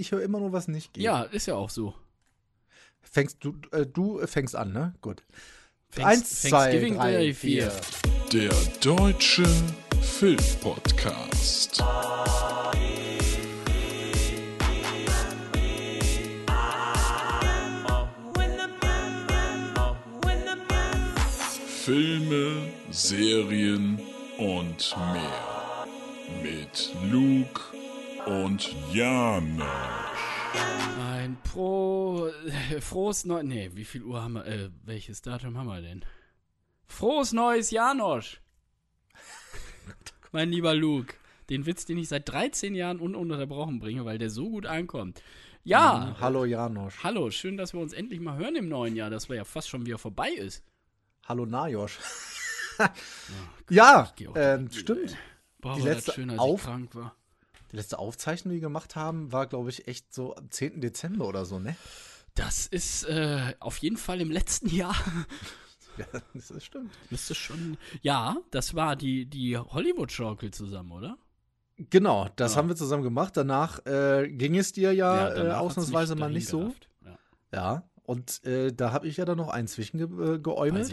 Ich höre immer nur, was nicht geht. Ja, ist ja auch so. Fängst du, äh, du fängst an, ne? Gut. Thanks- Eins, zwei, Thanksgiving drei, vier. Der deutsche Filmpodcast. Filme, Serien und mehr. Mit Luke und Janosch. Ein Pro. Äh, frohes Neues. Nee, wie viel Uhr haben wir? Äh, welches Datum haben wir denn? Frohes Neues Janosch! mein lieber Luke. Den Witz, den ich seit 13 Jahren ununterbrochen bringe, weil der so gut ankommt. Ja, Hallo Janosch. hallo, schön, dass wir uns endlich mal hören im neuen Jahr, dass wir ja fast schon wieder vorbei ist. Hallo Najosch. ja, geh auch ähm, stimmt. Boah, Die war letzte das schön, als Auf- ich krank war. Die letzte Aufzeichnung, die wir gemacht haben, war, glaube ich, echt so am 10. Dezember oder so, ne? Das ist äh, auf jeden Fall im letzten Jahr. Ja, das ist stimmt. Müsste schon. Ja, das war die, die Hollywood-Schaukel zusammen, oder? Genau, das Ja. haben wir zusammen gemacht. Danach äh, ging es dir ja, äh, danach hat's ausnahmsweise mal nicht so. gerafft. Ja. Ja, und äh, da habe ich ja dann noch einen zwischen ge äh,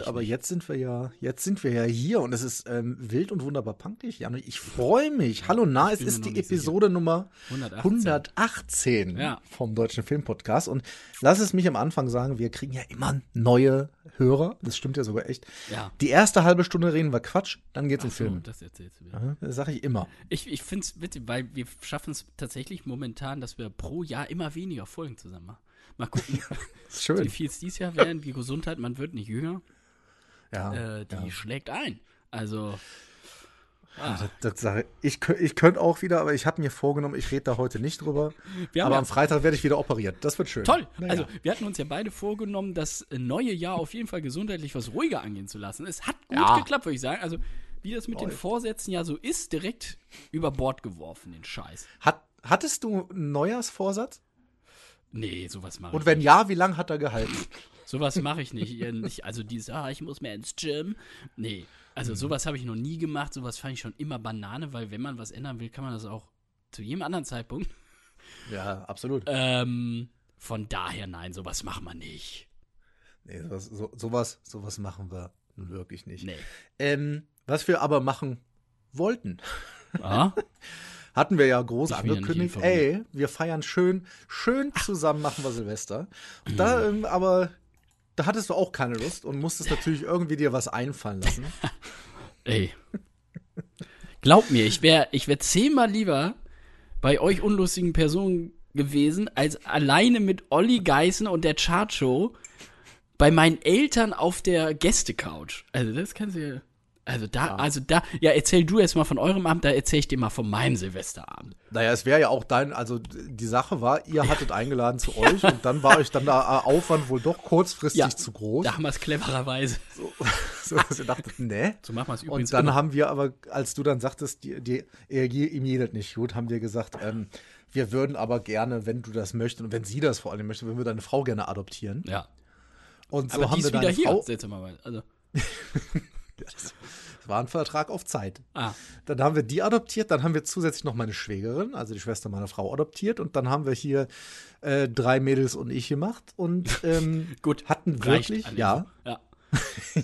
aber nicht. jetzt sind wir ja, jetzt sind wir ja hier und es ist ähm, wild und wunderbar punkig. Jan, ich freue mich. Hallo, na, es mir ist die Episode Nummer 118. 118 Ja. vom Deutschen Filmpodcast. Und lass es mich am Anfang sagen, wir kriegen ja immer neue Hörer. Das stimmt ja sogar echt. Ja. Die erste halbe Stunde reden wir Quatsch, dann geht's um Ach so, Filme. das erzählst du. Ja, Das sage ich immer. Ich, ich finde es witzig, weil wir schaffen es tatsächlich momentan, dass wir pro Jahr immer weniger Folgen zusammen machen. Mal gucken, schön. wie viel es dieses Jahr werden. Die Gesundheit, man wird nicht jünger. Ja, Äh, die ja. schlägt ein. Also, Das, das sage ich. Ich, ich könnte auch wieder, aber ich habe mir vorgenommen, ich rede da heute nicht drüber. Aber ja, am Freitag werde ich wieder operiert. Das wird schön. toll. Naja. Also, wir hatten uns ja beide vorgenommen, das neue Jahr auf jeden Fall gesundheitlich was ruhiger angehen zu lassen. Es hat gut Ja. geklappt, würde ich sagen. Also, wie das mit den Läuft. Vorsätzen ja so ist, direkt über Bord geworfen, den Scheiß. Hat, hattest du einen Neujahrsvorsatz? Nee, sowas mache ich Und wenn ja, wie lange hat er gehalten? Sowas mache ich nicht. Nicht. Also dieses, ah, ich muss mehr ins Gym. Nee. Also Mhm. sowas habe ich noch nie gemacht. Sowas fand ich schon immer Banane, weil wenn man was ändern will, kann man das auch zu jedem anderen Zeitpunkt. Ja, absolut. Ähm, von daher, nein, sowas macht man nicht. Nee, sowas, so, sowas, sowas machen wir nun wirklich nicht. Nee. Ähm, was wir aber machen wollten, Ah? hatten wir ja groß Ich ja angekündigt. informiert. Ey, wir feiern schön, schön zusammen machen wir Silvester. Und da, ähm, aber da hattest du auch keine Lust und musstest natürlich irgendwie dir was einfallen lassen. Ey. Glaub mir, ich wäre ich wär zehnmal lieber bei euch unlustigen Personen gewesen, als alleine mit Olli Geißen und der Chartshow bei meinen Eltern auf der Gästecouch. Also das kannst du ja. Also da, also da, ja, erzähl du erst mal von eurem Abend, da erzähl ich dir mal von meinem Silvesterabend. Naja, es wäre ja auch dein, also die Sache war, ihr hattet eingeladen zu euch und dann war euch dann der Aufwand wohl doch kurzfristig Ja, zu groß. Da haben wir es clevererweise. So, dass ihr dachtet, ne? So machen wir es übrigens Und dann immer. haben wir aber, als du dann sagtest, die, die, ihm jedet nicht gut, haben wir gesagt, ähm, wir würden aber gerne, wenn du das möchtest und wenn sie das vor allem möchte, würden wir deine Frau gerne adoptieren. Ja. Und so Aber die haben wir ist wieder deine hier. Frau. Seltsam mal. Also, Das war ein Vertrag auf Zeit. ah, Dann haben wir die adoptiert, dann haben wir zusätzlich noch meine Schwägerin, also die Schwester meiner Frau, adoptiert und dann haben wir hier äh, drei Mädels und ich gemacht und ähm, gut. hatten wirklich, ja, Ja.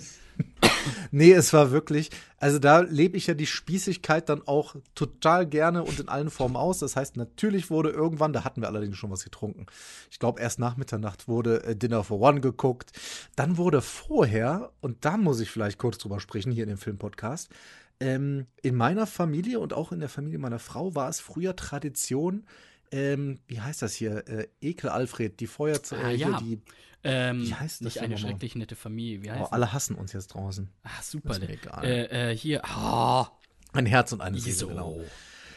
Nee, es war wirklich, also da lebe ich ja die Spießigkeit dann auch total gerne und in allen Formen aus. Das heißt, natürlich wurde irgendwann, da hatten wir allerdings schon was getrunken. Ich glaube, erst nach Mitternacht wurde äh, Dinner for One geguckt. Dann wurde vorher, und da muss ich vielleicht kurz drüber sprechen, hier in dem Filmpodcast, ähm, in meiner Familie und auch in der Familie meiner Frau war es früher Tradition, ähm, wie heißt das hier? Äh, Ekel Alfred, die Feuerzeug, Ah, ja. die, Ähm, Wie heißt das nicht eine schrecklich nette Familie. Wie oh, heißt alle hassen uns jetzt draußen. Ah, super. ist egal. Äh, äh, hier. Ah, Ein Herz und eine Seele, genau.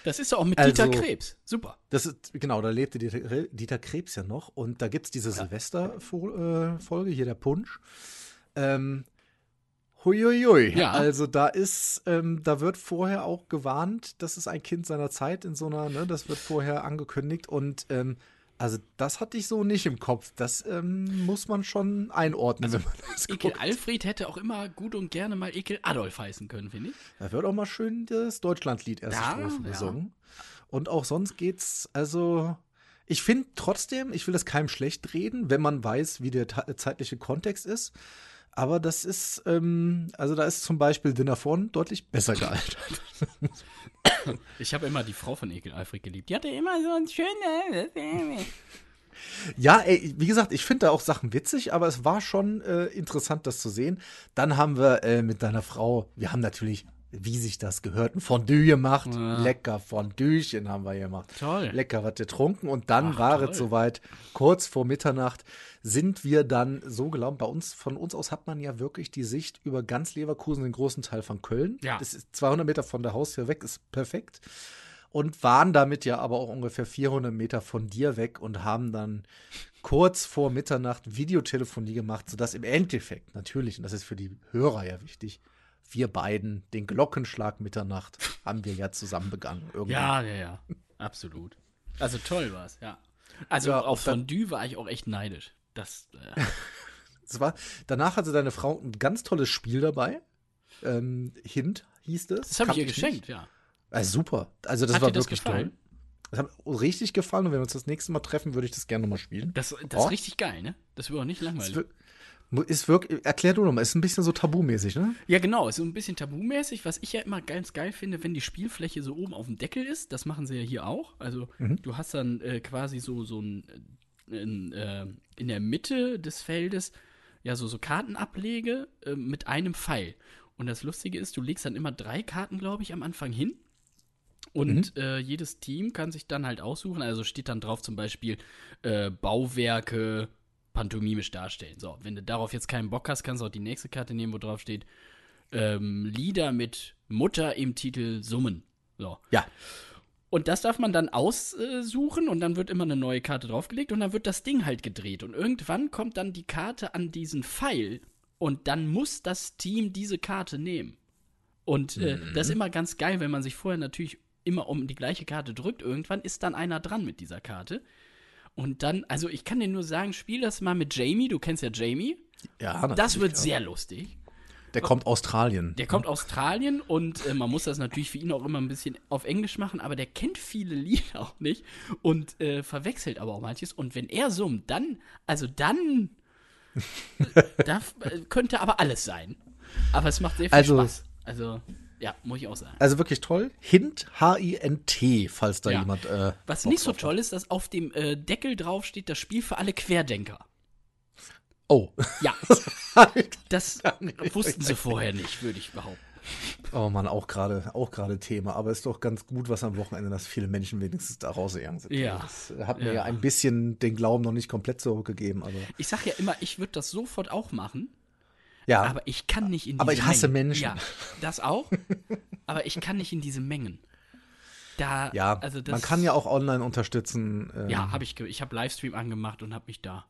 Das ist doch auch mit Also- Dieter Krebs. Super. Das ist, genau, da lebte Dieter, Dieter Krebs ja noch. Und da gibt es diese Silvester-Folge, hier der Punsch. Ähm, huiuiui. Ja. Also da ist, ähm, da wird vorher auch gewarnt, das ist ein Kind seiner Zeit in so einer, ne, das wird vorher angekündigt. Und ähm, also das hatte ich so nicht im Kopf. Das ähm, muss man schon einordnen, wenn man das Ekel guckt. Alfred hätte auch immer gut und gerne mal Ekel Adolf heißen können, finde ich. Da wird auch mal schön das Deutschlandlied erst Ja, Strophe ja. gesungen. Und auch sonst geht's, also Ich finde trotzdem, ich will das keinem schlecht reden, wenn man weiß, wie der zeitliche Kontext ist. Aber das ist, ähm, also da ist zum Beispiel Dinner von deutlich besser gealtert. Ich habe immer die Frau von Ekel Alfred geliebt. Die hatte immer so ein schönes. Ja, ey, wie gesagt, ich finde da auch Sachen witzig, aber es war schon äh, interessant, das zu sehen. Dann haben wir äh, mit deiner Frau, wir haben natürlich, wie sich das gehört, ein Fondue gemacht. Ja. Lecker Fonduechen haben wir gemacht. Toll. Lecker was getrunken und dann Ach, war toll. es soweit. Kurz vor Mitternacht sind wir dann so gelaunt. Bei uns, von uns aus hat man ja wirklich die Sicht über ganz Leverkusen, den großen Teil von Köln. Ja. Das ist 200 Meter von der Haustür weg, ist perfekt und waren damit ja aber auch ungefähr 400 Meter von dir weg und haben dann kurz vor Mitternacht Videotelefonie gemacht, sodass im Endeffekt natürlich, und das ist für die Hörer ja wichtig, wir beiden den Glockenschlag Mitternacht haben wir ja zusammen begangen. Irgendwann. Ja, ja, ja. Absolut. Also toll war's, ja. Also Ja, auf Fondue war ich auch echt neidisch. Das, äh, Es war, danach hatte deine Frau ein ganz tolles Spiel dabei. Ähm, Hint hieß es. das habe ich ihr nicht. geschenkt, ja. Also super. Also das Hat war das wirklich gefallen? toll. Das hat richtig gefallen und wenn wir uns das nächste Mal treffen, würde ich das gerne nochmal spielen. Das, das Oh. ist richtig geil, ne? Das wird auch nicht langweilig. wir- ist wirklich, erklär du nochmal, ist ein bisschen so tabumäßig, ne? Ja, genau, ist so ein bisschen tabumäßig, was ich ja immer ganz geil finde, wenn die Spielfläche so oben auf dem Deckel ist. Das machen sie ja hier auch. Also, Mhm. du hast dann äh, quasi so, so ein, äh, in, äh, in der Mitte des Feldes, ja, so, so Kartenablege äh, mit einem Pfeil. Und das Lustige ist, du legst dann immer drei Karten, glaube ich, am Anfang hin. Und äh, jedes Team kann sich dann halt aussuchen. Also steht dann drauf zum Beispiel äh, Bauwerke pantomimisch darstellen. So, wenn du darauf jetzt keinen Bock hast, kannst du auch die nächste Karte nehmen, wo drauf steht ähm, Lieder mit Mutter im Titel Summen. So. Ja. Und das darf man dann aussuchen und dann wird immer eine neue Karte draufgelegt und dann wird das Ding halt gedreht. Und irgendwann kommt dann die Karte an diesen Pfeil und dann muss das Team diese Karte nehmen. Und äh, das ist immer ganz geil, wenn man sich vorher natürlich immer um die gleiche Karte drückt. Irgendwann ist dann einer dran mit dieser Karte. Und dann, also ich kann dir nur sagen, spiel das mal mit Jamie. Du kennst ja Jamie. Ja, Das wird ja. sehr lustig. Der kommt Australien. Der kommt aus Australien und äh, man muss das natürlich für ihn auch immer ein bisschen auf Englisch machen, aber der kennt viele Lieder auch nicht und äh, verwechselt aber auch manches. Und wenn er summt, dann, also dann, da äh, könnte aber alles sein. Aber es macht sehr viel Also- Spaß. Also, ja, muss ich auch sagen. Also wirklich toll. Hint, H-I-N-T, falls da Ja. jemand. Äh, Was nicht so toll ist, dass auf dem äh, Deckel drauf steht, das Spiel für alle Querdenker. hat. Oh. Ja, das wussten sie vorher nicht, würde ich behaupten. oh Mann, auch gerade auch gerade Thema. Aber ist doch ganz gut, was am Wochenende, dass viele Menschen wenigstens da rausgegangen sind. Ja. Das hat mir Ja. ja ein bisschen den Glauben noch nicht komplett zurückgegeben. Aber Ich sag ja immer, ich würde das sofort auch machen, ja. Aber ich kann nicht in diese Aber ich hasse Mengen. Menschen. Ja, das auch. aber ich kann nicht in diese Mengen. Da, ja, also das, man kann ja auch online unterstützen. ähm, Ja, habe ich. Ich habe Livestream angemacht und habe mich da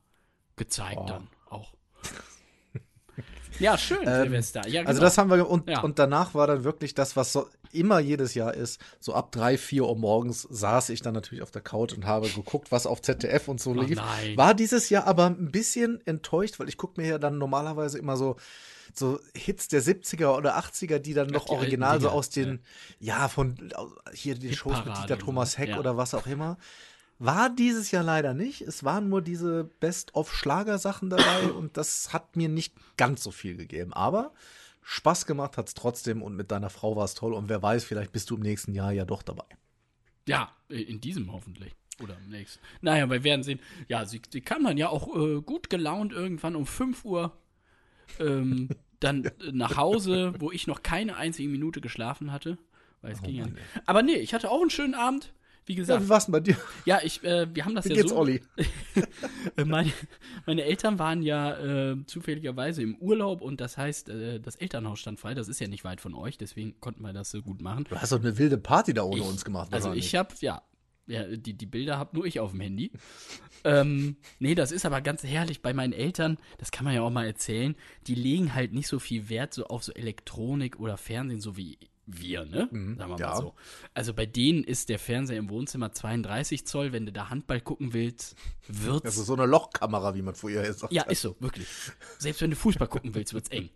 gezeigt Oh. dann auch. Ja, schön, Silvester. Ja, genau. Also das haben wir und, Ja. und danach war dann wirklich das, was so immer jedes Jahr ist. So ab drei, vier Uhr morgens saß ich dann natürlich auf der Couch und habe geguckt, was auf ZDF und so Ach lief. nein. War dieses Jahr aber ein bisschen enttäuscht, weil ich gucke mir ja dann normalerweise immer so so Hits der 70er oder 80er, die dann noch die original so aus den, ja, von aus- hier die Shows mit Dieter Thomas Heck ja. oder was auch immer. War dieses Jahr leider nicht. Es waren nur diese Best-of-Schlagersachen dabei und das hat mir nicht ganz so viel gegeben. Aber Spaß gemacht hat es trotzdem und mit deiner Frau war es toll. Und wer weiß, vielleicht bist du im nächsten Jahr ja doch dabei. Ja, in diesem hoffentlich. Oder im nächsten. Naja, wir werden sehen. Ja, sie, sie kam dann ja auch äh, gut gelaunt irgendwann um 5 Uhr ähm, dann äh, nach Hause, wo ich noch keine einzige Minute geschlafen hatte. Weil es ging ja nicht. Aber nee, ich hatte auch einen schönen Abend. Wie Ja, gesagt, wie war's denn bei dir? ja, ich, äh, wir haben das Wie ja geht's, so. Olli? Äh, meine, meine Eltern waren ja äh, zufälligerweise im Urlaub und das heißt, äh, das Elternhaus stand frei. Das ist ja nicht weit von euch, deswegen konnten wir das so gut machen. Du hast doch eine wilde Party da ohne Ich- uns gemacht. Also ich habe ja, ja, die, die Bilder habe nur ich auf dem Handy. ähm, nee, das ist aber ganz herrlich bei meinen Eltern, das kann man ja auch mal erzählen, die legen halt nicht so viel Wert so auf so Elektronik oder Fernsehen, so wie wir, ne? Sagen wir mal ja. so. Also bei denen ist der Fernseher im Wohnzimmer 32 Zoll, wenn du da Handball gucken willst, wird's Also so eine Lochkamera, wie man früher gesagt ja, hat. ist so, wirklich. Selbst wenn du Fußball gucken willst, wird's eng.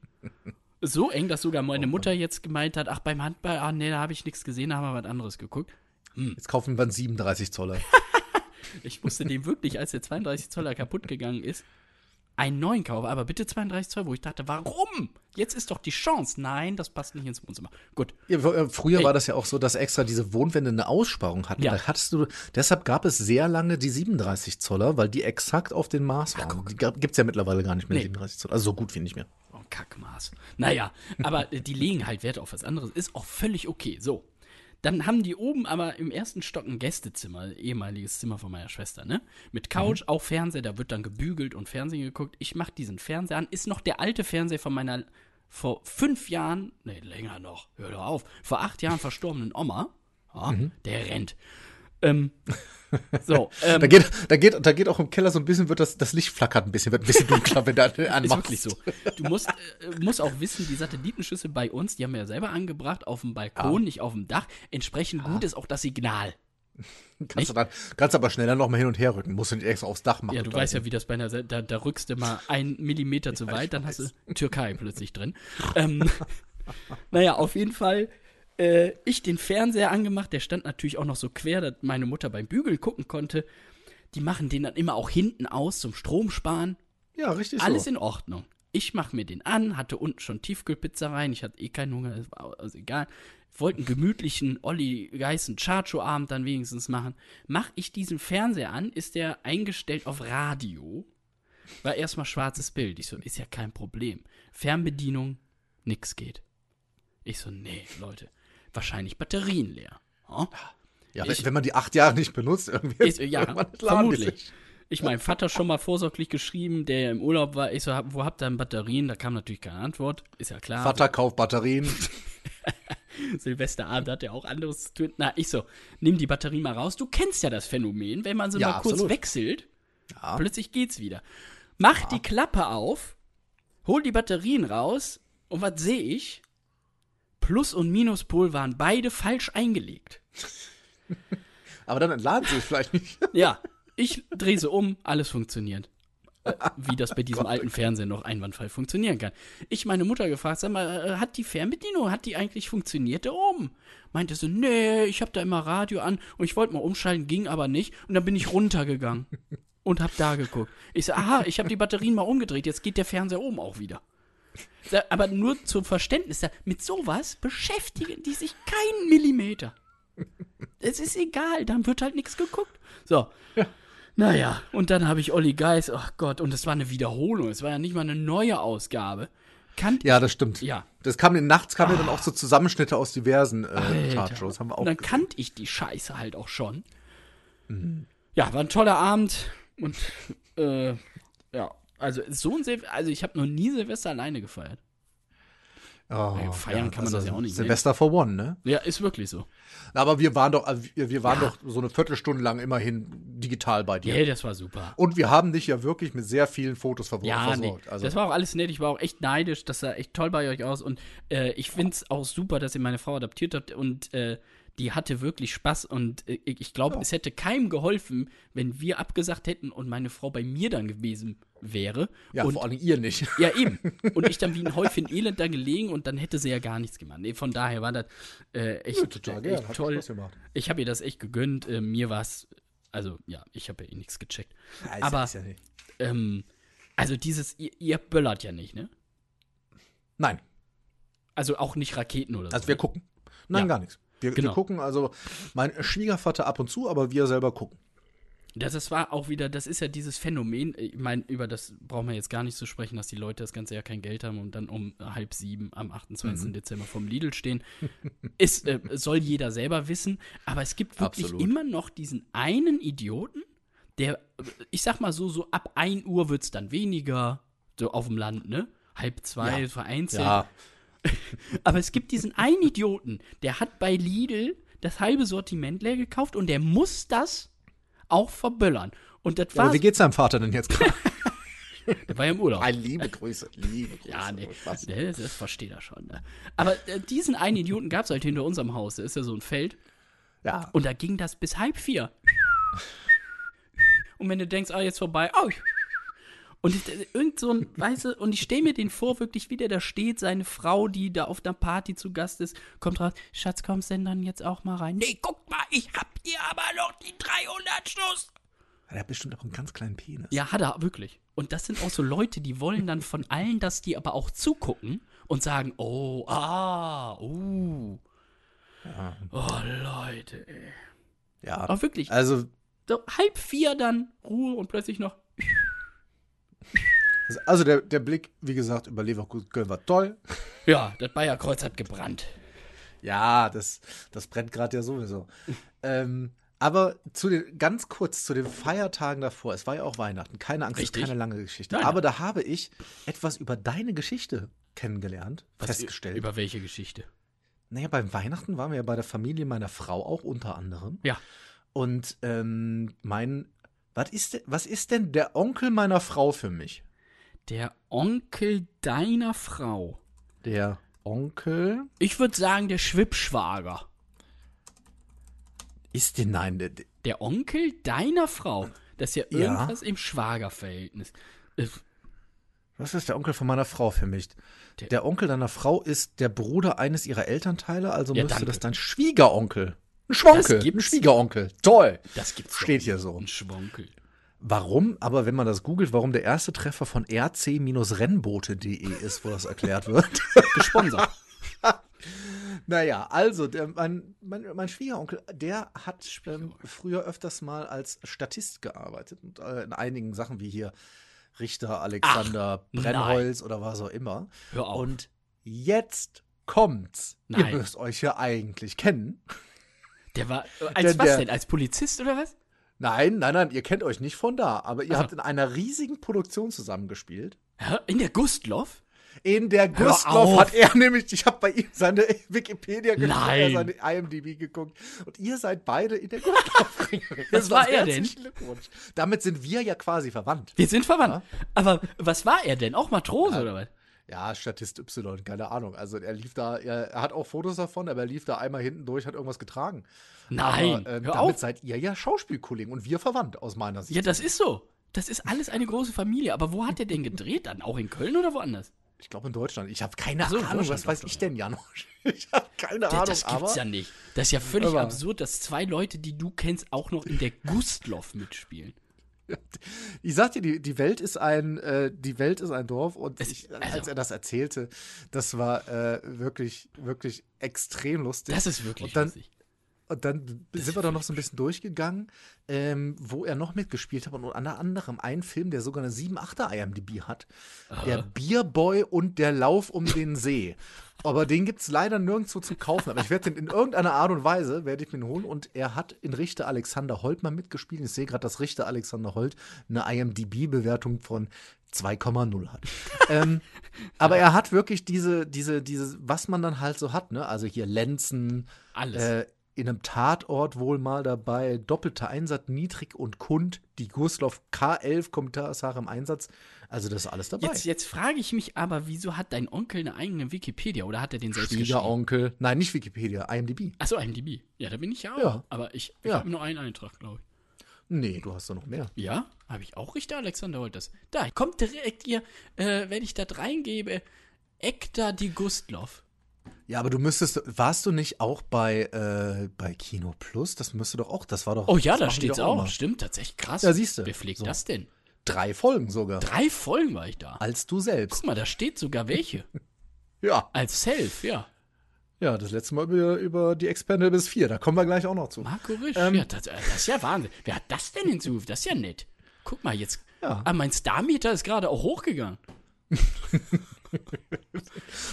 So eng, dass sogar meine Mutter jetzt gemeint hat, ach, beim Handball, ah, nee, da habe ich nichts gesehen, da haben wir was anderes geguckt. Jetzt kaufen wir einen 37 Zoller. Ich musste dem wirklich, als der 32 Zoller kaputt gegangen ist, einen neuen kaufen. Aber bitte 32 Zoll, wo ich dachte, warum? Jetzt ist doch die Chance. Nein, das passt nicht ins Wohnzimmer. Gut. Ja, äh, früher Ey. war das ja auch so, dass extra diese Wohnwände eine Aussparung hatten. Ja. Da hattest du, deshalb gab es sehr lange die 37 Zoller, weil die exakt auf den Maß waren. die gibt es ja mittlerweile gar nicht mehr, Nee. 37 Zoller. Also so gut wie nicht mehr. Oh, Kackmaß. Naja, aber äh, die legen halt Wert auf was anderes. Ist auch völlig okay. So. Dann haben die oben aber im ersten Stock ein Gästezimmer, ehemaliges Zimmer von meiner Schwester, ne? Mit Couch, auch Fernseher, da wird dann gebügelt und Fernsehen geguckt. Ich mach diesen Fernseher an, ist noch der alte Fernseher von meiner vor fünf Jahren, nee, länger noch, hör doch auf, vor acht Jahren verstorbenen Oma. Ja, Der rennt. Ähm, so, ähm, Da geht, da geht, da geht auch im Keller so ein bisschen, wird das, das Licht flackert ein bisschen, wird ein bisschen dunkler, wenn da Ist anmachst. wirklich so. Du musst, äh, musst auch wissen, die Satellitenschüssel bei uns, die haben wir ja selber angebracht, auf dem Balkon, nicht auf dem Dach. Entsprechend gut ist auch das Signal. Kannst du dann, kannst aber schneller noch mal hin und her rücken, musst du nicht extra aufs Dach machen. Ja, du weißt ja, wie das bei einer, da, da rückst du mal einen Millimeter zu weit, dann hast du Türkei plötzlich drin. Ähm, naja, auf jeden Fall, äh, ich den Fernseher angemacht, der stand natürlich auch noch so quer, dass meine Mutter beim Bügel gucken konnte. Die machen den dann immer auch hinten aus zum Stromsparen. Ja, richtig Alles so. in Ordnung. Ich mach mir den an, hatte unten schon Tiefkühlpizza rein, ich hatte eh keinen Hunger, das war also egal. Wollte einen gemütlichen Olli Geißen Chacho Abend dann wenigstens machen. Mach ich diesen Fernseher an, ist der eingestellt auf Radio. War erstmal schwarzes Bild. Ich so, ist ja kein Problem. Fernbedienung, nix geht. Ich so, nee, Leute, wahrscheinlich Batterien leer. Ja? Ja, Ich- wenn, man die acht Jahre nicht benutzt, irgendwie. Ist, ja, vermutlich. Ich mein Vater schon mal vorsorglich geschrieben, der ja im Urlaub war. Ich so, wo habt ihr denn Batterien? Da kam natürlich keine Antwort. Ist ja klar. Vater kauft Batterien. Silvesterabend hat er auch anderes zu tun. Na, ich so, nimm die Batterie mal raus. Du kennst ja das Phänomen, wenn man so Ja, mal kurz absolut. wechselt, Ja. plötzlich geht's wieder. Mach die Klappe auf, hol die Batterien raus und was sehe ich? Plus- und Minuspol waren beide falsch eingelegt. Aber dann entladen sie es vielleicht nicht. Ja, ich drehe sie um, alles funktioniert. Äh, Wie das bei diesem alten Fernseher noch einwandfrei funktionieren kann. Ich meine Mutter gefragt, sag mal, äh, hat die Fernbedienung, hat die eigentlich funktioniert da oben? Meinte so, nee, ich habe da immer Radio an und ich wollte mal umschalten, ging aber nicht. Und dann bin ich runtergegangen und hab da geguckt. Ich so, aha, ich habe die Batterien mal umgedreht, jetzt geht der Fernseher oben auch wieder. Da, aber nur zum Verständnis, da, mit sowas beschäftigen die sich keinen Millimeter. Es ist egal, dann wird halt nichts geguckt. So. Naja, und dann habe ich Olli Geis, ach Gott, und es war eine Wiederholung, es war ja nicht mal eine neue Ausgabe. Kannte Ja, das stimmt. Ja. Das kam in nachts kam ja dann auch so Zusammenschnitte aus diversen äh. Chartshows. Haben wir auch. Und dann kannte ich die Scheiße halt auch schon. Ja, war ein toller Abend und äh, ja, also so ein Silvester, also ich habe noch nie Silvester alleine gefeiert. oh, feiern kann man das ja auch nicht, ne? Silvester for One, ne? Ja, ist wirklich so. Aber wir waren doch, also wir, waren Ja. doch so eine Viertelstunde lang immerhin digital bei dir. Ja, das war super. Und wir haben dich ja wirklich mit sehr vielen Fotos ver Ja, nee, versorgt. Also, das war auch alles nett. Ich war auch echt neidisch. Das sah echt toll bei euch aus. Und äh, ich finde es auch super, dass ihr meine Frau adaptiert habt. Und äh, die hatte wirklich Spaß. Und äh, ich glaube, es hätte keinem geholfen, wenn wir abgesagt hätten und meine Frau bei mir dann gewesen wäre. ja, und, vor allem ihr nicht. ja, eben. Und ich dann wie ein Häufchen Elend da gelegen und dann hätte sie ja gar nichts gemacht. Nee, von daher war das äh, echt, total äh, echt toll. Ich habe ihr das echt gegönnt. Äh, mir war es, also ja, ich habe ja eh nichts gecheckt. Ja, Aber- ja nicht. Ähm, also dieses, ihr, ihr böllert ja nicht, ne? Nein, Also auch nicht Raketen oder so. also wir gucken. Nein, Ja. gar nichts. Wir, Genau. wir gucken, also mein Schwiegervater ab und zu, aber wir selber gucken. Das, das war auch wieder, das ist ja dieses Phänomen, ich meine, über das brauchen wir jetzt gar nicht zu sprechen, dass die Leute das ganze Jahr kein Geld haben und dann um halb sieben am 28. Mhm. Dezember vom Lidl stehen. Ist, äh, soll jeder selber wissen, aber es gibt wirklich Absolut. immer noch diesen einen Idioten, der, ich sag mal so, so ab 1 Uhr wird es dann weniger, so auf dem Land, ne? Halb zwei, Ja. vereinzelt. Ja, Aber es gibt diesen einen Idioten, der hat bei Lidl das halbe Sortiment leer gekauft und der muss das auch verböllern. Und das war, aber wie geht's deinem Vater denn jetzt gerade? der war ja im Urlaub. Ein liebe Grüße, liebe Grüße. Ja, nee, Was? nee, das, versteht er schon. Ne? Aber äh, diesen einen Idioten gab es halt hinter unserem Haus. Da ist ja so ein Feld. Ja, Und da ging das bis halb vier. Und wenn du denkst, ah, jetzt vorbei, oh. Und ich, äh, irgend so ein, weißt du, und ich stelle mir den vor, wirklich, wie der da steht, seine Frau, die da auf der Party zu Gast ist, kommt raus, Schatz, kommst denn dann jetzt auch mal rein? Nee, guck mal, ich hab hier aber noch die 300 Schluss. Der hat bestimmt auch einen ganz kleinen Penis. Ja, hat er wirklich. Und das sind auch so Leute, die wollen dann von allen, dass die aber auch zugucken und sagen, oh, ah, uh. Oh, Leute, ey. Ja. Aber wirklich, Also, so halb vier dann Ruhe und plötzlich noch. Also- also der, der Blick, wie gesagt, über Leverkusen war toll. Ja, das Bayerkreuz hat gebrannt. Ja, das, das brennt gerade ja sowieso. ähm, aber zu den, ganz kurz zu den Feiertagen davor. Es war ja auch Weihnachten. Keine Angst, Richtig. keine lange Geschichte. Nein, aber da habe ich etwas über deine Geschichte kennengelernt, Was, festgestellt. Über welche Geschichte? naja, beim Weihnachten waren wir ja bei der Familie meiner Frau auch unter anderem. Ja. Und ähm, mein, was ist, denn, was ist denn der Onkel meiner Frau für mich? Der Onkel deiner Frau. Der Onkel Ich würde sagen, der Schwippschwager. ist den, nein, der, der- Onkel deiner Frau. Das ist ja Ja. irgendwas im Schwagerverhältnis. Äh, was ist der Onkel von meiner Frau für mich? Der- Der, Onkel deiner Frau ist der Bruder eines ihrer Elternteile, also Ja, müsste danke. das dein Schwiegeronkel. Ein Schwonkel, Das ein. Schwiegeronkel. Toll. Das gibt's Steht hier so. Ein Schwonkel. Warum, aber wenn man das googelt, warum der erste Treffer von rc-rennboote.de ist, wo das erklärt wird. Gesponsert. Naja, also der, mein, mein, mein Schwiegeronkel, der hat ähm, früher öfters mal als Statist gearbeitet und äh, in einigen Sachen wie hier Richter Alexander Ach, Brennholz oder was auch immer. Hör auf. Und jetzt kommt's. Nein. Ihr müsst euch ja eigentlich kennen. Der war. äh, Als Denn was der- denn? Als Polizist oder was? Nein, nein, nein, ihr kennt euch nicht von da, aber ihr Ach so. habt in einer riesigen Produktion zusammengespielt. In der Gustloff? In der Gustloff hat er nämlich, ich habe bei ihm seine Wikipedia geguckt, Nein. seine IMDb geguckt und ihr seid beide in der Gustloff. Was war er denn? Damit sind wir ja quasi verwandt. Wir sind verwandt. Aber was war er denn? Auch Matrose oder was? Ja, Statist Y, keine Ahnung. Also er lief da, er, er hat auch Fotos davon, aber er lief da einmal hinten durch, hat irgendwas getragen. Nein. aber, ähm, hör damit auf. seid ihr ja Schauspielkollegen und wir verwandt aus meiner Sicht. Ja, das ist so. Das ist alles eine große Familie. Aber wo hat er denn gedreht dann? Auch in Köln oder woanders? Ich glaube in Deutschland. Ich habe keine so, Ahnung, was weiß ich denn, Janosch? Ich habe keine Das, Ahnung, das gibt's ja nicht. Das ist ja völlig Aber- absurd, dass zwei Leute, die du kennst, auch noch in der Gustloff mitspielen. Ich sag dir, die, die Welt ist ein, äh, die Welt ist ein Dorf und ich, also- als er das erzählte, das war äh, wirklich, wirklich extrem lustig. Das ist wirklich und dann, lustig. Und dann sind wir da noch so ein bisschen durchgegangen, ähm, wo er noch mitgespielt hat und unter anderem einen Film, der sogar eine 7-8er IMDb hat. Der Bierboy und der Lauf um den See. Aber den gibt es leider nirgendwo zu kaufen. Aber ich werde den in irgendeiner Art und Weise, werde ich mir holen. Und er hat in Richter Alexander Holt mal mitgespielt. Ich sehe gerade, dass Richter Alexander Holt eine IMDb-Bewertung von 2,0 hat. ähm, aber er hat wirklich diese, diese, diese, was man dann halt so hat, ne? Also hier Lenzen, Alles. äh, in einem Tatort wohl mal dabei, doppelter Einsatz, Niedrig und Kund, die Gustloff K11 Kommissare im Einsatz. Also das ist alles dabei. Jetzt, jetzt frage ich mich aber, wieso hat dein Onkel eine eigene Wikipedia oder hat er den selbst geschrieben? Schwiegeronkel. Nein, nicht Wikipedia, IMDb. Achso, IMDb. Ja, da bin ich ja auch. Ja. Aber ich, ich Ja. habe nur einen Eintrag, glaube ich. Nee, du hast da noch mehr. Ja, habe ich auch Richter Alexander Holt das. Da kommt direkt hier, äh, wenn ich das reingebe, Ekta die Gustloff. Ja, aber du müsstest, warst du nicht auch bei, äh, bei Kino Plus? Das müsste doch auch, das war doch. Oh ja, da steht's auch. mal. Stimmt, tatsächlich krass. Ja, siehste. Wer pflegt So. das denn? Drei Folgen sogar. Drei Folgen war ich da. Als du selbst. Guck mal, da steht sogar welche. Ja. Als Self, ja. Ja, das letzte Mal über, über die Expendables 4, da kommen wir gleich auch noch zu. Marco Risch. Ähm. ja, das, das ist ja Wahnsinn. Wer hat das denn hinzugefügt? Das ist ja nett. Guck mal, jetzt. Ja. Ah, mein Star-Meter ist gerade auch hochgegangen.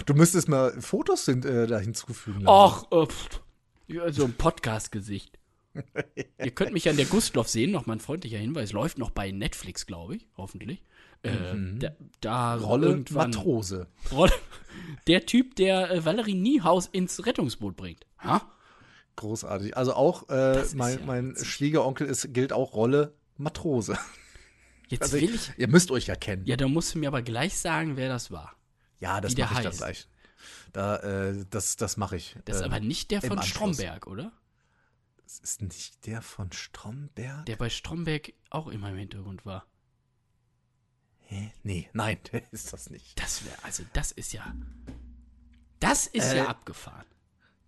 Du müsstest mal Fotos sind, äh, da hinzufügen. lassen. Och, äh, so ein Podcast-Gesicht. Ihr könnt mich ja in der Gustloff sehen, noch mal ein freundlicher Hinweis. Läuft noch bei Netflix, glaube ich, hoffentlich. Äh, da, da Rolle Matrose. Rolle. Der Typ, der äh, Valerie Niehaus ins Rettungsboot bringt. Ha? Großartig. Also auch äh, mein, ja mein. Schwiegeronkel ist, gilt auch Rolle Matrose. Jetzt Also will ich. Ihr müsst euch ja kennen. Ja, da musst du mir aber gleich sagen, wer das war. Ja, das mache ich dann heißt. gleich. Da, äh, das das mache ich. Das ist ähm, aber nicht der von. Stromberg, oder? Das ist nicht der von Stromberg? Der bei Stromberg auch immer im Hintergrund war. Hä? Nee, nein, der ist das nicht. Das wäre, also das ist ja. Das ist Äh, ja abgefahren.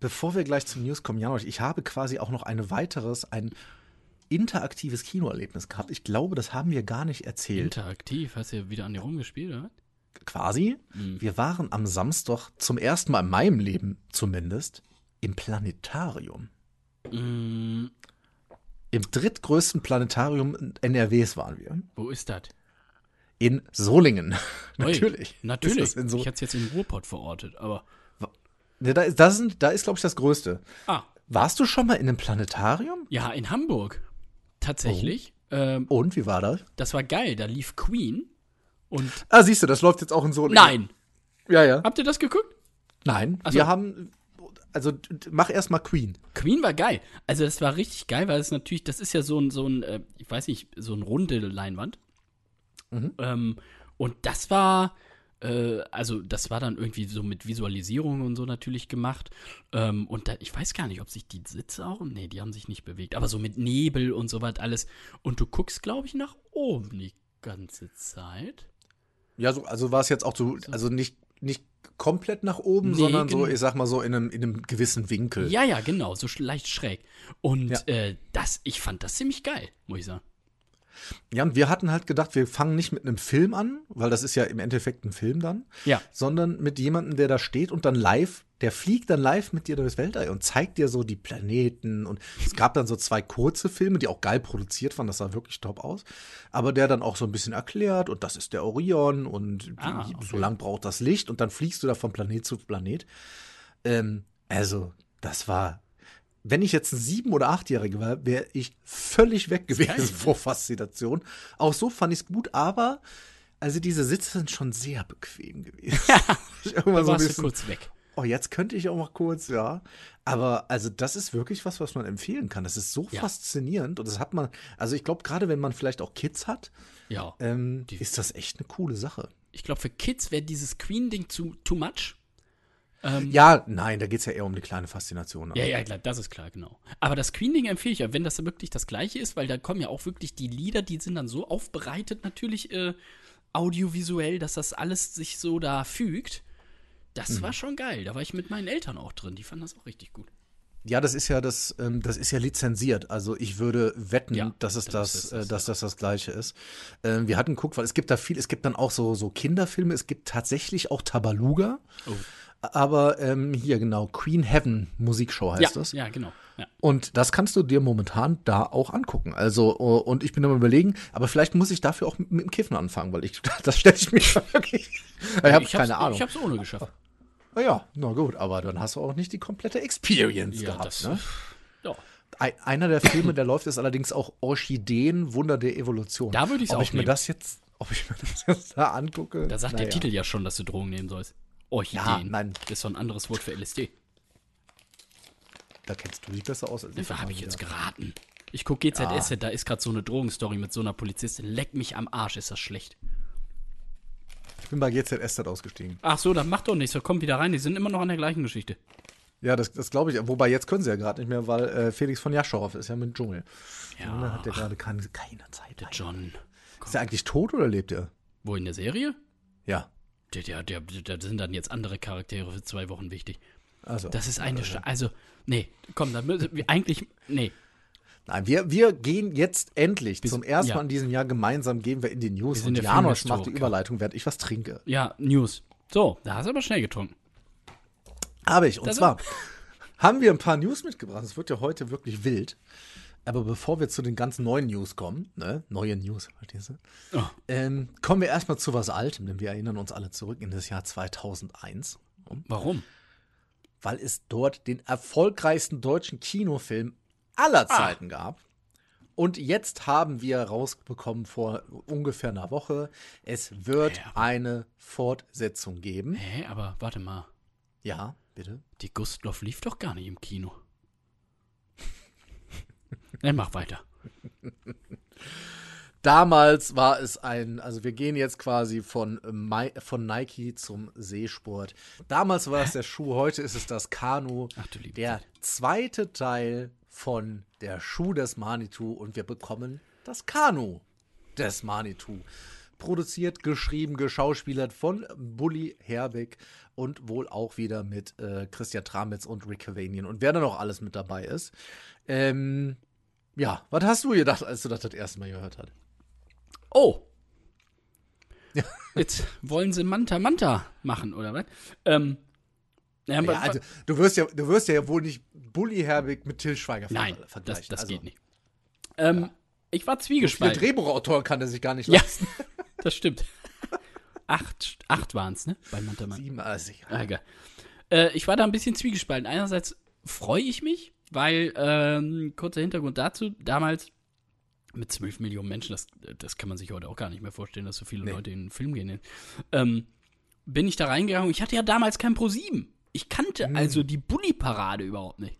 Bevor wir gleich zum News kommen, Janosch, ich habe quasi auch noch ein weiteres, ein interaktives Kinoerlebnis gehabt. Ich glaube, das haben wir gar nicht erzählt. Interaktiv, hast du ja wieder an dir rumgespielt, oder? Quasi. Wir waren am Samstag zum ersten Mal in meinem Leben zumindest im Planetarium. Mm, Im drittgrößten Planetarium NRWs waren wir. wo ist das? In Solingen. Natürlich. Natürlich. Das in so ich hätte es jetzt in Ruhrpott verortet, aber. Ne, da ist, das da ist glaube ich, das Größte. Ah, Warst du schon mal in einem Planetarium? ja, in Hamburg. Tatsächlich. Ähm, Und wie war das? das war geil. Da lief Queen. Und. Ah, siehst du, das läuft jetzt auch in Solingen. Nein! Ja, ja. Habt ihr das geguckt? Nein. So. Wir haben. Also, mach erst mal Queen. Queen war geil. Also das war richtig geil, weil es natürlich, das ist ja so ein, so ein, äh, ich weiß nicht, so ein runde Leinwand. Ähm, und das war, äh, also das war dann irgendwie so mit Visualisierung und so natürlich gemacht. Ähm, und da, ich weiß gar nicht, ob sich die Sitze auch, nee, die haben sich nicht bewegt, aber so mit Nebel und so was alles. Und du guckst, glaube ich, nach oben die ganze Zeit. Ja, so, also war es jetzt auch so, also nicht, nicht komplett nach oben, Nee, sondern so, ich sag mal so, in einem, in einem gewissen Winkel. Ja, ja, genau, so leicht schräg. Und Ja. äh, das, ich fand das ziemlich geil, muss ich sagen. Ja, und wir hatten halt gedacht, wir fangen nicht mit einem Film an, weil das ist ja im Endeffekt ein Film dann, Ja. sondern mit jemandem, der da steht und dann live, der fliegt dann live mit dir durchs Weltall und zeigt dir so die Planeten und es gab dann so zwei kurze Filme, die auch geil produziert waren, das sah wirklich top aus, aber der dann auch so ein bisschen erklärt und das ist der Orion und Ah, okay. so lang braucht das Licht und dann fliegst du da von Planet zu Planet. Ähm, also, das war wenn ich jetzt ein sieben- oder achtjähriger wäre, wäre ich völlig weg gewesen geil, vor Faszination. Auch so fand ich es gut, aber also diese Sitze sind schon sehr bequem gewesen. Ich irgendwann so ein bisschen, kurz weg. Oh, jetzt könnte ich auch mal kurz, ja. Aber also das ist wirklich was, was man empfehlen kann. Das ist so Ja. faszinierend und das hat man, also ich glaube, gerade wenn man vielleicht auch Kids hat, Ja. ähm, ist das echt eine coole Sache. Ich glaube, für Kids wäre dieses Queen-Ding zu too much. Ähm, Ja, nein, da geht es ja eher um eine kleine Faszination. ja, ja, klar, das ist klar, genau. Aber das Queen-Ding empfehle ich ja, wenn das wirklich das gleiche ist, weil da kommen ja auch wirklich die Lieder, die sind dann so aufbereitet, natürlich äh, audiovisuell, dass das alles sich so da fügt. Das Mhm. war schon geil. Da war ich mit meinen Eltern auch drin. Die fanden das auch richtig gut. Ja, das ist ja das, ähm, das ist ja lizenziert. Also ich würde wetten, Ja, dass es das das, äh, es, dass das das Gleiche ist. Ähm, wir hatten guckt, weil es gibt da viel, es gibt dann auch so so Kinderfilme, es gibt tatsächlich auch Tabaluga. Oh. Aber ähm, hier genau, Queen Heaven Musikshow heißt ja, das. ja, genau. Ja. Und das kannst du dir momentan da auch angucken. Also, und ich bin am überlegen, aber vielleicht muss ich dafür auch mit, mit dem Kiffen anfangen, weil ich, das stelle ich mir wirklich. Ich habe Ich keine Ahnung. Ich hab's ohne geschafft. Na ja, na gut, aber dann hast du auch nicht die komplette Experience Ja, gehabt. das- ne? Ja. Ein, einer der Filme, der läuft, ist allerdings auch Orchideen, Wunder der Evolution. Da würde ich's Ob auch ich mir das jetzt, ob ich mir das jetzt da angucke. Da sagt naja. der Titel ja schon, dass du Drogen nehmen sollst. Orchideen. Ja, nein. Das ist so ein anderes Wort für LSD. Da kennst du dich besser aus als ich. Da habe ich jetzt geraten. Ich gucke GZS, da ist gerade so eine Drogenstory mit so einer Polizistin. Leck mich am Arsch, ist das schlecht. Ich bin bei GZS dann ausgestiegen. Ach so, dann macht doch nichts. So, kommt wieder rein. Die sind immer noch an der gleichen Geschichte. Ja, das, das glaube ich. Wobei jetzt können sie ja gerade nicht mehr, weil äh, Felix von Jaschow ist ja mit Dschungel. Ja, Da hat der gerade keine, keine Zeit. John. Ist er eigentlich tot oder lebt er? Wo in der Serie? Ja. Der, der, der, da sind dann jetzt andere Charaktere für zwei Wochen wichtig. Also. Das ist eine. Sta- Also, nee, komm, da müssen wir eigentlich. Nee. Nein, wir, wir gehen jetzt endlich zum ersten ja. Mal in diesem Jahr gemeinsam gehen wir in die News und der Janosch macht die Überleitung, während ich was trinke. Ja, News. So, da hast du aber schnell getrunken. Habe ich. Und Das- zwar haben wir ein paar News mitgebracht. Es wird ja heute wirklich wild. Aber bevor wir zu den ganz neuen News kommen, ne, neue News, verstehst du? Oh. Ähm, kommen wir erstmal zu was Altem, denn wir erinnern uns alle zurück in das Jahr 2001, Warum? weil es dort den erfolgreichsten deutschen Kinofilm aller Zeiten gab. Und jetzt haben wir rausbekommen vor ungefähr einer Woche, es wird Ja. eine Fortsetzung geben. Hä, aber warte mal. Ja, bitte. Die Gustloff lief doch gar nicht im Kino. Dann mach weiter. Damals war es ein, also wir gehen jetzt quasi von, äh, Mai- von Nike zum Seesport. Damals war es der Schuh, heute ist es das Kanu. Ach du liebe Der Zeit. zweite Teil von der Schuh des Manitou und wir bekommen das Kanu des Manitou. Produziert, geschrieben, geschauspielert von Bully Herbeck und wohl auch wieder mit äh, Christian Tramitz und Rick Cavanian und wer da noch alles mit dabei ist. Ähm, Ja, was hast du gedacht, als du das das erste Mal gehört hast? Oh. Ja. Jetzt wollen sie Manta Manta machen, oder was? Ähm, ja, Ja, also, du wirst ja, du wirst ja wohl nicht Bully Herbig mit Till Schweiger nein, das, vergleichen. das also, geht nicht. Ähm, Ich war zwiegespalten. Drehbuchautoren kann er sich gar nicht Ja, leisten. das stimmt. acht acht waren es, ne? Bei. Sieben, also, ja. Ah, geil. Äh, ich war da ein bisschen zwiegespalten. Einerseits freue ich mich, weil, ähm, kurzer Hintergrund dazu, damals mit 12 Millionen Menschen, das, das kann man sich heute auch gar nicht mehr vorstellen, dass so viele Nee. Leute in den Film gehen. Ähm, bin ich da reingegangen. Ich hatte ja damals kein Pro 7. Ich kannte Hm. also die Bully-Parade überhaupt nicht.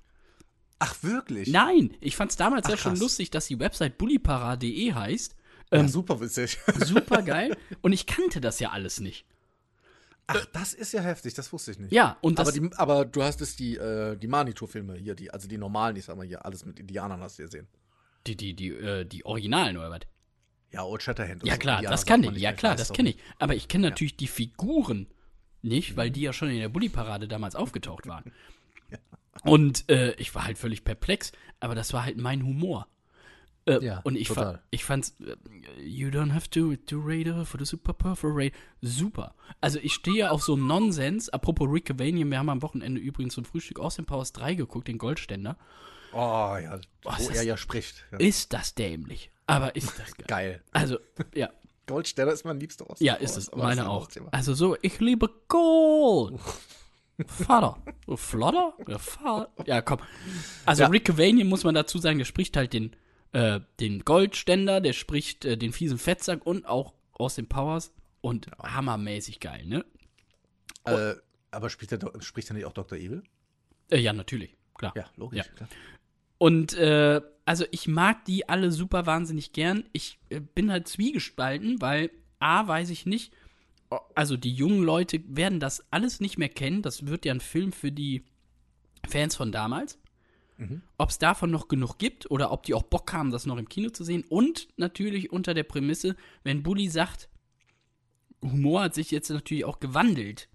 Ach, wirklich? Nein, ich fand es damals Ach, ja schon lustig, dass die Website bullyparade.de heißt. ja, super witzig. Super geil. Und ich kannte das ja alles nicht. Ach, das ist ja heftig, das wusste ich nicht. Ja, und das, aber, die, aber du hast es die, äh, die Manitou-Filme hier, die, also die normalen, ich sag mal hier, alles mit Indianern hast du gesehen. die, die, die, äh, die Originalen oder was? Ja, Old Shatterhand. Ja klar, das kann ich. Ja klar, das kenne ich. Aber ich kenne natürlich die Figuren nicht, weil die ja schon in der Bully-Parade damals aufgetaucht waren. Und äh, ich war halt völlig perplex, aber das war halt mein Humor. Äh, Ja, und ich, fa total. ich fand's, äh, you don't have to do Raider for the Super Perforate. Super. Also ich stehe auf so Nonsens. Apropos Rick Cavanian, wir haben am Wochenende übrigens zum Frühstück Austin Powers 3 geguckt, den Goldständer. Oh ja, Oh, wo er das- ja spricht. Ja. Ist das dämlich. Aber ist das geil. Geil. Also, ja. Goldsteller ist mein liebster Austin Ja, ist es. aber das Meine ein auch. Also so, ich liebe Gold. Vater. Flotter? Ja, Vater. Ja, komm. Also Ja. Rick Cavanian muss man dazu sagen, der spricht halt den, äh, den Goldständer, der spricht äh, den fiesen Fettsack und auch aus den Powers und hammermäßig geil, ne? Äh, aber spricht er, spricht er nicht auch Dr. Evil? Äh, ja, natürlich, klar. Ja, logisch. Ja. Klar. Und äh, also ich mag die alle super wahnsinnig gern. Ich äh, bin halt zwiegespalten, weil A, weiß ich nicht, also die jungen Leute werden das alles nicht mehr kennen. Das wird ja ein Film für die Fans von damals. Ob es davon noch genug gibt oder ob die auch Bock haben, das noch im Kino zu sehen. Und natürlich unter der Prämisse, wenn Bully sagt, Humor hat sich jetzt natürlich auch gewandelt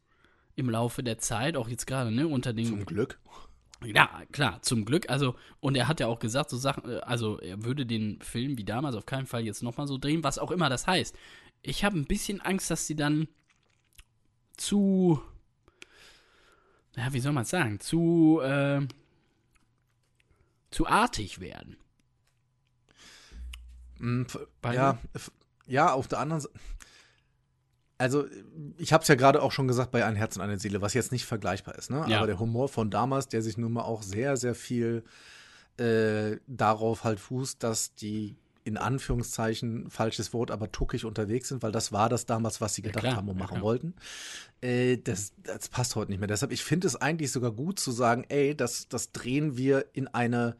im Laufe der Zeit, auch jetzt gerade, ne, unter den Zum Glück. Ja, klar, zum Glück. Also, und er hat ja auch gesagt, so Sachen, äh, also er würde den Film wie damals auf keinen Fall jetzt nochmal so drehen, was auch immer das heißt. Ich habe ein bisschen Angst, dass sie dann zu, ja, wie soll man es sagen, zu, äh, zu artig werden. Beide? Ja, ja, auf der anderen Seite. Also, ich habe es ja gerade auch schon gesagt bei Ein Herz und eine Seele, was jetzt nicht vergleichbar ist. Ne? Ja. Aber der Humor von damals, der sich nun mal auch sehr, sehr viel äh, darauf halt fußt, dass die in Anführungszeichen, falsches Wort, aber tuckig unterwegs sind, weil das war das damals, was sie gedacht klar, haben und ja, machen klar. wollten. Äh, das, das passt heute nicht mehr. Deshalb, ich finde es eigentlich sogar gut zu sagen, ey, das, das drehen wir in eine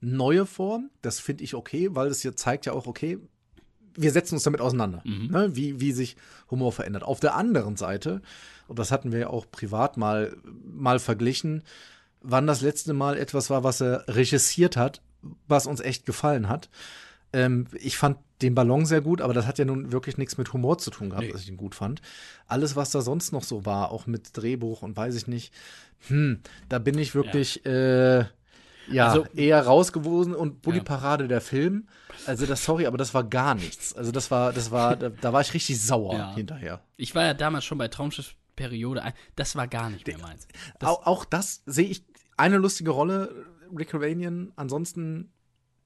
neue Form. Das finde ich okay, weil es hier zeigt ja auch, okay, wir setzen uns damit auseinander, ne, wie, wie sich Humor verändert. Auf der anderen Seite, und das hatten wir ja auch privat mal, mal verglichen, wann das letzte Mal etwas war, was er regissiert hat, was uns echt gefallen hat. Ähm, ich fand den Ballon sehr gut, aber das hat ja nun wirklich nichts mit Humor zu tun gehabt, Nee. dass ich ihn gut fand. Alles, was da sonst noch so war, auch mit Drehbuch und weiß ich nicht, hm, da bin ich wirklich äh, ja Also- eher rausgewogen und Bully Ja. Parade der Film. Also das sorry, aber das war gar nichts. Also das war, das war, da, da war ich richtig sauer Ja. hinterher. Ich war ja damals schon bei Traumschiff-Periode, das war gar nicht mehr meins. Das, Auch, auch das sehe ich eine lustige Rolle, Rick Ravanian, ansonsten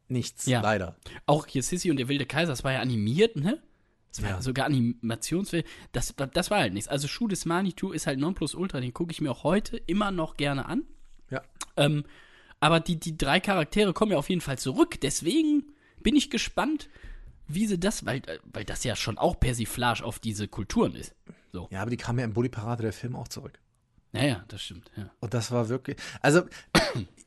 nichts, Ja. leider. auch hier Sissy und der wilde Kaiser, das war ja animiert, ne? Das war Ja. sogar Animationsfilm. Das, das war halt nichts. Also Schuh des Manitou ist halt Nonplusultra, den gucke ich mir auch heute immer noch gerne an. Ja. Ähm, aber die, die drei Charaktere kommen ja auf jeden Fall zurück. Deswegen bin ich gespannt, wie sie das, weil, weil das ja schon auch Persiflage auf diese Kulturen ist. So. Ja, aber die kam ja im Bully Parade der Film auch zurück. Naja, das stimmt. Ja. Und das war wirklich, also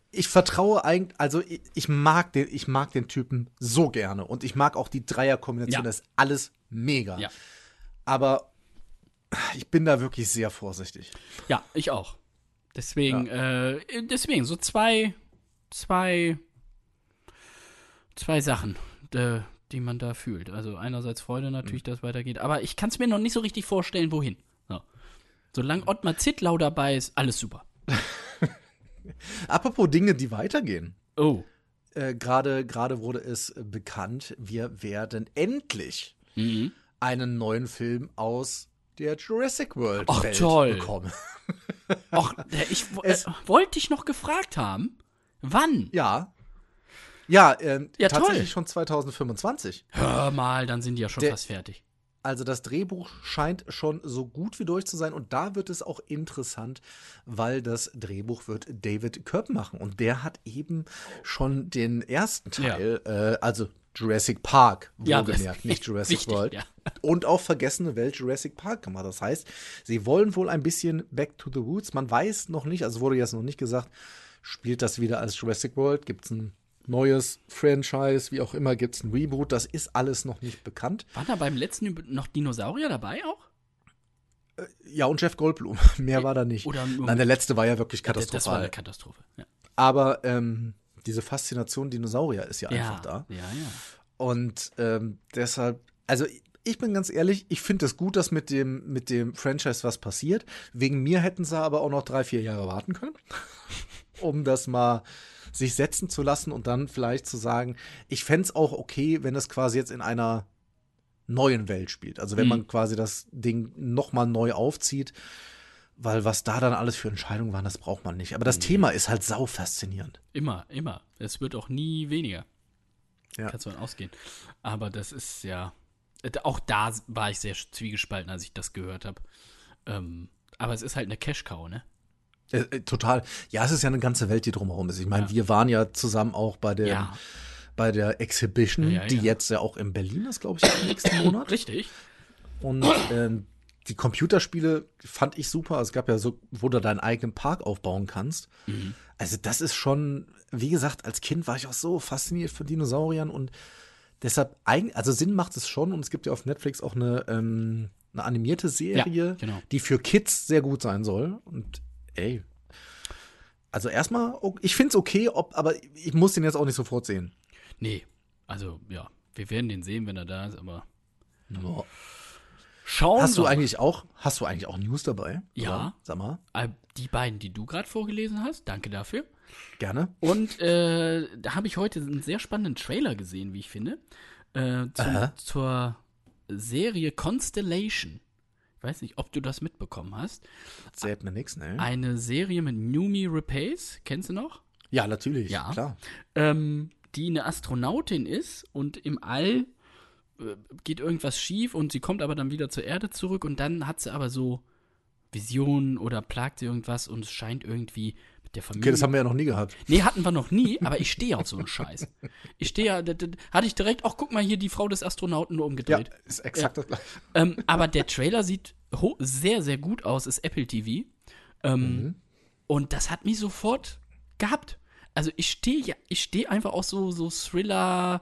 ich vertraue eigentlich, also ich, ich mag den, ich mag den Typen so gerne und ich mag auch die Dreierkombination, Ja. das ist alles mega. Ja. Aber ich bin da wirklich sehr vorsichtig. ja, ich auch. Deswegen, äh, deswegen, so zwei, zwei, zwei Sachen, äh, die man da fühlt. Also einerseits Freude natürlich, dass es weitergeht, aber ich kann es mir noch nicht so richtig vorstellen, wohin. So. Solange Ottmar Zittlau dabei ist, alles super. Apropos Dinge, die weitergehen. Oh. äh, gerade gerade wurde es bekannt, wir werden endlich Mhm. einen neuen Film aus der Jurassic World Ach, Welt toll. bekommen. Och, äh, ich Es- äh, wollte dich noch gefragt haben. Wann? Ja. Ja, ähm, Ja, tatsächlich toll. schon 2025. Hör mal, dann sind die ja schon Der- fast fertig. Also das Drehbuch scheint schon so gut wie durch zu sein und da wird es auch interessant, weil das Drehbuch wird David Kirk machen und der hat eben schon den ersten Teil, äh, also Jurassic Park, Ja, wohlgemerkt, das- nicht Jurassic wichtig, World, ja. und auch Vergessene Welt Jurassic Park gemacht. Das heißt, sie wollen wohl ein bisschen Back to the Roots. Man weiß noch nicht, also wurde jetzt noch nicht gesagt, spielt das wieder als Jurassic World, gibt es ein neues Franchise, wie auch immer, gibt es ein Reboot, das ist alles noch nicht bekannt. Waren da beim letzten noch Dinosaurier dabei auch? Ja, und Jeff Goldblum. Mehr war da nicht. Oder Nein, der letzte war ja wirklich Das, das war katastrophal. eine Katastrophe. Ja, Aber ähm, diese Faszination Dinosaurier ist ja ja, einfach da. ja. ja. Und ähm, deshalb, also ich bin ganz ehrlich, ich finde es gut, dass mit dem, mit dem Franchise was passiert. Wegen mir hätten sie aber auch noch drei, vier Jahre warten können, um das mal sich setzen zu lassen und dann vielleicht zu sagen, ich fände es auch okay, wenn es quasi jetzt in einer neuen Welt spielt. Also wenn Mhm. man quasi das Ding nochmal neu aufzieht, weil was da dann alles für Entscheidungen waren, das braucht man nicht. Aber das Thema ist halt sau faszinierend. Immer, immer. Es wird auch nie weniger. Ja. Kannst du von ausgehen. Aber das ist ja. äh, Auch da war ich sehr zwiegespalten, als ich das gehört habe. Ähm, aber es ist halt eine Cash-Cow, ne? Äh, äh, total. Ja, es ist ja eine ganze Welt, die drumherum ist. Ich meine, Ja. wir waren ja zusammen auch bei der, Ja. bei der Exhibition, Ja, die jetzt ja auch in Berlin ist, glaube ich, im nächsten Monat. Richtig. Und ähm, die Computerspiele fand ich super. Es gab ja so, wo du deinen eigenen Park aufbauen kannst. Mhm. Also das ist schon, wie gesagt, als Kind war ich auch so fasziniert von Dinosauriern und deshalb, also Sinn macht es schon. Und es gibt ja auf Netflix auch eine, ähm, eine animierte Serie, genau. die für Kids sehr gut sein soll. Und ey, also erstmal, ich finde es okay, ob, aber ich muss den jetzt auch nicht sofort sehen. Nee, also ja, wir werden den sehen, wenn er da ist, aber Boah. schauen Hast du wir. eigentlich auch, hast du eigentlich auch News dabei? Ja. Oder? Sag mal, Äh, Die beiden, die du gerade vorgelesen hast, danke dafür. gerne. Und äh, da habe ich heute einen sehr spannenden Trailer gesehen, wie ich finde, äh, zum, zur Serie Constellation. Ich weiß nicht, ob du das mitbekommen hast. Zählt mir nichts, ne? Eine Serie mit Numi Rapace, kennst du noch? Ja, natürlich. Ja. Klar. ähm, die eine Astronautin ist und im All äh, geht irgendwas schief und sie kommt aber dann wieder zur Erde zurück und dann hat sie aber so Visionen oder plagt sie irgendwas und es scheint irgendwie der Familie. Okay, das haben wir ja noch nie gehabt. nee, hatten wir noch nie, aber ich stehe auf so einen Scheiß. Ich stehe ja, hatte ich direkt, ach guck mal hier, die Frau des Astronauten nur Ja, umgedreht. ist exakt das gleiche. Ähm, aber der Trailer sieht sehr, sehr gut aus, ist Apple TV. Ähm, Und das hat mich sofort gehabt. Also ich stehe ja, ich stehe einfach auf so, so Thriller,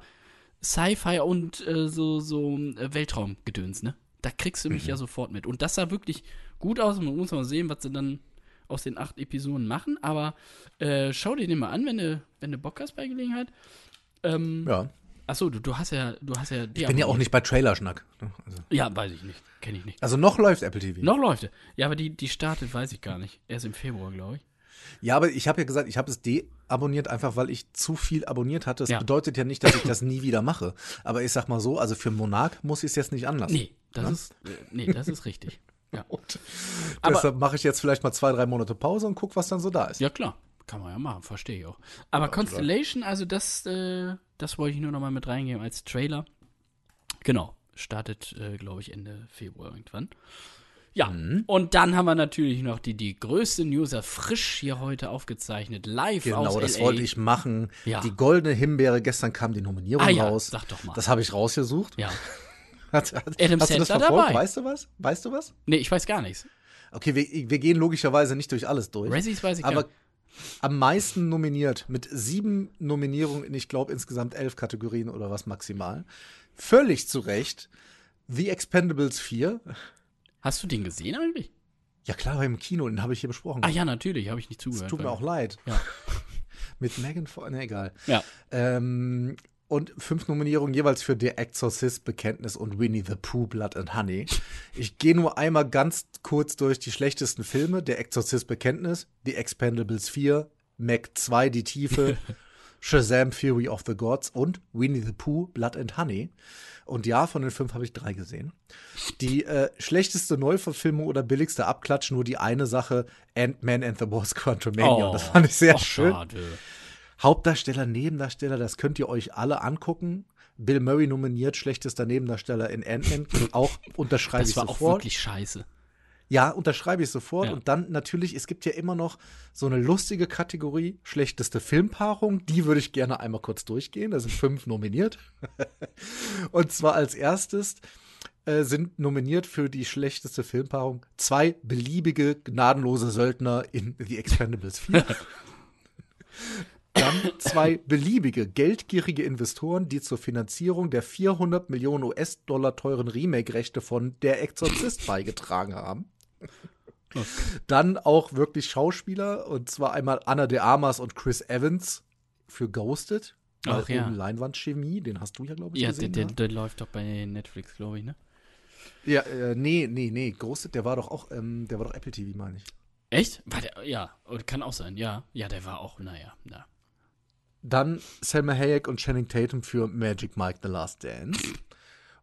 Sci-Fi und äh, so, so äh, Weltraumgedöns, ne? Da kriegst du mich ja sofort mit. Und das sah wirklich gut aus. Man muss mal sehen, was sie dann aus den acht Episoden machen. Aber äh, schau dir den mal an, wenn du, wenn du Bock hast bei Gelegenheit. Ähm, Ja. Achso, du, du hast ja, du hast ja. Ich bin ja auch nicht bei Trailerschnack. ne? Also, Ja, weiß ich nicht. Kenne ich nicht. also noch läuft Apple TV. Noch läuft er. Ja, aber die, die startet, weiß ich gar nicht. Erst im Februar, glaube ich. Ja, aber ich habe ja gesagt, ich habe es deabonniert, einfach weil ich zu viel abonniert hatte. Das Ja. bedeutet ja nicht, dass ich das nie wieder mache. Aber ich sag mal so, also für Monarch muss ich es jetzt nicht anlassen. Nee, das ist, äh, nee, das ist richtig. Ja. Deshalb mache ich jetzt vielleicht mal zwei, drei Monate Pause und guck, was dann so da ist. ja, klar. Kann man ja machen, verstehe ich auch. Aber Constellation, also das, äh, das wollte ich nur noch mal mit reingeben als Trailer. Genau. Startet, äh, glaube ich, Ende Februar irgendwann. Ja, Mhm. und dann haben wir natürlich noch die, die größte News, ja frisch hier heute aufgezeichtet, live aus Genau, das LA. wollte ich machen. Ja. Die goldene Himbeere, gestern kam die Nominierung Ah ja, raus. sag doch mal. Das habe ich rausgesucht. Ja. Hat, hat, Adam hast du das Sandler dabei. Weißt du was? Weißt du was? Nee, ich weiß gar nichts. Okay, wir, wir gehen logischerweise nicht durch alles durch. Razzies weiß ich aber gar am meisten nominiert mit sieben Nominierungen in, ich glaube, insgesamt elf Kategorien oder was maximal. Völlig zu Recht. The Expendables 4. Hast du den gesehen eigentlich? Ja klar, im Kino, den habe ich hier besprochen. Ah ja, natürlich, habe ich nicht zugehört. Tut mir auch leid. Ja. Mit Megan Fox, ne, egal. Ja. Ähm, und fünf Nominierungen jeweils für The Exorcist, Bekenntnis und Winnie the Pooh, Blood and Honey. Ich gehe nur einmal ganz kurz durch die schlechtesten Filme. Der Exorcist, Bekenntnis, The Expendables 4, Mac 2, Die Tiefe, Shazam Fury of the Gods und Winnie the Pooh Blood and Honey. Und ja, von den fünf habe ich drei gesehen. Die äh, schlechteste Neuverfilmung oder billigste Abklatsch, nur die eine Sache, Ant-Man and the Wasp Quantumania. Oh, das fand ich sehr ach, schön. Schade. Hauptdarsteller, Nebendarsteller, das könnt ihr euch alle angucken. Bill Murray nominiert, schlechtester Nebendarsteller in Ant-Man. Auch unterschreibe Das ich war auch sofort. wirklich scheiße. Ja, unterschreibe ich sofort. Ja. Und dann natürlich, es gibt ja immer noch so eine lustige Kategorie, schlechteste Filmpaarung. Die würde ich gerne einmal kurz durchgehen. Da sind fünf nominiert. Und zwar als erstes äh, sind nominiert für die schlechteste Filmpaarung zwei beliebige, gnadenlose Söldner in The Expendables 4. Dann zwei beliebige, geldgierige Investoren, die zur Finanzierung der 400 Millionen US-Dollar teuren Remake-Rechte von Der Exorzist beigetragen haben. Dann auch wirklich Schauspieler, und zwar einmal Anna de Armas und Chris Evans für Ghosted. Mal Ach ja. Leinwandchemie, den hast du ja, glaube ich, Ja, der, gesehen. der, ne? der läuft doch bei Netflix, glaube ich, ne? ja, äh, nee, nee, nee, Ghosted, der war doch auch, ähm, der war doch Apple TV, meine ich. Echt? War der, ja, kann auch sein, ja. Ja, der war auch, naja, na. Dann Selma Hayek und Channing Tatum für Magic Mike The Last Dance.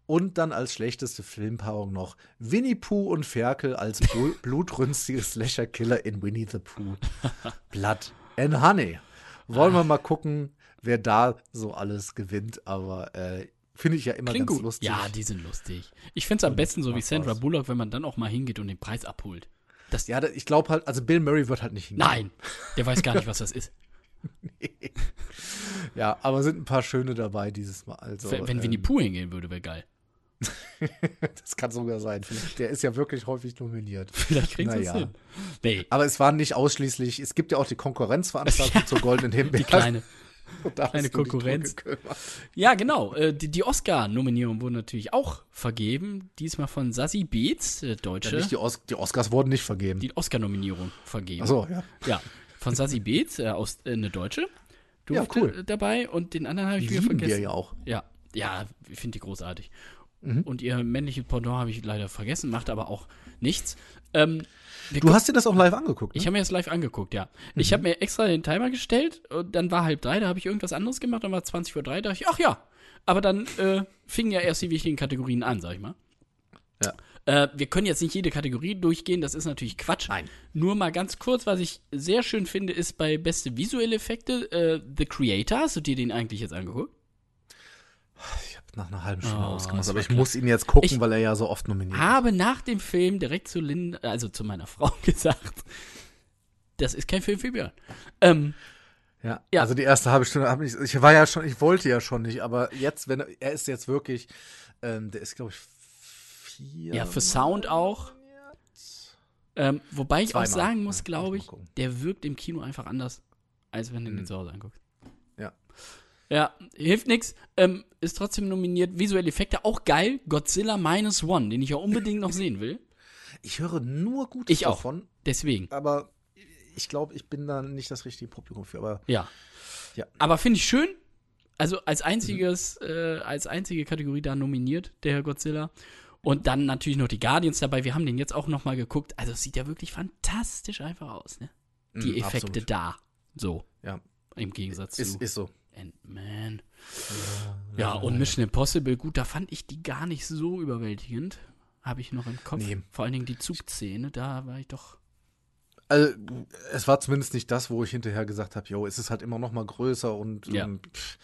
Und dann als schlechteste Filmpaarung noch Winnie Pooh und Ferkel als blu- blutrünstige Slasher-Killer in Winnie the Pooh. Blood and Honey. Wollen wir mal gucken, wer da so alles gewinnt. Aber äh, finde ich ja immer Klingt ganz gut. lustig. Ja, die sind lustig. Ich finde es am besten so wie Sandra. Bullock, wenn man dann auch mal hingeht und den Preis abholt. Das, ja, ich glaube halt, also Bill Murray wird halt nicht hingehen. Nein, der weiß gar nicht, was das ist. Ja, aber sind ein paar schöne dabei dieses Mal. Also, wenn wenn Winnie ähm, Pooh hingehen würde, wäre geil. Das kann sogar sein. Der ist ja wirklich häufig nominiert. Vielleicht kriegen sie es Naja. hin. Nee, Aber es waren nicht ausschließlich, es gibt ja auch die Konkurrenzveranstaltung zur Goldenen Himbeere. die kleine. Und da kleine Konkurrenz. Ja, genau. Äh, die die Oscar-Nominierungen wurden natürlich auch vergeben. Diesmal von Sassy Beats, äh, Ja, Deutsche. nicht die, Os die Oscars wurden nicht vergeben. die Oscar-Nominierung vergeben. Achso, ja. Ja, von Sassy Beats, äh, aus, äh, eine Deutsche. Du Ja, cool. dabei und den anderen habe ich wieder vergessen. wir ja auch. Ja, ja, ich finde die großartig. Mhm. Und ihr männliches Pendant habe ich leider vergessen, macht aber auch nichts. Ähm, Du hast dir das auch live angeguckt, ne? ich habe mir das live angeguckt, ja. Mhm. Ich habe mir extra den Timer gestellt und dann war halb drei, da habe ich irgendwas anderes gemacht, dann war 20 vor drei, da dachte ich, ach ja. Aber dann äh, fingen ja erst die wichtigen Kategorien an, sag ich mal. Ja. Äh, wir können jetzt nicht jede Kategorie durchgehen, das ist natürlich Quatsch. Nein. Nur mal ganz kurz, was ich sehr schön finde, ist bei beste visuelle Effekte äh, The Creator. Hast du dir den eigentlich jetzt angeguckt? Ich habe nach einer halben Stunde Oh, ausgemacht, aber ich klar. muss ihn jetzt gucken, Ich weil er ja so oft nominiert ist. Habe nach dem Film direkt zu Lynn, also zu meiner Frau gesagt, das ist kein Film für Björn. Ähm, Ja. Ja. Also die erste halbe Stunde habe ich, ich war ja schon, ich wollte ja schon nicht, aber jetzt, wenn er, er ist jetzt wirklich, ähm, der ist, glaube ich, vier. ja, für Sound auch. Ähm, wobei ich auch Zweimal. sagen muss, glaube ich, der wirkt im Kino einfach anders, als wenn du Mhm. den zu Hause anguckst. Ja. Ja, hilft nix. Ähm, ist trotzdem nominiert. Visuelle Effekte, auch geil. Godzilla Minus One, den ich ja unbedingt noch sehen will. Ich höre nur Gutes Ich auch. davon, Deswegen. aber ich glaube, ich bin da nicht das richtige Publikum für. Aber Ja. Ja. Aber finde ich schön. Also als einziges, äh, als einzige Kategorie da nominiert, der Herr Godzilla. Und dann natürlich noch die Guardians dabei. Wir haben den jetzt auch noch mal geguckt. Also es sieht ja wirklich fantastisch einfach aus, ne? Die Mm, Effekte absolut. da. So. Ja. Im Gegensatz Ist, zu ist so. Ant-Man. Ja, und Mission Impossible, gut, da fand ich die gar nicht so überwältigend. Habe ich noch im Kopf. Nee. Vor allen Dingen die Zugszene, da war ich doch. Also, es war zumindest nicht das, wo ich hinterher gesagt habe, jo, es ist halt immer noch mal größer und, Ja. und pff.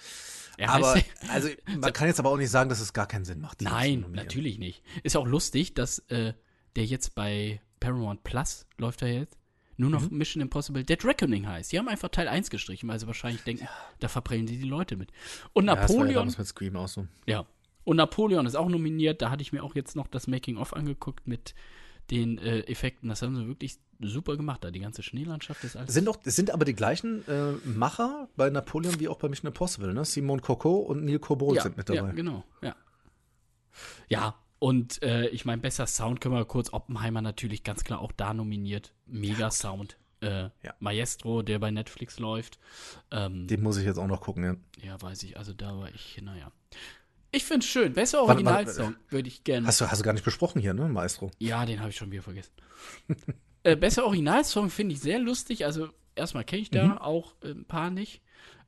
Ja, aber weißt also man kann jetzt aber auch nicht sagen, dass es gar keinen Sinn macht. Nein, natürlich nicht. Ist auch lustig, dass äh, der jetzt bei Paramount Plus läuft er jetzt nur noch Mhm. Mission Impossible Dead Reckoning heißt. Die haben einfach Teil 1 gestrichen, weil sie wahrscheinlich denken, da verprellen die die Leute mit. Und Ja, das war ja Napoleon, mit Scream auch so. ja. Und Napoleon ist auch nominiert. Da hatte ich mir auch jetzt noch das Making-of angeguckt mit den äh, Effekten. Das haben sie wirklich super gemacht. Da die ganze Schneelandschaft ist alles. Sind doch, sind aber die gleichen äh, Macher bei Napoleon wie auch bei Mission Impossible, ne? Simon Coco und Neil Coburn ja, sind mit ja, dabei. genau. Ja, ja und äh, ich meine, besser Sound können wir kurz. Oppenheimer natürlich ganz klar auch da nominiert. Mega Sound. Äh, Ja. Maestro, der bei Netflix läuft. Ähm, Den muss ich jetzt auch noch gucken, ja. ja, weiß ich. Also da war ich, naja. Ich finde es schön. Besser Originalsong würde ich gerne. Hast du, hast du gar nicht besprochen hier, ne, Maestro? Ja, den habe ich schon wieder vergessen. äh, besser Originalsong finde ich sehr lustig. Also erstmal kenne ich da Mhm. auch äh, ein paar nicht.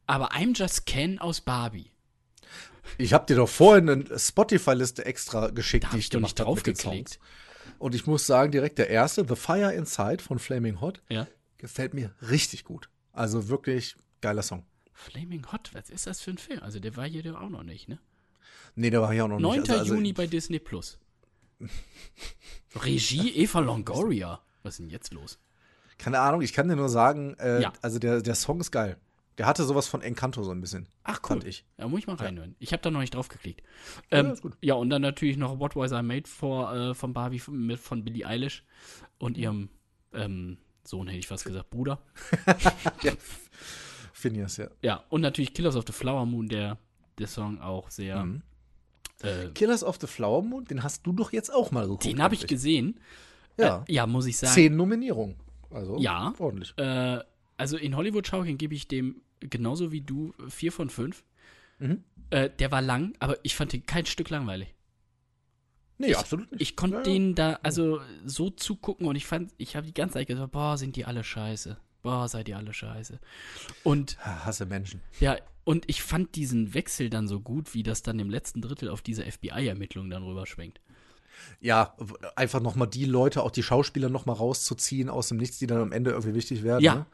aber I'm Just Ken aus Barbie. Ich habe dir doch vorhin eine Spotify-Liste extra geschickt, Da die ich gemacht habe draufgeklickt. Und ich muss sagen, direkt der erste, The Fire Inside von Flaming Hot, Ja. gefällt mir richtig gut. Also wirklich geiler Song. Flaming Hot, was ist das für ein Film? Also der war hier doch auch noch nicht, ne? Nee, der war hier auch noch 9. nicht. Also, also, Juni bei Disney Plus. Regie Eva Longoria. Was ist denn jetzt los? Keine Ahnung, ich kann dir nur sagen, äh, Ja. also der, der Song ist geil. Der hatte sowas von Encanto so ein bisschen. Ach cool. Ich. Da muss ich mal reinhören. Ich habe da noch nicht drauf geklickt. Ähm, ja, und dann natürlich noch What Was I Made for äh, von Barbie von, mit, von Billie Eilish und ihrem ähm, Sohn, hätte ich fast gesagt, Bruder. Ja. Phineas, ja. Ja, und natürlich Killers of the Flower Moon, der, der Song auch sehr. Mhm. Äh, Killers of the Flower Moon, den hast du doch jetzt auch mal geguckt. den habe ich gesehen. Ja. Äh, ja, muss ich sagen. Zehn Nominierungen. Also Ja. ordentlich. Äh, also in Hollywood Schaukeln gebe ich dem genauso wie du vier von fünf. Mhm. Äh, der war lang, aber ich fand den kein Stück langweilig. Nee, absolut nicht. Ich konnte Ja, ja. denen da also so zugucken und ich fand, ich habe die ganze Zeit gesagt, boah, sind die alle scheiße. Boah, seid ihr alle scheiße. Und Ha, Hasse Menschen. ja, und ich fand diesen Wechsel dann so gut, wie das dann im letzten Drittel auf diese FBI-Ermittlung dann rüberschwenkt. Ja, einfach nochmal die Leute, auch die Schauspieler nochmal rauszuziehen aus dem Nichts, die dann am Ende irgendwie wichtig werden. Ja. Ne?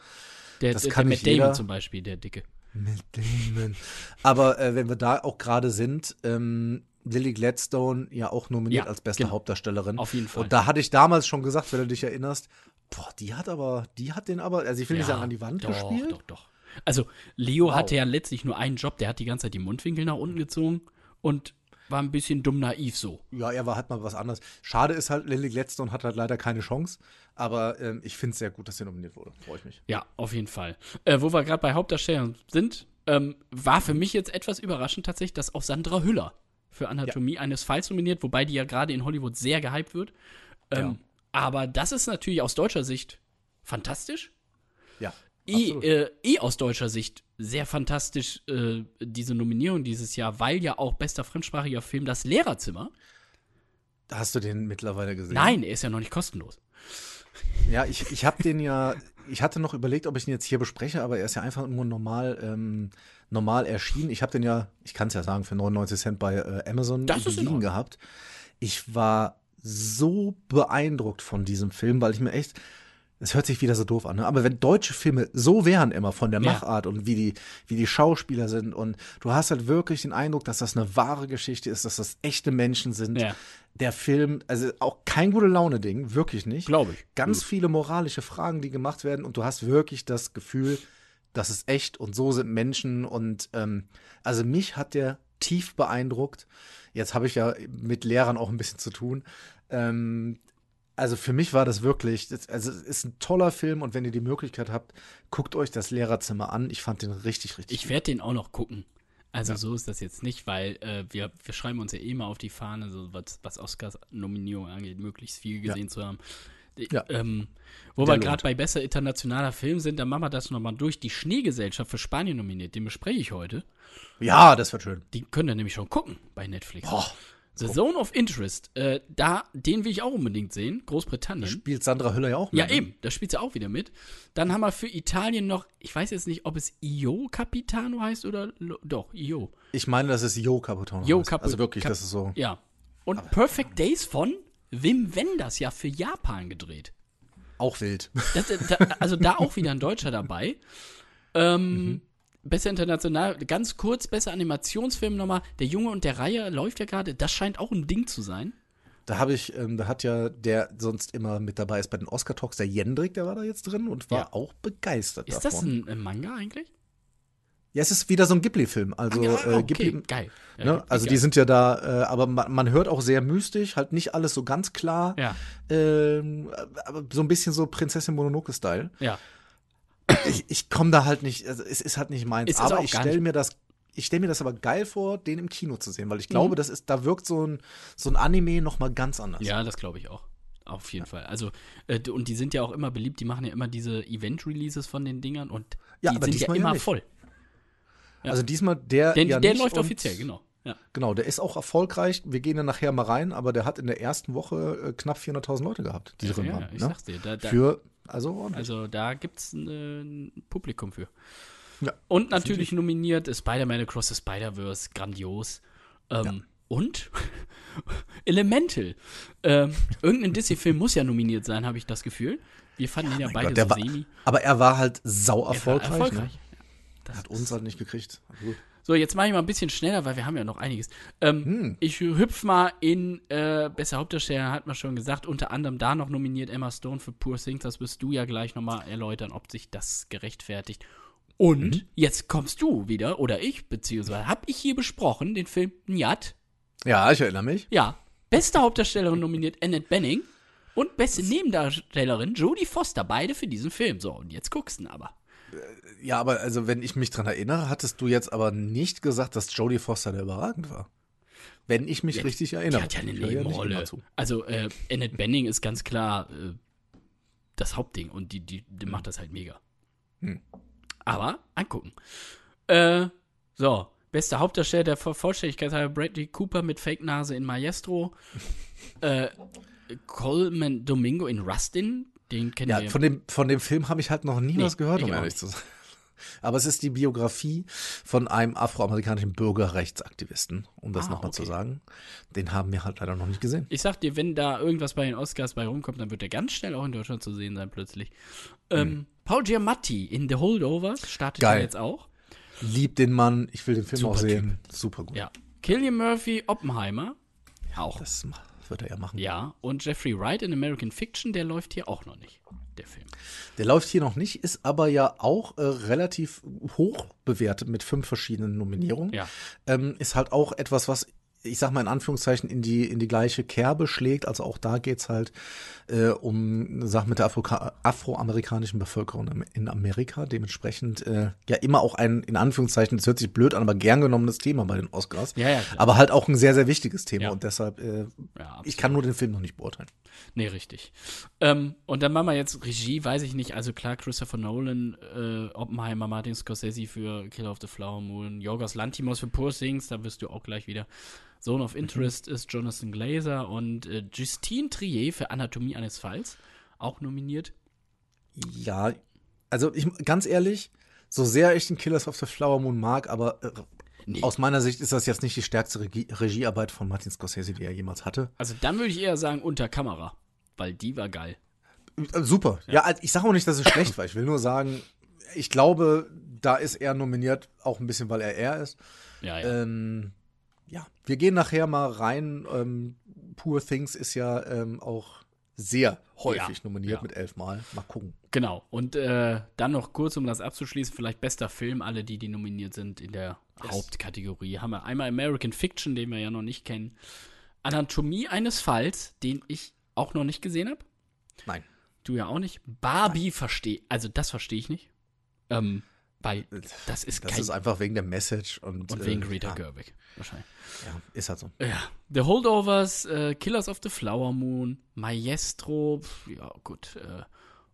Der, Das der, kann der Matt Damon jeder. zum Beispiel, der Dicke. Mit Damon. Aber äh, wenn wir da auch gerade sind, ähm, Lily Gladstone ja auch nominiert Ja, als beste genau. Hauptdarstellerin. Auf jeden Fall. Und da hatte ich damals schon gesagt, wenn du dich erinnerst, boah, die hat aber, die hat den aber, also ich will nicht sagen, an die Wand doch, gespielt. Doch, doch. Also, Leo Wow. hatte ja letztlich nur einen Job, der hat die ganze Zeit die Mundwinkel nach unten gezogen und war ein bisschen dumm naiv so. Ja, er war halt mal was anderes. Schade ist halt, Lily Gladstone hat halt leider keine Chance. Aber ähm, ich finde es sehr gut, dass sie nominiert wurde. Freue ich mich. Ja, auf jeden Fall. Äh, wo wir gerade bei Hauptdarstellern sind, ähm, war für mich jetzt etwas überraschend tatsächlich, dass auch Sandra Hüller für Anatomie eines Falls nominiert, wobei die ja gerade in Hollywood sehr gehypt wird. Ähm, Ja. Aber das ist natürlich aus deutscher Sicht fantastisch. Ja. Eh, äh, eh aus deutscher Sicht sehr fantastisch äh, diese Nominierung dieses Jahr, weil ja auch bester fremdsprachiger Film das Lehrerzimmer. Hast du den mittlerweile gesehen? Nein, er ist ja noch nicht kostenlos. Ja, ich, ich habe den ja, ich hatte noch überlegt, ob ich ihn jetzt hier bespreche, aber er ist ja einfach nur normal, ähm, normal erschienen. Ich habe den ja, ich kann es ja sagen, für 99 Cent bei äh, Amazon Das liegen gehabt. Ich war so beeindruckt von diesem Film, weil ich mir echt, es hört sich wieder so doof an, ne? aber wenn deutsche Filme so wären immer von der Ja. Machart und wie die, wie die Schauspieler sind und du hast halt wirklich den Eindruck, dass das eine wahre Geschichte ist, dass das echte Menschen sind. Ja. Der Film, also auch kein gute Laune-Ding, wirklich nicht Glaube ich. ganz viele moralische Fragen, die gemacht werden und du hast wirklich das Gefühl, das ist echt und so sind Menschen und ähm, also mich hat der tief beeindruckt. Jetzt habe ich ja mit Lehrern auch ein bisschen zu tun. Ähm, also für mich war das wirklich, das, also es ist ein toller Film und wenn ihr die Möglichkeit habt, guckt euch das Lehrerzimmer an. Ich fand den richtig, richtig Ich werde den auch noch gucken. Also so ist das jetzt nicht, weil äh, wir, wir schreiben uns ja eh mal auf die Fahne, so was, was Oscars-Nominierung angeht, möglichst viel gesehen zu haben. Ja. Ähm, wo Der wir gerade bei besser internationaler Film sind, dann machen wir das nochmal durch. Die Schneegesellschaft für Spanien nominiert, den bespreche ich heute. Ja, das wird schön. Die könnt ihr nämlich schon gucken bei Netflix. Boah. The Zone of Interest, äh, da, den will ich auch unbedingt sehen. Großbritannien. Spielt Sandra Hüller ja auch mit. Ja, ne? eben, da spielt sie auch wieder mit. Dann haben wir für Italien noch, ich weiß jetzt nicht, ob es Io Capitano heißt oder doch, Io. Ich meine, das ist Jo Capitano. Jo heißt. Capi- Also wirklich, Cap- das ist so. Ja. Und Perfect Days von Wim Wenders ja für Japan gedreht. Auch wild. Das, da, also da auch wieder ein Deutscher dabei. Ähm, Besser international, ganz kurz, besser Animationsfilm nochmal. Der Junge und der Reihe läuft ja gerade. Das scheint auch ein Ding zu sein. Da habe ich, ähm, da hat ja der sonst immer mit dabei ist bei den Oscar Talks, der Jendrik, der war da jetzt drin und war Ja. auch begeistert Ist davon. das ein, ein Manga eigentlich? Ja, es ist wieder so ein Ghibli-Film. Also ja, äh, okay, Ghibli, geil. Ja, ne? Ghibli, Also die geil. sind ja da, äh, aber man, man hört auch sehr mystisch, halt nicht alles so ganz klar. Ja, Ähm, aber so ein bisschen so Prinzessin Mononoke-Style. ja. Ich, ich komme da halt nicht, also es ist halt nicht meins. Es aber ich stelle mir das, ich stelle mir das aber geil vor, den im Kino zu sehen, weil ich Mhm. glaube, das ist, da wirkt so ein, so ein Anime noch mal ganz anders. Ja, das glaube ich auch. Auf jeden Fall. Also, äh, und die sind ja auch immer beliebt, die machen ja immer diese Event-Releases von den Dingern und Ja, die aber sind ja ja immer voll. Ja. Also diesmal der, Der, ja der läuft offiziell, genau. Ja. Genau, der ist auch erfolgreich. Wir gehen dann nachher mal rein, aber der hat in der ersten Woche äh, knapp 400.000 Leute gehabt, die drin ja, waren. ich ne? sag's dir. Da, da, Für, also ordentlich. also da gibt's ein, äh, ein Publikum für. Ja, Und natürlich nominiert ist Spider-Man Across the Spider-Verse, grandios. Ähm, Und Elemental. Ähm, irgendein Disney-Film muss ja nominiert sein, habe ich das Gefühl. Wir fanden ihn ja beide Gott, so war, semi. aber er war halt sau Er war erfolgreich. erfolgreich. Ne? Das Hat uns halt nicht gekriegt. So, jetzt mache ich mal ein bisschen schneller, weil wir haben ja noch einiges. Ähm, Hm. Ich hüpf mal in äh, Besser Hauptdarsteller, hat man schon gesagt. Unter anderem da noch nominiert Emma Stone für Poor Things. Das wirst du ja gleich nochmal erläutern, ob sich das gerechtfertigt. Und Mhm. jetzt kommst du wieder, oder ich, beziehungsweise habe ich hier besprochen, den Film Njat. Ja, ich erinnere mich. Ja, beste Hauptdarstellerin nominiert Annette Benning und beste Nebendarstellerin Jodie Foster. Beide für diesen Film. So, und jetzt guckst du ihn aber. Ja, aber also, wenn ich mich dran erinnere, hattest du jetzt aber nicht gesagt, dass Jodie Foster der überragend war. Wenn ich mich richtig Die erinnere. hat ja eine Nebenrolle. zu. also, äh, Annette Benning ist ganz klar äh, das Hauptding und die, die, die macht das halt mega. Hm. Aber angucken. Äh, so, bester Hauptdarsteller der Voll- Vollständigkeit halber Bradley Cooper mit Fake-Nase in Maestro. äh, Coleman Domingo in Rustin, den kennen Ja, wir von dem, von dem Film habe ich halt noch nie Nee, was gehört, um ehrlich zu sein. Aber es ist die Biografie von einem afroamerikanischen Bürgerrechtsaktivisten, um das Ah, nochmal okay. zu sagen. Den haben wir halt leider noch nicht gesehen. Ich sag dir, wenn da irgendwas bei den Oscars bei rumkommt, dann wird er ganz schnell auch in Deutschland zu sehen sein, plötzlich. Ähm, Paul Giamatti in The Holdovers startet Geil. er jetzt auch. Lieb den Mann, ich will den Film Super auch sehen. Super gut. Ja. Killian Murphy, Oppenheimer. Auch. Das ma- wird er ja machen. Ja. Und Jeffrey Wright in American Fiction, der läuft hier auch noch nicht, der Film. Der läuft hier noch nicht, ist aber ja auch äh, relativ hoch bewertet mit fünf verschiedenen Nominierungen. Ja. Ähm, ist halt auch etwas, was ich sag mal in Anführungszeichen in die in die gleiche Kerbe schlägt. Also auch da geht's halt äh, um eine Sache mit der Afroka afroamerikanischen Bevölkerung in- in Amerika. Dementsprechend äh, ja immer auch ein in Anführungszeichen, das hört sich blöd an, aber gern genommenes Thema bei den Oscars. Ja, ja, klar. Aber halt auch ein sehr sehr wichtiges Thema Ja. und deshalb äh, Ja, ich kann nur den Film noch nicht beurteilen. Nee, richtig. Ähm, und dann machen wir jetzt Regie, weiß ich nicht. Also klar, Christopher Nolan, äh, Oppenheimer, Martin Scorsese für Killer of the Flower Moon, Yorgos Lantimos für Poor Things, da wirst du auch gleich wieder. Zone of Interest ist Jonathan Glazer und äh, Justine Trier für Anatomie eines Falls, auch nominiert. Ja, also ich ganz ehrlich, so sehr ich den Killers of the Flower Moon mag, aber äh, Nee. aus meiner Sicht ist das jetzt nicht die stärkste Regie Regiearbeit von Martin Scorsese, die er jemals hatte. Also dann würde ich eher sagen unter Kamera, weil die war geil. Äh, super. Ja, also ich sage auch nicht, dass es schlecht war. Ich will nur sagen, ich glaube, da ist er nominiert, auch ein bisschen, weil er er ist. Ja, ja. Ähm, ja, wir gehen nachher mal rein. Ähm, Poor Things ist ja ähm, auch sehr häufig Ja, nominiert ja. mit elfmal. Mal gucken. Genau. Und äh, dann noch kurz, um das abzuschließen, vielleicht bester Film, alle die, die nominiert sind in der Hauptkategorie. Haben wir einmal American Fiction, den wir ja noch nicht kennen. Anatomie eines Falls, den ich auch noch nicht gesehen habe. Nein. Du ja auch nicht. Barbie verstehe, also das verstehe ich nicht. Ähm, weil das ist Das kein, ist einfach wegen der Message und, und wegen äh, Greta ja, Gerwig. Wahrscheinlich. ja, ist halt so. Ja. The Holdovers, äh, Killers of the Flower Moon, Maestro, pf, ja gut, äh,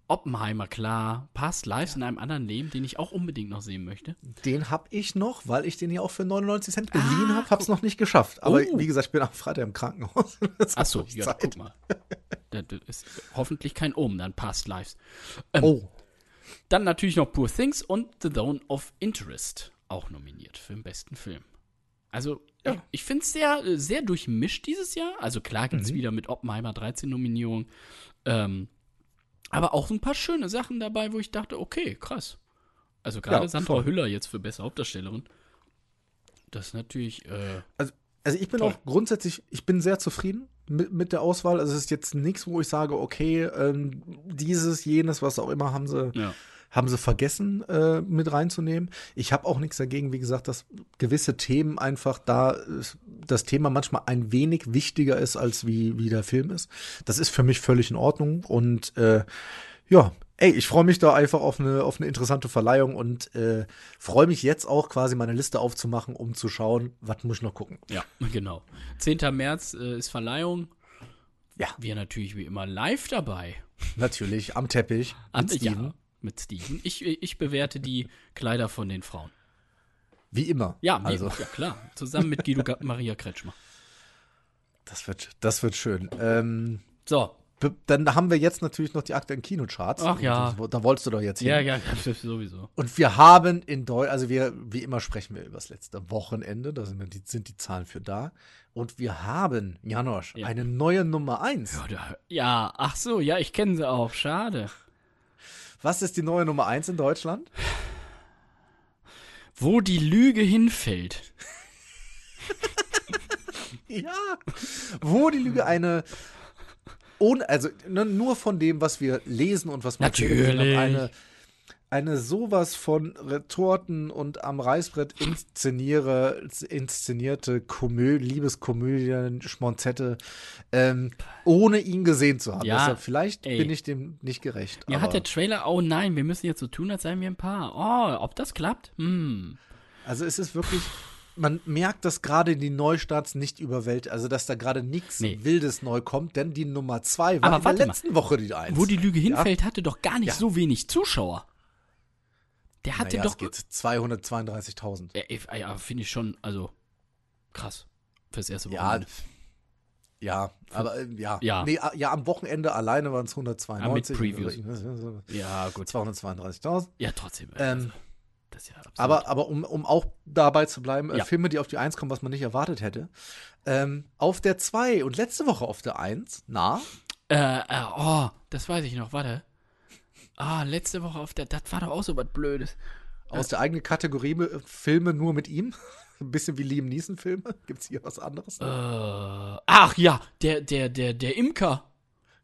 Oppenheimer, klar, Past Lives in einem anderen Leben, den ich auch unbedingt noch sehen möchte. Den hab ich noch, weil ich den ja auch für 99 Cent geliehen Ah, habe, hab's noch nicht geschafft. Aber Oh. wie gesagt, ich bin am Freitag im Krankenhaus. Achso, ja, Zeit. guck mal. Das das ist hoffentlich kein Omen, dann Past Lives. Ähm, Oh, Dann natürlich noch Poor Things und The Zone of Interest, auch nominiert für den besten Film. Also, Ja. ich, ich finde es sehr, sehr durchmischt dieses Jahr. Also, klar gibt es Mhm. wieder mit Oppenheimer 13 Nominierungen. Ähm, aber auch ein paar schöne Sachen dabei, wo ich dachte, okay, krass. Also, gerade Ja, Sandra voll. Hüller jetzt für beste Hauptdarstellerin. Das ist natürlich, äh, also, also ich bin Toll. auch grundsätzlich, ich bin sehr zufrieden mit, mit der Auswahl. Also es ist jetzt nichts, wo ich sage, okay, ähm, dieses, jenes, was auch immer, haben sie, ja. haben sie vergessen äh, mit reinzunehmen. Ich habe auch nichts dagegen, wie gesagt, dass gewisse Themen einfach da äh, das Thema manchmal ein wenig wichtiger ist, als wie, wie der Film ist. Das ist für mich völlig in Ordnung und äh, ja, ey, ich freue mich da einfach auf eine, auf eine interessante Verleihung und äh, freue mich jetzt auch quasi meine Liste aufzumachen, um zu schauen, was muss ich noch gucken. Ja, genau. 10. März äh, ist Verleihung. Ja. Wir natürlich wie immer live dabei. Natürlich, am Teppich. An- mit Steven. Ja, mit Steven. Ich, ich bewerte die Kleider von den Frauen. Wie immer. Ja, wie, also, ja klar. Zusammen mit Guido Maria Kretschmer. das wird, das wird schön. Ähm, So, Dann haben wir jetzt natürlich noch die aktuellen Kinocharts. Ach ja. Da, wolltest du doch jetzt hin. Ja, ja, sowieso. Und wir haben in Deutschland, also wir, wie immer sprechen wir über das letzte Wochenende, da sind, die, sind die Zahlen für da. Und wir haben, Janosch, Ja. eine neue Nummer eins. Ja, da- Ja, ach so, ja, ich kenne sie auch. Schade. Was ist die neue Nummer eins in Deutschland? Wo die Lüge hinfällt. Ja. Wo die Lüge eine, ohne, also ne, nur von dem, was wir lesen und was wir Natürlich. haben, eine, eine sowas von Retorten und am Reißbrett inszeniere, inszenierte Komö Liebeskomödien, Schmonzette, ähm, ohne ihn gesehen zu haben. Ja, Deshalb, vielleicht ey. bin ich dem nicht gerecht. Mir hat der Trailer, oh nein, wir müssen jetzt so tun, als seien wir ein Paar. Oh, ob das klappt? Hm. Also es ist wirklich, man merkt, dass gerade die Neustarts nicht überwältigt, also dass da gerade nichts Nee. Wildes neu kommt, denn die Nummer zwei war Aber in der mal. letzten Woche die eins. Wo die Lüge hinfällt, hatte doch gar nicht Ja. so wenig Zuschauer. Der hatte naja, doch. es geht 232.000. Ja, ich- ja finde ich schon, also krass. Fürs erste Ja, Wochenende. ja, aber äh, ja. Ja. Nee, a- ja, am Wochenende alleine waren es 192. Ah, mit Previews. Ja, gut. 232.000. Ja, trotzdem. Ähm, also, das ist ja absurd. Aber, aber um, um auch dabei zu bleiben, äh, Ja. Filme, die auf die 1 kommen, was man nicht erwartet hätte. Ähm, auf der 2 und letzte Woche auf der 1, na, Äh, äh, oh, das weiß ich noch, warte. Ah, letzte Woche auf der, das war doch auch so was Blödes. aus der eigenen Kategorie äh, Filme nur mit ihm. Ein bisschen wie Liam Neeson-Filme. Gibt es hier was anderes? Äh, ach ja, der, der, der, der Imker.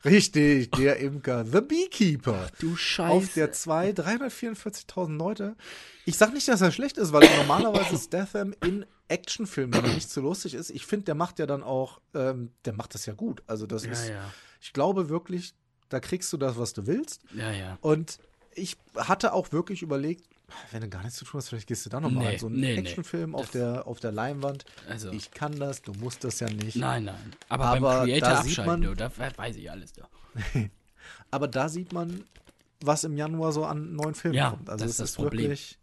Richtig, der Imker, The Beekeeper. Du Scheiße. Auf der 2, 344.000 Leute. Ich sag nicht, dass er schlecht ist, weil normalerweise Statham in Actionfilmen nicht so lustig ist. Ich finde, der macht ja dann auch, ähm, der macht das ja gut. Also das ja, ist, ja. ich glaube wirklich, da kriegst du das, was du willst. Ja, ja. Und ich hatte auch wirklich überlegt, wenn du gar nichts zu tun hast, vielleicht gehst du da nochmal Nee, rein. So ein nee, nee. Actionfilm auf, der, auf der Leinwand. Also. Ich kann das, du musst das ja nicht. Nein, nein. Aber, Aber beim Creator da sieht man- du, da weiß ich alles. Du. Aber da sieht man, was im Januar so an neuen Filmen Ja, kommt. Also das ist das ist Problem. wirklich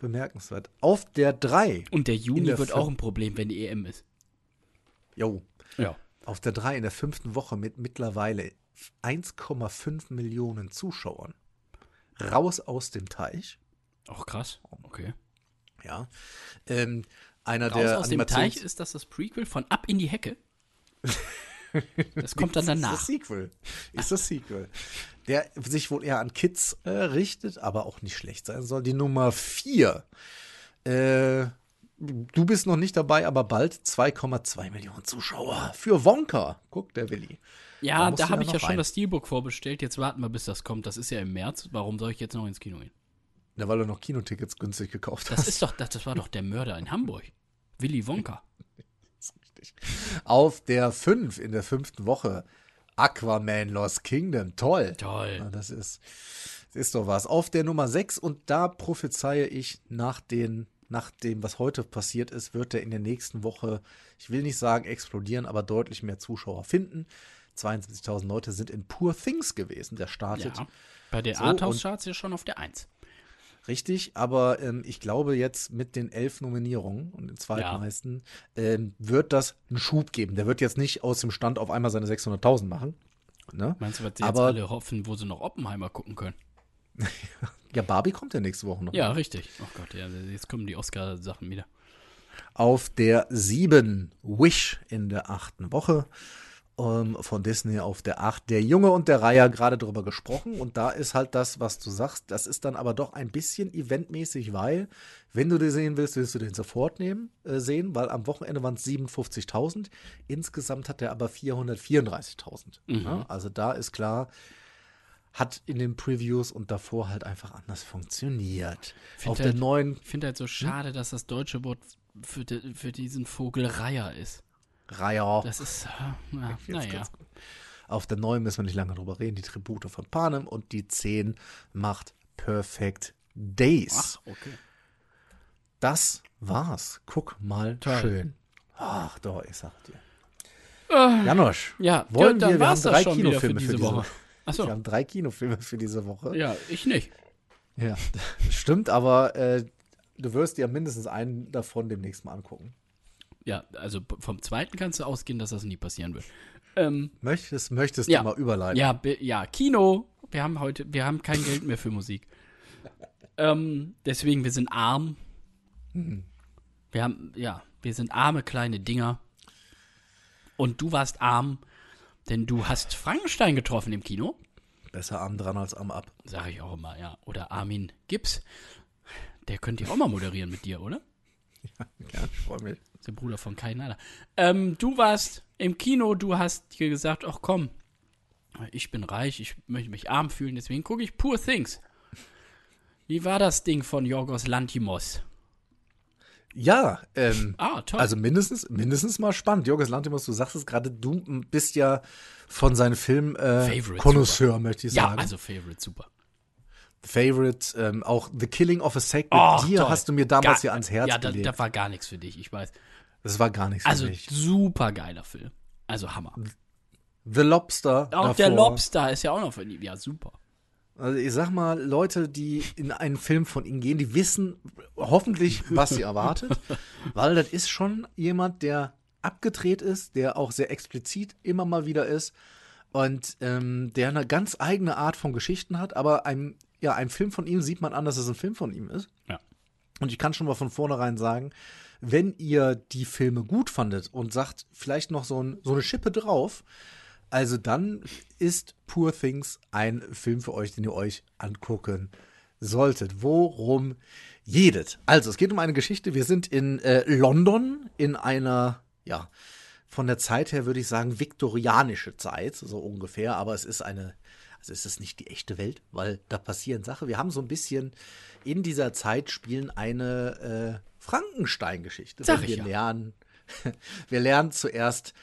bemerkenswert. Auf der 3, Und der Juni der wird auch ein Problem, wenn die EM ist. jo, Ja. auf der 3 in der fünften Woche mit mittlerweile 1,5 Millionen Zuschauern. Raus aus dem Teich. Auch krass. Okay. Ja. Ähm, einer Raus der aus dem Animations- Teich ist das das Prequel von Ab in die Hecke. Das kommt dann Ist das danach. Sequel. Ist das Sequel. Der sich wohl eher an Kids äh, richtet, aber auch nicht schlecht sein soll. Die Nummer 4. Äh, du bist noch nicht dabei, aber bald 2,2 Millionen Zuschauer. Für Wonka. Guck, der Willi. Da Ja, da du habe ich ja schon rein. das Steelbook vorbestellt. Jetzt warten wir, bis das kommt. Das ist ja im März. Warum soll ich jetzt noch ins Kino gehen? Ja, weil du noch Kinotickets günstig gekauft Das hast. ist doch, das, das war doch der Mörder in Hamburg. Willy Wonka. Auf der 5 in der fünften Woche. Aquaman Lost Kingdom. Toll. Toll. Ja, das ist, das ist doch was. Auf der Nummer 6 und da prophezeie ich nach, den, nach dem, was heute passiert ist, wird er in der nächsten Woche, ich will nicht sagen explodieren, aber deutlich mehr Zuschauer finden. 72.000 Leute sind in Poor Things gewesen. Der startet Ja. Bei den So, Arthouse-Charts ja schon auf der 1. richtig, aber ähm, ich glaube jetzt mit den elf Nominierungen und den zweitmeisten ähm, wird das einen Schub geben. Der wird jetzt nicht aus dem Stand auf einmal seine 600.000 machen. Ne? Meinst du, was sie Aber- jetzt alle hoffen, wo sie noch Oppenheimer gucken können? Ja, Barbie kommt ja nächste Woche noch. Ja, richtig. Oh Gott, ja, jetzt kommen die Oscar-Sachen wieder. Auf der 7 Wish in der achten Woche ähm, von Disney auf der 8 der Junge und der Reiher gerade drüber gesprochen und da ist halt das, was du sagst, das ist dann aber doch ein bisschen eventmäßig, weil wenn du den sehen willst, willst du den sofort nehmen, äh, sehen, weil am Wochenende waren es 57.000, insgesamt hat er aber 434.000. Ja, also da ist klar, hat in den Previews und davor halt einfach anders funktioniert. Find Auf halt- der neuen Ich finde halt so schade, dass das deutsche Wort für, de, für diesen Vogel Reiher ist. Reiher. Das ist, äh, naja. gut. Auf der 9 müssen wir nicht lange drüber reden. Die Tribute von Panem und die 10 macht Perfect Days. Ach, okay. Das war's. Guck mal Toll. schön. Ach doch, ich sag dir. Janosch, Ja, wollen dann wir, wir haben drei wieder für Kinofilme diese Woche. Achso. Wir haben drei Kinofilme für diese Woche. Ja, ich nicht. Ja, stimmt, aber äh, du wirst dir mindestens einen davon demnächst mal angucken. Ja, also vom zweiten kannst du ausgehen, dass das nie passieren wird. Ähm, Möchtest, möchtest Ja. du mal überleiten? ja, ja, Kino. Wir haben heute, wir haben kein Geld mehr für Musik. ähm, deswegen, wir sind arm. Wir haben, ja, wir sind arme kleine Dinger. Und du warst arm, denn du hast Frankenstein getroffen im Kino. Besser Arm dran als Arm ab. Sag ich auch immer, ja. Oder Armin Gips. Der könnte ja auch mal moderieren mit dir, oder? Ja, ich freue mich. Der Bruder von Kai Nala. Ähm, du warst im Kino, du hast dir gesagt, ach komm, ich bin reich, ich möchte mich arm fühlen, deswegen gucke ich Poor Things. Wie war das Ding von Yorgos Lantimos? Ja, ähm, Ah, toll. also mindestens, mindestens mal spannend. Jorgos Lantimos, du sagst es gerade, du bist ja von seinen Film äh, Favorite, Connoisseur, möchte ich ja, sagen. also Favorite, super. Favorite, ähm, auch The Killing of a Sacred Oh, Deer hast du mir damals hier ans Herz Ja, da, gelegt. da war gar nichts für dich, ich weiß. das war gar nichts Also für mich. super geiler Film. Also Hammer. The Lobster. Auch der davor. Lobster ist ja auch noch für die. Ja, super. Also ich sag mal, Leute, die in einen Film von ihm gehen, die wissen hoffentlich, was sie erwartet. Weil das ist schon jemand, der abgedreht ist, der auch sehr explizit immer mal wieder ist und ähm, der eine ganz eigene Art von Geschichten hat. Aber ein, ja, ein Film von ihm sieht man an, dass es ein Film von ihm ist. Ja. Und ich kann schon mal von vornherein sagen, wenn ihr die Filme gut fandet und sagt, vielleicht noch so, ein, so eine Schippe drauf, also dann ist Poor Things ein Film für euch, den ihr euch angucken solltet. Worum jedet? Also, es geht um eine Geschichte. Wir sind in äh, London in einer, ja, von der Zeit her würde ich sagen, viktorianische Zeit, so ungefähr, aber es ist eine, also es ist nicht die echte Welt, weil da passieren Sachen. Wir haben so ein bisschen in dieser Zeit spielen eine äh, Frankenstein-Geschichte. Sag ich wir ja. lernen, wir lernen zuerst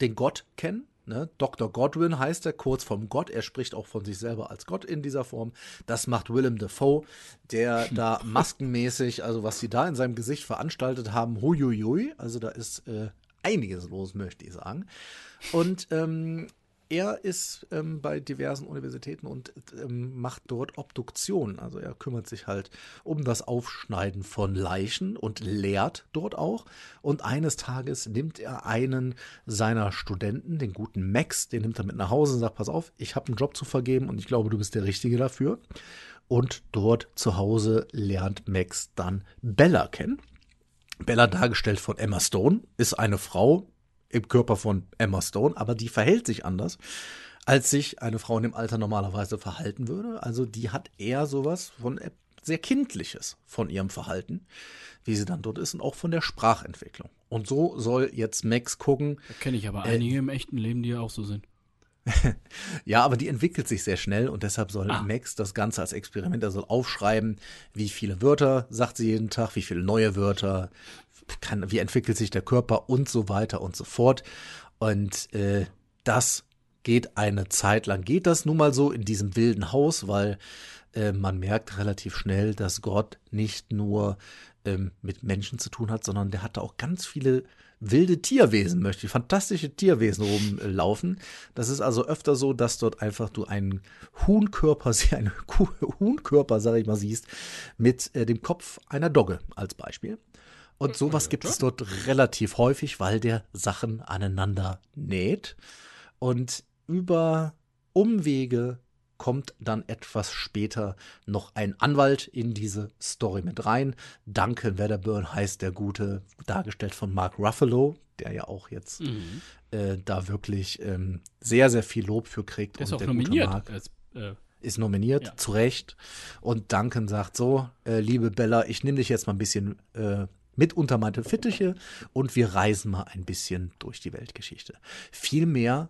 den Gott kennen. Ne? Dr. Godwin heißt er, kurz vom Gott. Er spricht auch von sich selber als Gott in dieser Form. Das macht Willem Dafoe, der da maskenmäßig, also was sie da in seinem Gesicht veranstaltet haben, huiuiui. Also da ist äh, einiges los, möchte ich sagen. Und ähm, er ist ähm, bei diversen Universitäten und ähm, macht dort Obduktionen. Also er kümmert sich halt um das Aufschneiden von Leichen und lehrt dort auch. Und eines Tages nimmt er einen seiner Studenten, den guten Max, den nimmt er mit nach Hause und sagt, pass auf, ich habe einen Job zu vergeben und ich glaube, du bist der Richtige dafür. Und dort zu Hause lernt Max dann Bella kennen. Bella, dargestellt von Emma Stone, ist eine Frau im Körper von Emma Stone, aber die verhält sich anders, als sich eine Frau in dem Alter normalerweise verhalten würde. Also die hat eher sowas von e- sehr Kindliches von ihrem Verhalten, wie sie dann dort ist und auch von der Sprachentwicklung. Und so soll jetzt Max gucken, kenne ich aber Äh, einige im echten Leben, die ja auch so sind. Ja, aber die entwickelt sich sehr schnell und deshalb soll Ah. Max das Ganze als Experiment, er soll aufschreiben, wie viele Wörter sagt sie jeden Tag, wie viele neue Wörter, kann, wie entwickelt sich der Körper und so weiter und so fort. Und äh, das geht eine Zeit lang, geht das nun mal so in diesem wilden Haus, weil äh, man merkt relativ schnell, dass Gott nicht nur ähm, mit Menschen zu tun hat, sondern der hatte auch ganz viele wilde Tierwesen, möchte ich, fantastische Tierwesen rumlaufen. Das ist also öfter so, dass dort einfach du einen Huhnkörper, einen Huhnkörper, sag ich mal, siehst, mit äh, dem Kopf einer Dogge als Beispiel. Und sowas gibt es dort relativ häufig, weil der Sachen aneinander näht. Und über Umwege kommt dann etwas später noch ein Anwalt in diese Story mit rein. Duncan Wedderburn heißt der Gute, dargestellt von Mark Ruffalo, der ja auch jetzt Mhm. äh, da wirklich ähm, sehr, sehr viel Lob für kriegt. Der ist auch gute nominiert. Mark Als, äh, ist nominiert, Ja. zu Recht. Und Duncan sagt so, äh, liebe Bella, ich nehme dich jetzt mal ein bisschen äh, mit unter meine Fittiche und wir reisen mal ein bisschen durch die Weltgeschichte. Viel mehr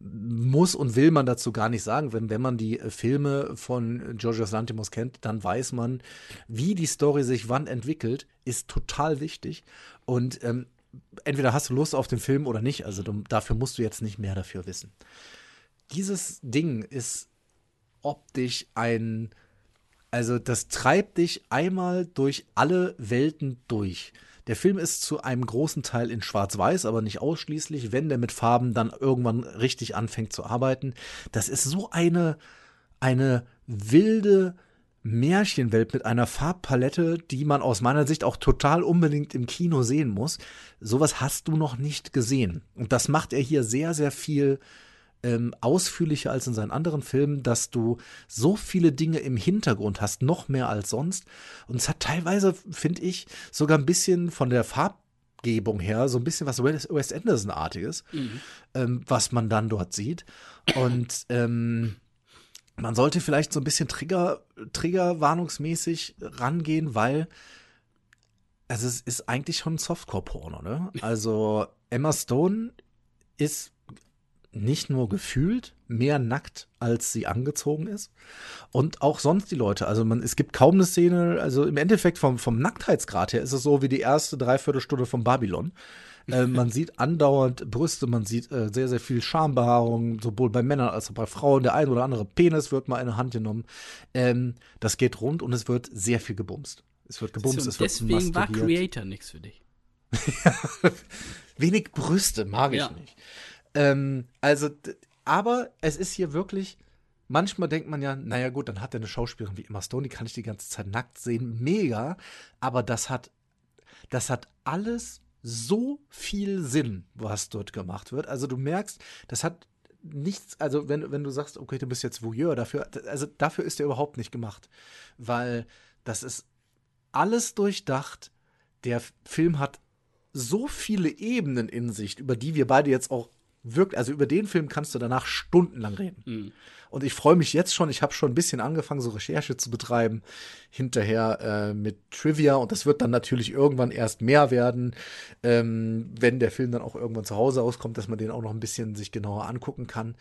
muss und will man dazu gar nicht sagen. Wenn, wenn man die äh, Filme von Georgios Lantimos kennt, dann weiß man, wie die Story sich wann entwickelt, ist total wichtig. Und ähm, entweder hast du Lust auf den Film oder nicht. Also du, dafür musst du jetzt nicht mehr dafür wissen. Dieses Ding ist optisch ein, also das treibt dich einmal durch alle Welten durch. Der Film ist zu einem großen Teil in Schwarz-Weiß, aber nicht ausschließlich. Wenn der mit Farben dann irgendwann richtig anfängt zu arbeiten, das ist so eine, eine wilde Märchenwelt mit einer Farbpalette, die man aus meiner Sicht auch total unbedingt im Kino sehen muss. Sowas hast du noch nicht gesehen. Und das macht er hier sehr, sehr viel ähm, ausführlicher als in seinen anderen Filmen, dass du so viele Dinge im Hintergrund hast, noch mehr als sonst. Und es hat teilweise, finde ich, sogar ein bisschen von der Farbgebung her so ein bisschen was Wes Anderson-artiges, mhm. ähm, was man dann dort sieht. Und ähm, man sollte vielleicht so ein bisschen Trigger, Triggerwarnungsmäßig rangehen, weil also es ist eigentlich schon ein Softcore-Porno, ne? Also Emma Stone ist nicht nur gefühlt mehr nackt, als sie angezogen ist. Und auch sonst die Leute. Also man, es gibt kaum eine Szene, also im Endeffekt vom, vom Nacktheitsgrad her ist es so wie die erste Dreiviertelstunde von Babylon. Äh, man sieht andauernd Brüste, man sieht äh, sehr, sehr viel Schambehaarung, sowohl bei Männern als auch bei Frauen. Der ein oder andere Penis wird mal in die Hand genommen. Ähm, das geht rund und es wird sehr viel gebumst. Es wird gebumst, es wird Deswegen war Creator nichts für dich. Wenig Brüste mag ich ja. nicht. Ähm, also, aber es ist hier wirklich, manchmal denkt man ja, naja gut, dann hat er eine Schauspielerin wie Emma Stone, die kann ich die ganze Zeit nackt sehen, mega, aber das hat, das hat alles so viel Sinn, was dort gemacht wird. Also du merkst, das hat nichts, also wenn, wenn du sagst, okay, du bist jetzt Voyeur, dafür, also dafür ist er überhaupt nicht gemacht, weil das ist alles durchdacht. Der Film hat so viele Ebenen in sich, über die wir beide jetzt auch wirkt, also über den Film kannst du danach stundenlang reden. Mhm. Und ich freue mich jetzt schon, ich habe schon ein bisschen angefangen, so Recherche zu betreiben, hinterher äh, mit Trivia und das wird dann natürlich irgendwann erst mehr werden, ähm, wenn der Film dann auch irgendwann zu Hause auskommt, dass man den auch noch ein bisschen sich genauer angucken kann.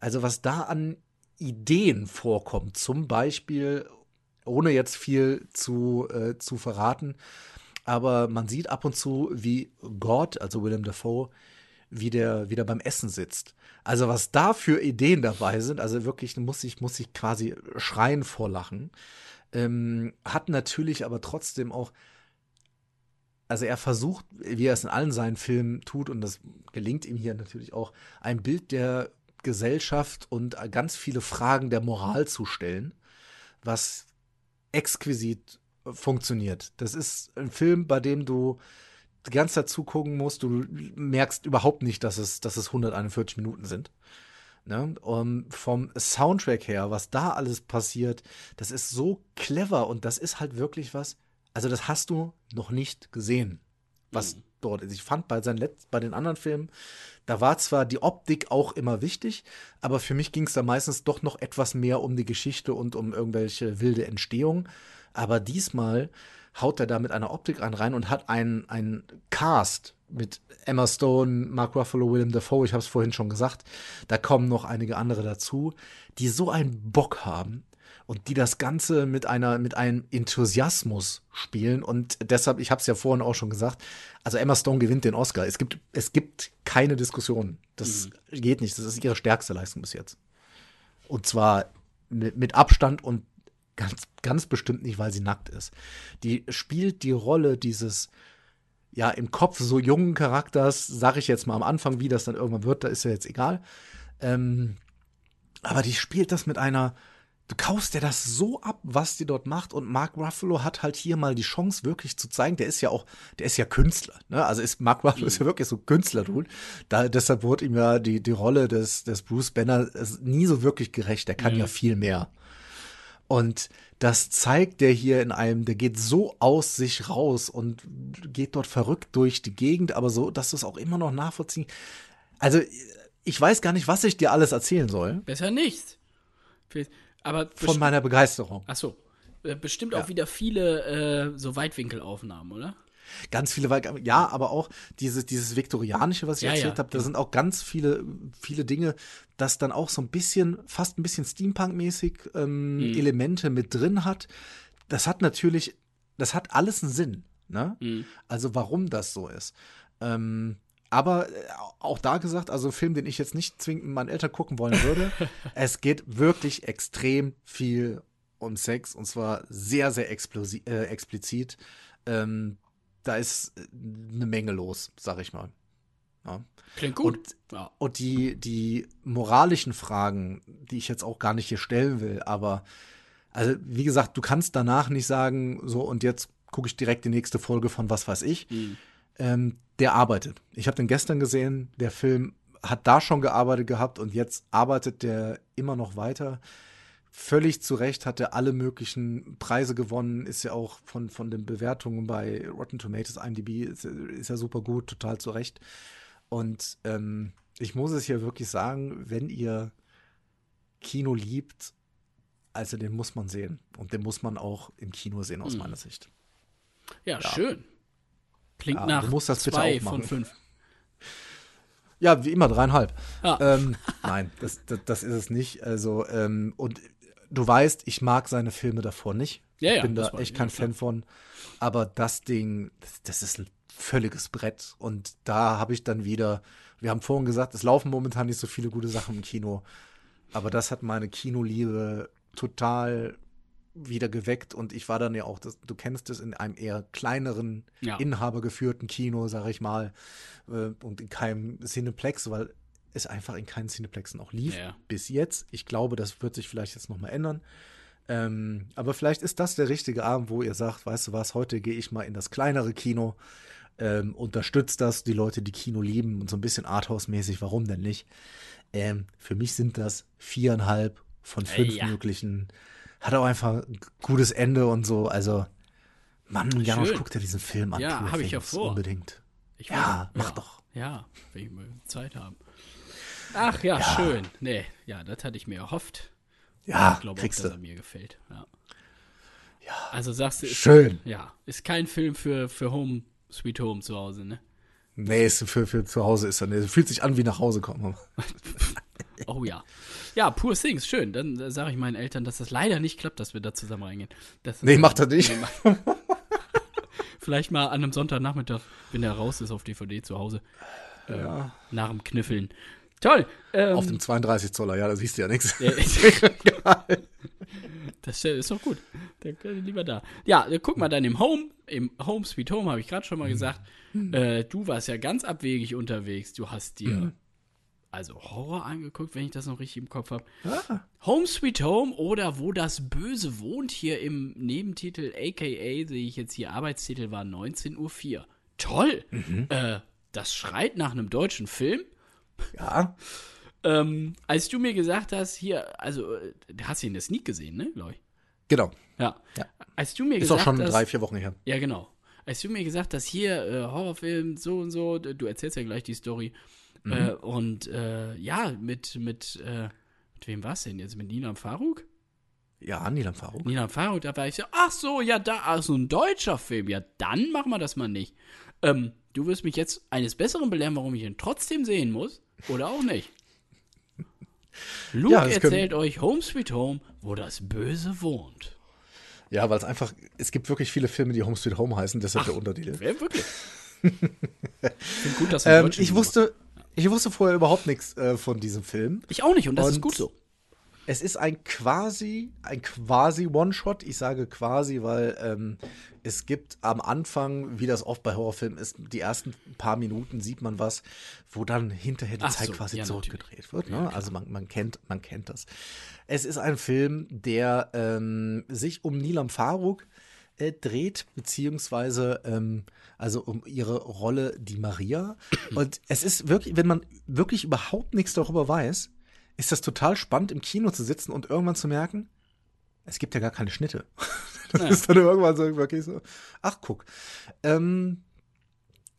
Also was da an Ideen vorkommt, zum Beispiel, ohne jetzt viel zu, äh, zu verraten, aber man sieht ab und zu, wie Gott, also Willem Dafoe, wie der wieder beim Essen sitzt. Also was da für Ideen dabei sind, also wirklich muss ich, muss ich quasi schreien vor Lachen. Ähm, hat natürlich aber trotzdem auch, also er versucht, wie er es in allen seinen Filmen tut, und das gelingt ihm hier natürlich auch, ein Bild der Gesellschaft und ganz viele Fragen der Moral zu stellen, was exquisit funktioniert. Das ist ein Film, bei dem du die ganze Zeit zugucken musst, du merkst überhaupt nicht, dass es, dass es 141 Minuten sind. Ne? Um, vom Soundtrack her, was da alles passiert, das ist so clever und das ist halt wirklich was, also das hast du noch nicht gesehen, was mhm. dort ist. Ich fand bei, seinen Letz bei den anderen Filmen, da war zwar die Optik auch immer wichtig, aber für mich ging es da meistens doch noch etwas mehr um die Geschichte und um irgendwelche wilde Entstehung. Aber diesmal haut er da mit einer Optik an rein und hat einen, einen Cast mit Emma Stone, Mark Ruffalo, Willem Dafoe, ich habe es vorhin schon gesagt, da kommen noch einige andere dazu, die so einen Bock haben und die das Ganze mit einer mit einem Enthusiasmus spielen und deshalb, ich habe es ja vorhin auch schon gesagt, also Emma Stone gewinnt den Oscar. Es gibt es gibt keine Diskussion. Das mhm. geht nicht. Das ist ihre stärkste Leistung bis jetzt. Und zwar mit, mit Abstand und Ganz, ganz bestimmt nicht, weil sie nackt ist. Die spielt die Rolle dieses, ja, im Kopf so jungen Charakters, sag ich jetzt mal am Anfang, wie das dann irgendwann wird, da ist ja jetzt egal. Ähm, aber die spielt das mit einer, du kaufst dir das so ab, was die dort macht. Und Mark Ruffalo hat halt hier mal die Chance, wirklich zu zeigen, der ist ja auch, der ist ja Künstler. Ne? Also ist Mark Ruffalo mhm. ist ja wirklich so Künstler, du. Da, deshalb wurde ihm ja die, die Rolle des, des Bruce Banner nie so wirklich gerecht. Der kann mhm. ja viel mehr. Und das zeigt der hier in einem, der geht so aus sich raus und geht dort verrückt durch die Gegend, aber so, dass du es auch immer noch nachvollziehen. Also, ich weiß gar nicht, was ich dir alles erzählen soll. Besser nicht. Aber von meiner Begeisterung. Ach so. Äh, bestimmt ja. auch wieder viele äh, so Weitwinkelaufnahmen, oder? Ganz viele, ja, aber auch dieses, dieses Viktorianische, was ich ja, erzählt ja, habe, da sind auch ganz viele, viele Dinge, das dann auch so ein bisschen, fast ein bisschen Steampunk-mäßig ähm, mhm. Elemente mit drin hat. Das hat natürlich, das hat alles einen Sinn, ne? Mhm. Also warum das so ist. Ähm, aber äh, auch da gesagt, also ein Film, den ich jetzt nicht zwingend mit meinen Eltern gucken wollen würde. es geht wirklich extrem viel um Sex und zwar sehr, sehr äh, explizit. Ähm, da ist äh, eine Menge los, sag ich mal. Ja. Klingt gut. Und, ja. und die, die moralischen Fragen, die ich jetzt auch gar nicht hier stellen will, aber Also, wie gesagt, du kannst danach nicht sagen, so und jetzt gucke ich direkt die nächste Folge von was weiß ich. Mhm. Ähm, der arbeitet. Ich habe den gestern gesehen, der Film hat da schon gearbeitet gehabt und jetzt arbeitet der immer noch weiter. Völlig zu Recht hat er alle möglichen Preise gewonnen, ist ja auch von, von den Bewertungen bei Rotten Tomatoes, IMDb, ist, ist ja super gut, total zu Recht. Und ähm, ich muss es hier wirklich sagen, wenn ihr Kino liebt, also den muss man sehen. Und den muss man auch im Kino sehen, aus Mhm. meiner Sicht. Ja, schön. Klingt Ja, nach musst das zwei von fünf. Ja, wie immer dreieinhalb. Ja. Ähm, nein, das, das, das ist es nicht. Also, ähm, und du weißt, ich mag seine Filme davor nicht. Ja, ja, ich bin da echt kein. Fan von. Aber das Ding, das, das ist ein völliges Brett. Und da habe ich dann wieder, wir haben vorhin gesagt, es laufen momentan nicht so viele gute Sachen im Kino. Aber das hat meine Kinoliebe total wieder geweckt. Und ich war dann ja auch, das, du kennst es, in einem eher kleineren, Ja. inhabergeführten Kino, sag ich mal. Äh, und in keinem Cineplex, weil es einfach in keinen Cineplexen auch lief. Ja. Bis jetzt. Ich glaube, das wird sich vielleicht jetzt nochmal ändern. Ähm, aber vielleicht ist das der richtige Abend, wo ihr sagt, weißt du was, heute gehe ich mal in das kleinere Kino, ähm, unterstützt das, die Leute, die Kino lieben und so ein bisschen Arthouse-mäßig, warum denn nicht? Ähm, für mich sind das viereinhalb von fünf Ja. möglichen. Hat auch einfach ein gutes Ende und so. Also, Mann, Janosch, guck dir diesen Film an. Ja, Poor hab ich ja vor. Unbedingt. Ich Ja, mach doch. Ja, wenn ich mal Zeit haben. Ach ja, schön. Nee, ja, das hatte ich mir erhofft. Ja, ich glaube auch, dass er mir gefällt. Ja. Also sagst du, ist, Schön. ja, ist kein Film für, für Home Sweet Home zu Hause, ne? Nee, ist für, für zu Hause ist er nicht. Fühlt sich an wie nach Hause kommen. Oh ja. Ja, Poor Things, schön. Dann äh, sage ich meinen Eltern, dass das leider nicht klappt, dass wir da zusammen reingehen. Das, Nee, macht er nicht. Nee, Vielleicht mal an einem Sonntagnachmittag, wenn der raus ist auf DVD zu Hause. Äh, Ja. Nach dem Kniffeln. Toll. Ähm, Auf dem 32 Zoller, ja, da siehst du ja nichts. Das ist doch gut. Wir lieber da. Ja, guck mal dann im Home, im Home Sweet Home, habe ich gerade schon mal gesagt. Äh, du warst ja ganz abwegig unterwegs. Du hast dir also Horror angeguckt, wenn ich das noch richtig im Kopf habe. Ah. Home Sweet Home oder Wo das Böse wohnt hier im Nebentitel, aka sehe ich jetzt hier, Arbeitstitel war 19.04 Uhr. Toll! Äh, das schreit nach einem deutschen Film. Ja, Ähm, als du mir gesagt hast, hier, also, äh, hast du ihn in der Sneak gesehen, ne, glaube ich. genau. Ja. Ja. Als du mir Ist gesagt auch schon hast, drei, vier Wochen her. ja genau. Als du mir gesagt hast, hier äh, Horrorfilm so und so, du erzählst ja gleich die Story. Mhm. Äh, und äh, ja, mit mit äh, mit wem war's denn jetzt? Mit Nina Faruk? Ja, Nilam Faruk. Nina Faruk, da war ich so, ach so, ja, da, ach so ein deutscher Film, ja, dann machen wir das mal nicht. Ähm, du wirst mich jetzt eines Besseren belehren, warum ich ihn trotzdem sehen muss, oder auch nicht. Luke Ja, erzählt euch Home Sweet Home, wo das Böse wohnt. Ja, weil es einfach, es gibt wirklich viele Filme, die Home Sweet Home heißen, deshalb der Untertitel. Wer wirklich? Gut, dass du einen Ähm, ich wusste, ich wusste vorher überhaupt nichts äh, von diesem Film. Ich auch nicht und das ist Und- gut so. Es ist ein quasi, ein quasi One-Shot. Ich sage quasi, weil ähm, es gibt am Anfang, wie das oft bei Horrorfilmen ist, die ersten paar Minuten sieht man was, wo dann hinterher die Ach Zeit so, quasi ja, zurückgedreht wird. Ja, Ne? also man, man kennt, man kennt das. Es ist ein Film, der ähm, sich um Nilam Faruk äh, dreht, beziehungsweise ähm, also um ihre Rolle, die Maria. Und es ist wirklich, wenn man wirklich überhaupt nichts darüber weiß, ist das total spannend, im Kino zu sitzen und irgendwann zu merken, es gibt ja gar keine Schnitte. Das Ja. ist dann irgendwann so wirklich so, ach guck. Ähm,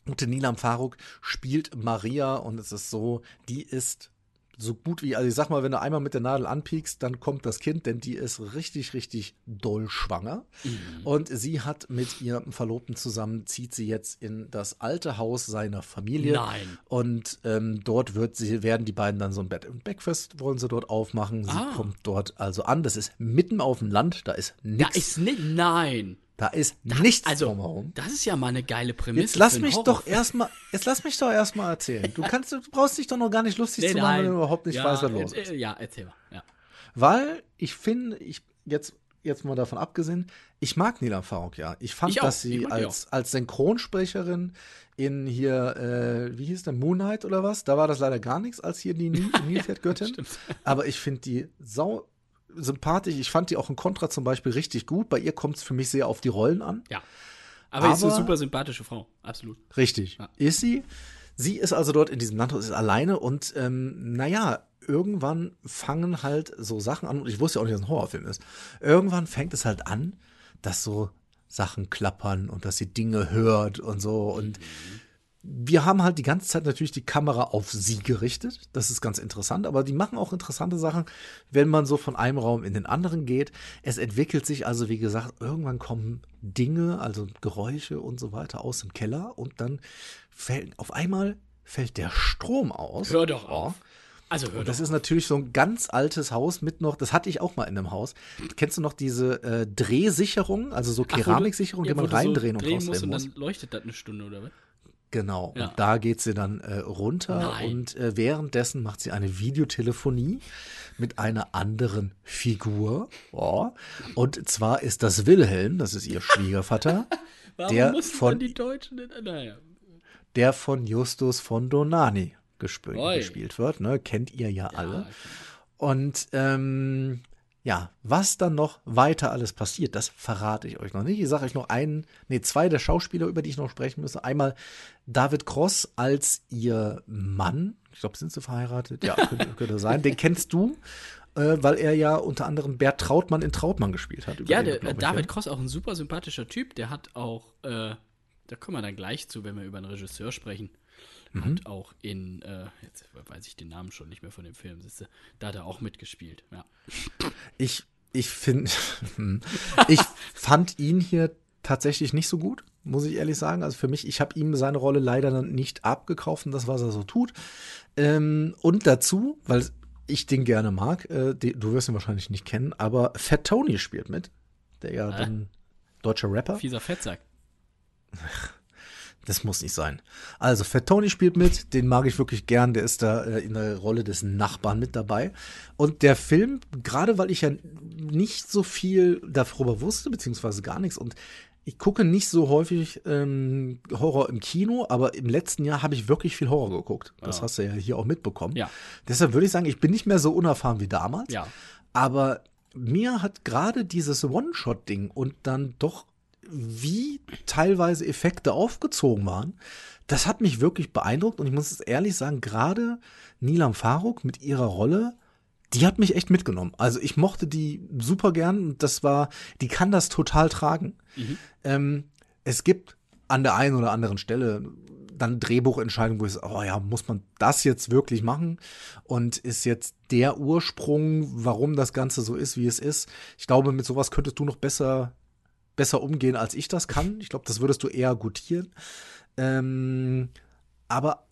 Ute Nilam Faruk spielt Maria und es ist so, die ist so gut wie, also ich sag mal, wenn du einmal mit der Nadel anpiekst, dann kommt das Kind, denn die ist richtig, richtig doll schwanger. Und sie hat mit ihrem Verlobten zusammen, zieht sie jetzt in das alte Haus seiner Familie. Nein. Und ähm, dort wird sie, werden die beiden dann so ein Bed and Breakfast wollen sie dort aufmachen. Sie Ah. kommt dort also an. Das ist mitten auf dem Land, da ist Da nichts. ist nicht, nein. Da ist nichts Also, drumherum. das ist ja mal eine geile Prämisse. Jetzt lass mich doch erstmal, jetzt lass mich doch erstmal erzählen. Du kannst, du brauchst dich doch noch gar nicht lustig Nee, zu machen, wenn nein. du überhaupt nicht ja, weißt, was los äh, ist. äh, Ja, erzähl mal. Ja. Weil ich finde, ich jetzt jetzt mal davon abgesehen, ich mag Nila Faruk ja. Ich fand, Ich dass sie als als Synchronsprecherin in hier äh, wie hieß der Moonlight oder was? Da war das leider gar nichts als hier die Nilpferdgöttin. Stimmt. Aber ich finde die sau sympathisch. Ich fand die auch in Contra zum Beispiel richtig gut. Bei ihr kommt es für mich sehr auf die Rollen an. Ja. Aber, aber ist eine super sympathische Frau. Absolut. Richtig. Ja. Ist sie. Sie ist also dort in diesem Landhaus, ist alleine und ähm, naja, irgendwann fangen halt so Sachen an, und ich wusste ja auch nicht, dass es ein Horrorfilm ist. Irgendwann fängt es halt an, dass so Sachen klappern und dass sie Dinge hört und so. Und wir haben halt die ganze Zeit natürlich die Kamera auf sie gerichtet. Das ist ganz interessant, aber die machen auch interessante Sachen, wenn man so von einem Raum in den anderen geht. Es entwickelt sich also, wie gesagt, irgendwann kommen Dinge, also Geräusche und so weiter aus dem Keller und dann fällt auf einmal fällt der Strom aus. Hör doch auf. Also hör Und doch das ist natürlich so ein ganz altes Haus mit noch, das hatte ich auch mal in einem Haus. Kennst du noch diese äh, Drehsicherung, also so Ach, wo du- Keramiksicherung, die man reindrehen so und rausdrehen und muss? dann leuchtet das eine Stunde, oder was? Genau. Ja. Und da geht sie dann äh, runter Nein. und äh, währenddessen macht sie eine Videotelefonie mit einer anderen Figur. Ja. Und zwar ist das Wilhelm, das ist ihr Schwiegervater, Warum Der von- naja. der von Justus von Donani gesp Oi. gespielt wird. Ne? Kennt ihr ja alle. Ja, Und ähm, ja, was dann noch weiter alles passiert, das verrate ich euch noch nicht. Ich sage euch noch einen, nee, zwei der Schauspieler, über die ich noch sprechen müsse. Einmal David Cross als ihr Mann. Ich glaube, sind sie verheiratet? Ja, könnte, könnte sein. Den kennst du, äh, weil er ja unter anderem Bert Trautmann in Trautmann gespielt hat. Ja, der äh, David. Cross, auch ein super sympathischer Typ, der hat auch, äh, da kommen wir dann gleich zu, wenn wir über einen Regisseur sprechen. Mhm. Hat auch in, äh, jetzt weiß ich den Namen schon nicht mehr von dem Film, siehste, da hat er auch mitgespielt, ja. Ich, ich finde, ich fand ihn hier tatsächlich nicht so gut, muss ich ehrlich sagen. Also für mich, ich habe ihm seine Rolle leider dann nicht abgekauft und das, was er so tut. Ähm, und dazu, weil ich den gerne mag, äh, die, du wirst ihn wahrscheinlich nicht kennen, aber Fat Tony spielt mit, der ja dann deutscher Rapper. Fieser Fettsack. Das muss nicht sein. Also, Fat Tony spielt mit, den mag ich wirklich gern, der ist da äh, in der Rolle des Nachbarn mit dabei. Und der Film, gerade weil ich ja nicht so viel darüber wusste, beziehungsweise gar nichts, und ich gucke nicht so häufig ähm, Horror im Kino, aber im letzten Jahr habe ich wirklich viel Horror geguckt. Das Ja. hast du ja hier auch mitbekommen. Ja. Deshalb würde ich sagen, ich bin nicht mehr so unerfahren wie damals. Ja. Aber mir hat gerade dieses One-Shot-Ding und dann doch, wie teilweise Effekte aufgezogen waren, das hat mich wirklich beeindruckt. Und ich muss es ehrlich sagen, gerade Nilam Faruk mit ihrer Rolle, die hat mich echt mitgenommen. Also ich mochte die super gern. Und das war, die kann das total tragen. Ähm, es gibt an der einen oder anderen Stelle dann Drehbuchentscheidungen, wo ich sage, oh ja, muss man das jetzt wirklich machen? Und ist jetzt der Ursprung, warum das Ganze so ist, wie es ist? Ich glaube, mit sowas könntest du noch besser, besser umgehen, als ich das kann. Ich glaube, das würdest du eher gutieren. Ähm, aber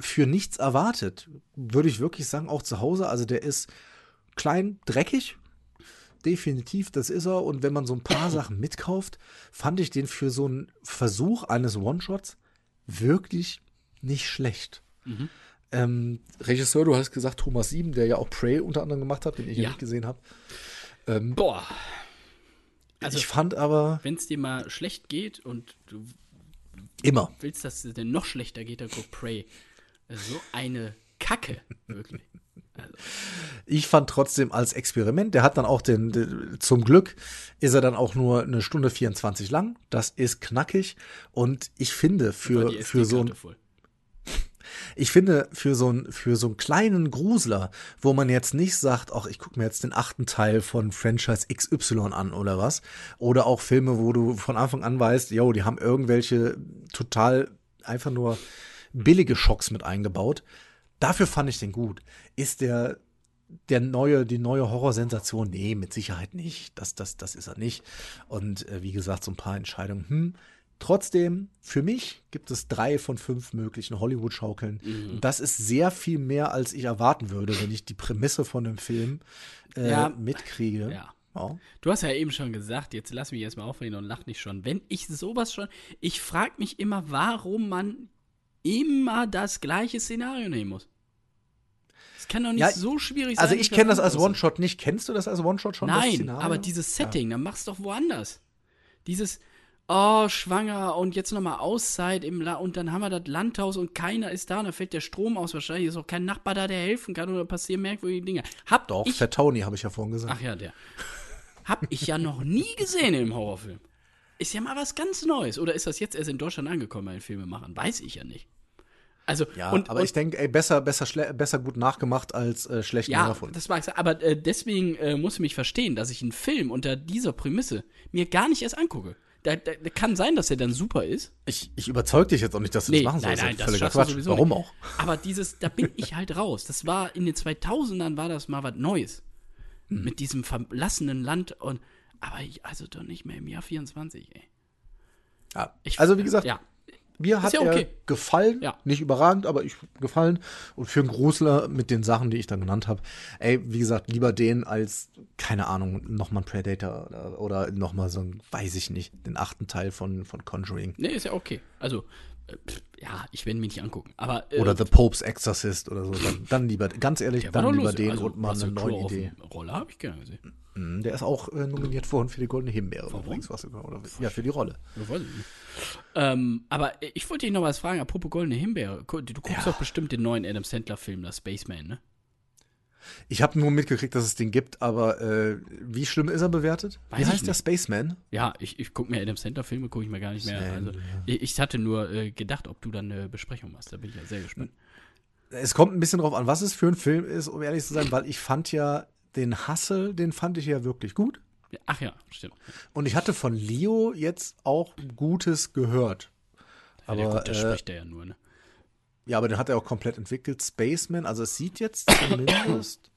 für nichts erwartet, würde ich wirklich sagen, auch zu Hause. Also der ist klein, dreckig. Definitiv, das ist er. Und wenn man so ein paar Sachen mitkauft, fand ich den für so einen Versuch eines One-Shots wirklich nicht schlecht. Mhm. Ähm, Regisseur, du hast gesagt Thomas Sieben, der ja auch Prey unter anderem gemacht hat, den ich ja, Ja. nicht gesehen habe. Ähm, Boah. Also, ich fand aber wenn es dir mal schlecht geht und du immer. willst, dass es dir noch schlechter geht, dann guck Prey. Das ist so eine Kacke, wirklich. Also, Ich fand trotzdem als Experiment, der hat dann auch den, den, zum Glück ist er dann auch nur eine Stunde 24 lang. Das ist knackig. Und ich finde, für, für so ein, voll. Ich finde, für so ein, für so einen kleinen Grusler, wo man jetzt nicht sagt, ach, ich gucke mir jetzt den achten Teil von Franchise XY an oder was. Oder auch Filme, wo du von Anfang an weißt, yo, die haben irgendwelche total einfach nur billige Schocks mit eingebaut. Dafür fand ich den gut. Ist der, der neue, die neue Horrorsensation? Nee, mit Sicherheit nicht. Das, das, das ist er nicht. Und äh, wie gesagt, so ein paar Entscheidungen. Hm. Trotzdem, für mich gibt es drei von fünf möglichen Hollywood-Schaukeln. Und Das ist sehr viel mehr, als ich erwarten würde, wenn ich die Prämisse von dem Film äh, Ja. mitkriege. Ja. Ja. Du hast ja eben schon gesagt, jetzt lass mich erstmal aufreden und lach nicht schon. Wenn ich sowas schon, ich frage mich immer, warum man immer das gleiche Szenario nehmen muss. Das kann doch nicht Ja, so schwierig sein. Also ich kenne das als. One-Shot nicht. Kennst du das als One-Shot schon? Nein, aber dieses Setting, dann mach's doch woanders. Dieses, oh, schwanger und jetzt nochmal Auszeit im La und dann haben wir das Landhaus und keiner ist da und da fällt der Strom aus. Wahrscheinlich ist auch kein Nachbar da, der helfen kann oder passieren merkwürdige Dinge. Hab Doch, ich, Fat Tony habe ich ja vorhin gesagt. ach ja, der. Hab ich ja noch nie gesehen im Horrorfilm. Ist ja mal was ganz Neues. Oder ist das jetzt erst in Deutschland angekommen bei den Filmemachern? Weiß ich ja nicht. Also, ja, und, aber und, ich denke, ey, besser, besser, besser gut nachgemacht als äh, schlecht Ja, erfunden. das mag sein. Aber äh, deswegen äh, musst du mich verstehen, dass ich einen Film unter dieser Prämisse mir gar nicht erst angucke. Da, da, kann sein, dass er dann super ist. Ich, ich überzeug dich jetzt auch nicht, dass du Nee, das machen nein, sollst. nein, Das das du Quatsch. sowieso Warum nicht. auch? Aber dieses, da bin ich halt raus. Das war in den 2000ern war das mal was Neues. Hm. Mit diesem verlassenen Land und, aber ich, also doch nicht mehr im Jahr 24, ey. Ja. Ich- also wie gesagt, Ja, mir hat ja er okay. gefallen. Ja. Nicht überragend, aber ich gefallen. Und für einen Grusler mit den Sachen, die ich dann genannt habe, ey, wie gesagt, lieber den als, keine Ahnung, nochmal ein Predator oder, oder nochmal so ein, weiß ich nicht, den achten Teil von, von Conjuring. nee, ist ja okay. Also, ja, ich werde mich nicht angucken. Aber, äh, Oder The Pope's Exorcist oder so. Dann, dann lieber, ganz ehrlich, dann lieber lustig. den also, und mal eine neue Idee. Rolle habe ich gerne gesehen. Mhm, Der ist auch äh, nominiert worden für die Goldene Himbeere. Warum? Übrigens, was, oder, ja, für die Rolle. Ähm, aber ich wollte dich noch was fragen, apropos Goldene Himbeere. Du guckst doch bestimmt den neuen Adam Sandler-Film, das Spaceman, ne? Ich habe nur mitgekriegt, dass es den gibt, aber äh, wie schlimm ist er bewertet? Weiß wie heißt der nicht. Spaceman? Ja, ich, ich gucke mir Adam Sandler-Filme, gucke ich mir gar nicht mehr. Also, ich, ich hatte nur äh, gedacht, ob du dann eine Besprechung machst. Da bin ich ja sehr gespannt. Es kommt ein bisschen drauf an, was es für ein Film ist, um ehrlich zu sein, weil ich fand ja den Hustle, den fand ich ja wirklich gut. Ach ja, stimmt. Und ich hatte von Leo jetzt auch Gutes gehört. Ja, der, Aber, gut, der äh, spricht er ja nur, ne? Ja, aber den hat er auch komplett entwickelt. Spaceman, also es sieht jetzt zumindest.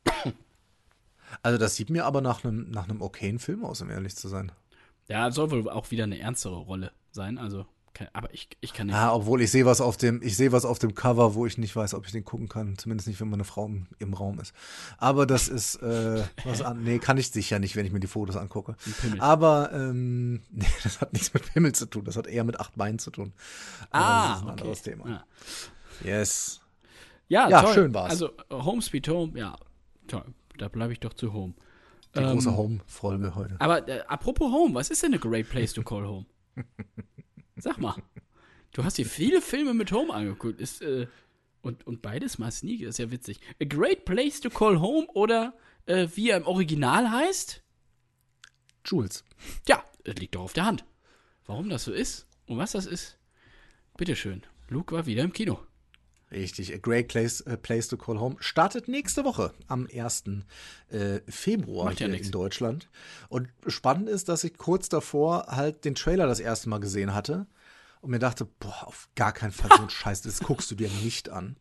Also das sieht mir aber nach einem nach einem okayen Film aus, um ehrlich zu sein. Ja, soll wohl auch wieder eine ernstere Rolle sein. Also, aber ich, ich kann nicht. Ah, obwohl ich sehe was auf dem, ich sehe was auf dem Cover, wo ich nicht weiß, ob ich den gucken kann. Zumindest nicht, wenn meine Frau im, im Raum ist. Aber das ist äh, was an. Nee, kann ich sicher nicht, wenn ich mir die Fotos angucke. Aber ähm, nee, das hat nichts mit Pimmel zu tun. Das hat eher mit acht Beinen zu tun. Aber ah, das ist ein okay. anderes Thema. Ja, Yes. ja, Ja, toll. schön war's. Also, Home Sweet Home, ja, toll. Da bleibe ich doch zu Home. Die Ähm, große Home-Folge heute. Aber äh, apropos Home, was ist denn eine great place to call home? Sag mal. Du hast dir viele Filme mit Home angeguckt. Ist, äh, und, und beides mal Sneak, ist ja witzig. A great place to call home oder äh, wie er im Original heißt? Jules. Ja, das liegt doch auf der Hand. Warum das so ist und was das ist, bitteschön. Luke war wieder im Kino. Richtig, A Great Place, äh, Place to Call Home startet nächste Woche am 1. Äh, Februar ja in Deutschland. Und spannend ist, dass ich kurz davor halt den Trailer das erste Mal gesehen hatte und mir dachte, boah, auf gar keinen Fall so ein Scheiß, das guckst du dir nicht an.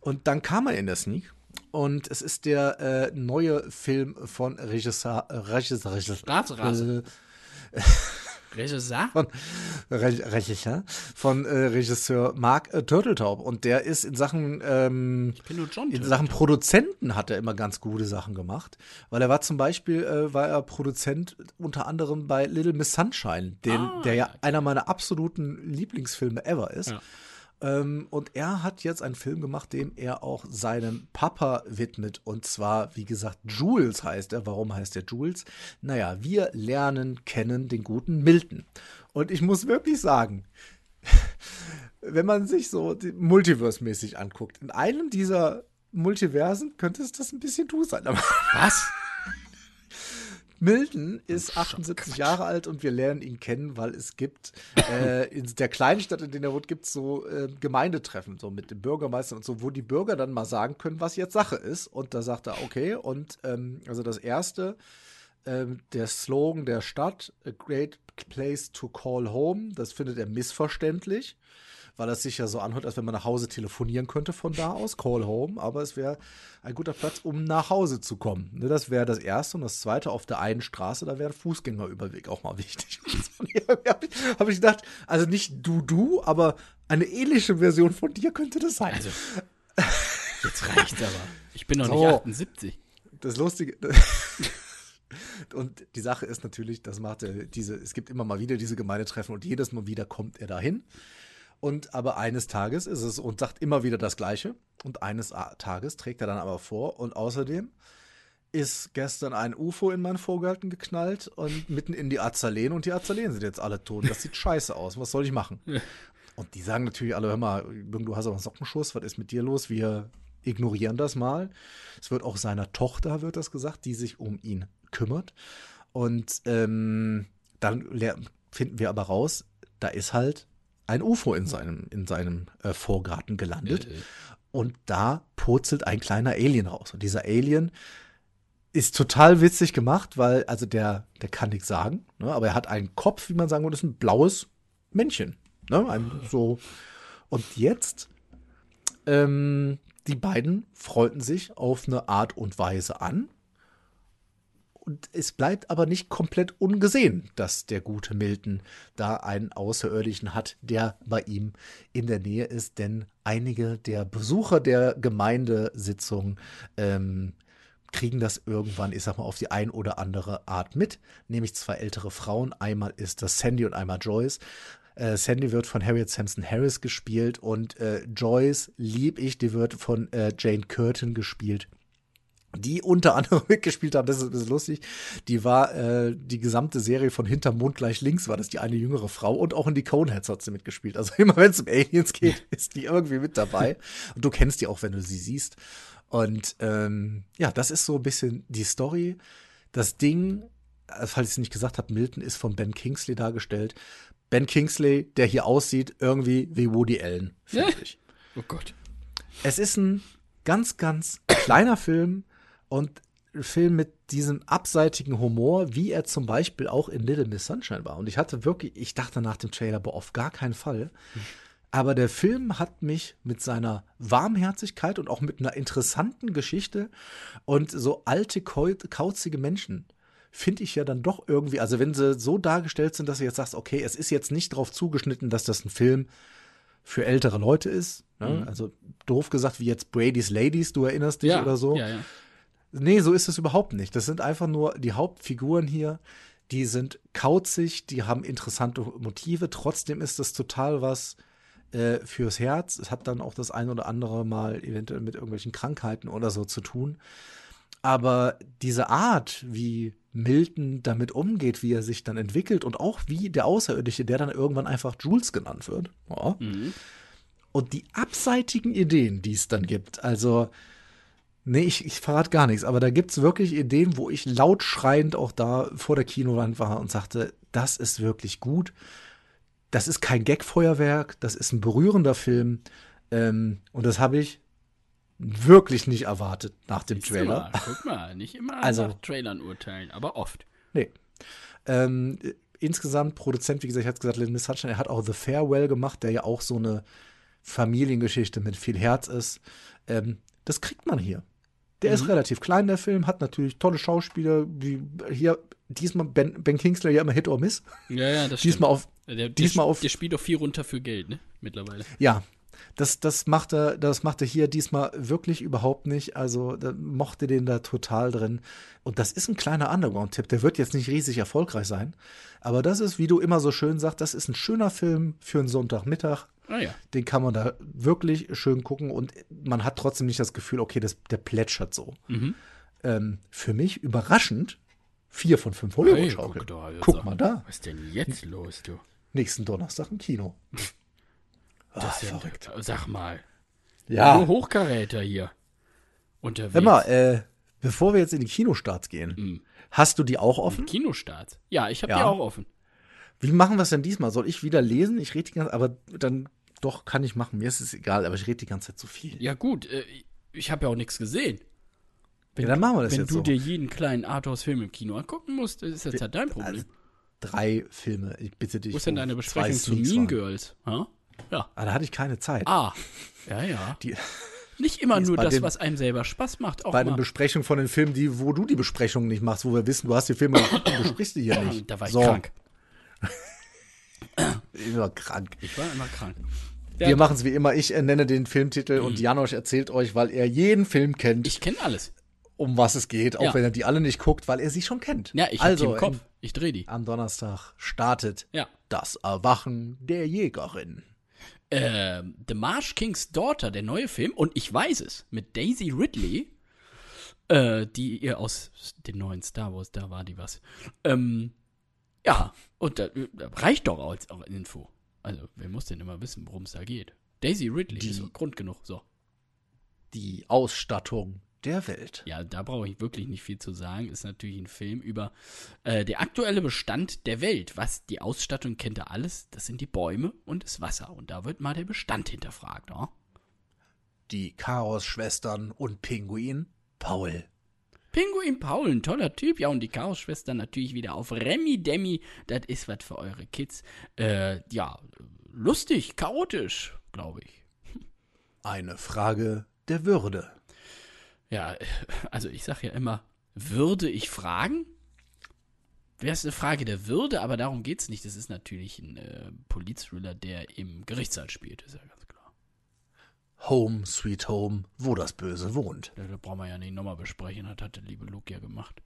Und dann kam er in der Sneak und es ist der äh, neue Film von Regisseur, äh, Regisseur, Regisseur, äh, Regisseur? von Re Regisseur von äh, Regisseur Mark äh, Turteltaub und der ist in Sachen ähm, in Sachen Produzenten hat er immer ganz gute Sachen gemacht, weil er war zum Beispiel äh, war er Produzent unter anderem bei Little Miss Sunshine, den, Ah, der ja ja. einer meiner absoluten Lieblingsfilme ever ist. Ja. Ähm, und er hat jetzt einen Film gemacht, dem er auch seinem Papa widmet. Und zwar, wie gesagt, Jules heißt er. Warum heißt er Jules? Naja, wir lernen kennen den guten Milton. Und ich muss wirklich sagen, wenn man sich so Multiverse-mäßig anguckt, in einem dieser Multiversen könnte es das ein bisschen du sein. Aber Was? Milton ist 78 Jahre alt und wir lernen ihn kennen, weil es gibt äh, in der kleinen Stadt, in der er wohnt, gibt es so äh, Gemeindetreffen, so mit dem Bürgermeister und so, wo die Bürger dann mal sagen können, was jetzt Sache ist. Und da sagt er, okay, und ähm, also das erste, ähm, der Slogan der Stadt, a great place to call home, das findet er missverständlich weil es sich ja so anhört, als wenn man nach Hause telefonieren könnte von da aus, Call Home, aber es wäre ein guter Platz, um nach Hause zu kommen. Ne, Das wäre das Erste. Und das Zweite, auf der einen Straße, da wäre ein Fußgängerüberweg auch mal wichtig. Habe ich, hab ich gedacht, also nicht du, du, aber eine ähnliche Version von dir könnte das sein. Also, jetzt reicht's aber. Ich bin noch So. nicht 78. das Lustige. Und die Sache ist natürlich, das macht er diese, es gibt immer mal wieder diese Gemeindetreffen und jedes Mal wieder kommt er dahin. Und aber eines Tages ist es und sagt immer wieder das Gleiche. Und eines Tages trägt er dann aber vor. Und außerdem ist gestern ein UFO in meinen Vorgarten geknallt und mitten in die Azaleen und die Azaleen sind jetzt alle tot. Das sieht scheiße aus. Was soll ich machen? Und die sagen natürlich alle, hör mal, du hast aber einen Sockenschuss, was ist mit dir los? Wir ignorieren das mal. Es wird auch seiner Tochter, wird das gesagt, die sich um ihn kümmert. Und ähm, dann finden wir aber raus, da ist halt ein UFO in seinem, in seinem äh, Vorgarten gelandet. Und da purzelt ein kleiner Alien raus. Und dieser Alien ist total witzig gemacht, weil, also der, der kann nichts sagen, ne? aber er hat einen Kopf, wie man sagen würde, ist ein blaues Männchen. Ne? Ein, so. Und jetzt, ähm, die beiden freunden sich auf eine Art und Weise an. Und es bleibt aber nicht komplett ungesehen, dass der gute Milton da einen Außerirdischen hat, der bei ihm in der Nähe ist. Denn einige der Besucher der Gemeindesitzung ähm, kriegen das irgendwann, ich sag mal, auf die ein oder andere Art mit. Nämlich zwei ältere Frauen. Einmal ist das Sandy und einmal Joyce. Äh, Sandy wird von Harriet Sampson Harris gespielt und äh, Joyce, lieb ich, die wird von äh, Jane Curtin gespielt die unter anderem mitgespielt haben, das ist ein bisschen lustig. Die war äh, die gesamte Serie von Hinterm Mond gleich links, war das die eine jüngere Frau und auch in die Coneheads hat sie mitgespielt. Also immer wenn es um Aliens geht, ist die irgendwie mit dabei. Und du kennst die auch, wenn du sie siehst. Und ähm, ja, das ist so ein bisschen die Story. Das Ding, äh, falls ich es nicht gesagt habe, Milton ist von Ben Kingsley dargestellt. Ben Kingsley, der hier aussieht, irgendwie wie Woody Allen, finde ich. Oh Gott. Es ist ein ganz, ganz kleiner Film und ein Film mit diesem abseitigen Humor, wie er zum Beispiel auch in Little Miss Sunshine war. Und ich hatte wirklich, ich dachte nach dem Trailer, boah, auf gar keinen Fall. Aber der Film hat mich mit seiner Warmherzigkeit und auch mit einer interessanten Geschichte und so alte, kau- kauzige Menschen finde ich ja dann doch irgendwie, also wenn sie so dargestellt sind, dass du jetzt sagst, okay, es ist jetzt nicht darauf zugeschnitten, dass das ein Film für ältere Leute ist. Ne? Also doof gesagt, wie jetzt Brady's Ladies, du erinnerst dich Ja, oder so. ja, ja. Nee, so ist es überhaupt nicht. Das sind einfach nur die Hauptfiguren hier, die sind kauzig, die haben interessante Motive. Trotzdem ist das total was äh, fürs Herz. Es hat dann auch das ein oder andere Mal eventuell mit irgendwelchen Krankheiten oder so zu tun. Aber diese Art, wie Milton damit umgeht, wie er sich dann entwickelt und auch wie der Außerirdische, der dann irgendwann einfach Jules genannt wird. Ja. Und die abseitigen Ideen, die es dann gibt, also Nee, ich, ich verrate gar nichts, aber da gibt's wirklich Ideen, wo ich laut schreiend auch da vor der Kinowand war und sagte, das ist wirklich gut. Das ist kein Gagfeuerwerk, das ist ein berührender Film. Ähm, und das habe ich wirklich nicht erwartet nach dem Siehst Trailer. Mal, guck mal, nicht immer Also- nach Trailern urteilen, aber oft. Nee. Ähm, äh, insgesamt, Produzent, wie gesagt, ich hatte gesagt, Lynn Sunshine, er hat auch The Farewell gemacht, der ja auch so eine Familiengeschichte mit viel Herz ist. Ähm, das kriegt man hier. Der ist relativ klein, der Film, hat natürlich tolle Schauspieler, wie hier, diesmal Ben, ben Kingsley ja immer Hit or Miss. Ja, ja, das Diesmal auf, Der, der, diesmal auf- der spielt doch viel runter für Geld, ne? Mittlerweile. ja, das, das macht er, das macht er hier diesmal wirklich überhaupt nicht. Also, da mochte den da total drin. Und das ist ein kleiner Underground-Tipp. Der wird jetzt nicht riesig erfolgreich sein. Aber das ist, wie du immer so schön sagst, das ist ein schöner Film für einen Sonntagmittag. Ah ja. Den kann man da wirklich schön gucken und man hat trotzdem nicht das Gefühl, okay, das, der plätschert so. Mhm. Ähm, für mich überraschend vier von fünf Hey, Hollywood-Schaukeln. guck, da, jetzt Guck sag- mal da. Was ist denn jetzt los, du? Nächsten Donnerstag im Kino. Das ist ja, Sag mal. Ja. Nur Hochkaräter hier. Unterwegs. Hör mal, äh, bevor wir jetzt in die Kinostarts gehen, Mhm. hast du die auch offen? Kinostart. Ja, ich habe Ja. die auch offen. Wie machen wir es denn diesmal? Soll ich wieder lesen? Ich rede die ganze aber dann doch kann ich machen. Mir ist es egal, aber ich rede die ganze Zeit zu viel. Ja, gut. Äh, ich habe ja auch nichts gesehen. Ja, dann machen wir das Wenn jetzt du so. dir jeden kleinen Arthouse-Film im Kino angucken musst, ist das halt dein Problem. Also, drei Filme. Ich bitte dich. Wo ist denn deine Besprechung zu Mean. Girls? Ha? Ja. Ah, da hatte ich keine Zeit. Ah. Ja, ja. Die, Nicht immer nur das, den- was einem selber Spaß macht. Auch bei den. Besprechungen von den Filmen, die, wo du die Besprechung nicht machst, wo wir wissen, du hast die Filme geguckt und besprichst die hier nicht. Da war ich so, krank. Immer krank. Ich war immer krank. Wir machen es wie immer. Ich äh, nenne den Filmtitel und Janosch erzählt euch, weil er jeden Film kennt, Ich kenne alles. um was es geht, auch Ja. wenn er die alle nicht guckt, weil er sie schon kennt. Ja, ich also, die im Kopf. Ich dreh die. am Donnerstag startet Ja. das Erwachen der Jägerin. Ähm, The Marsh King's Daughter, der neue Film, und ich weiß es, mit Daisy Ridley. Äh, die ihr aus den neuen Star Wars, da war die was. Ähm, ja, und da, da reicht doch als auch Info. Also, wer muss denn immer wissen, worum es da geht? Daisy Ridley Die- ist Grund genug. So. Die Ausstattung der Welt. Ja, da brauche ich wirklich nicht viel zu sagen. Ist natürlich ein Film über äh, der aktuelle Bestand der Welt. Was die Ausstattung kennt ihr alles. Das sind die Bäume und das Wasser. Und da wird mal der Bestand hinterfragt. Oh? Die Chaos-Schwestern und Pinguin Paul. Pinguin Paul, ein toller Typ. Ja, und die Chaos-Schwestern natürlich wieder auf Remi Demi. Das ist was für eure Kids. Äh, ja, lustig, chaotisch, glaube ich. Eine Frage der Würde. Ja, also ich sage ja immer, würde ich fragen? Wäre es eine Frage der Würde, aber darum geht es nicht. Das ist natürlich ein äh, Politthriller, der im Gerichtssaal spielt, ist ja ganz. Home, Sweet Home, wo das Böse wohnt. Da, da brauchen wir ja nicht nochmal besprechen, das hat der liebe Luke ja gemacht.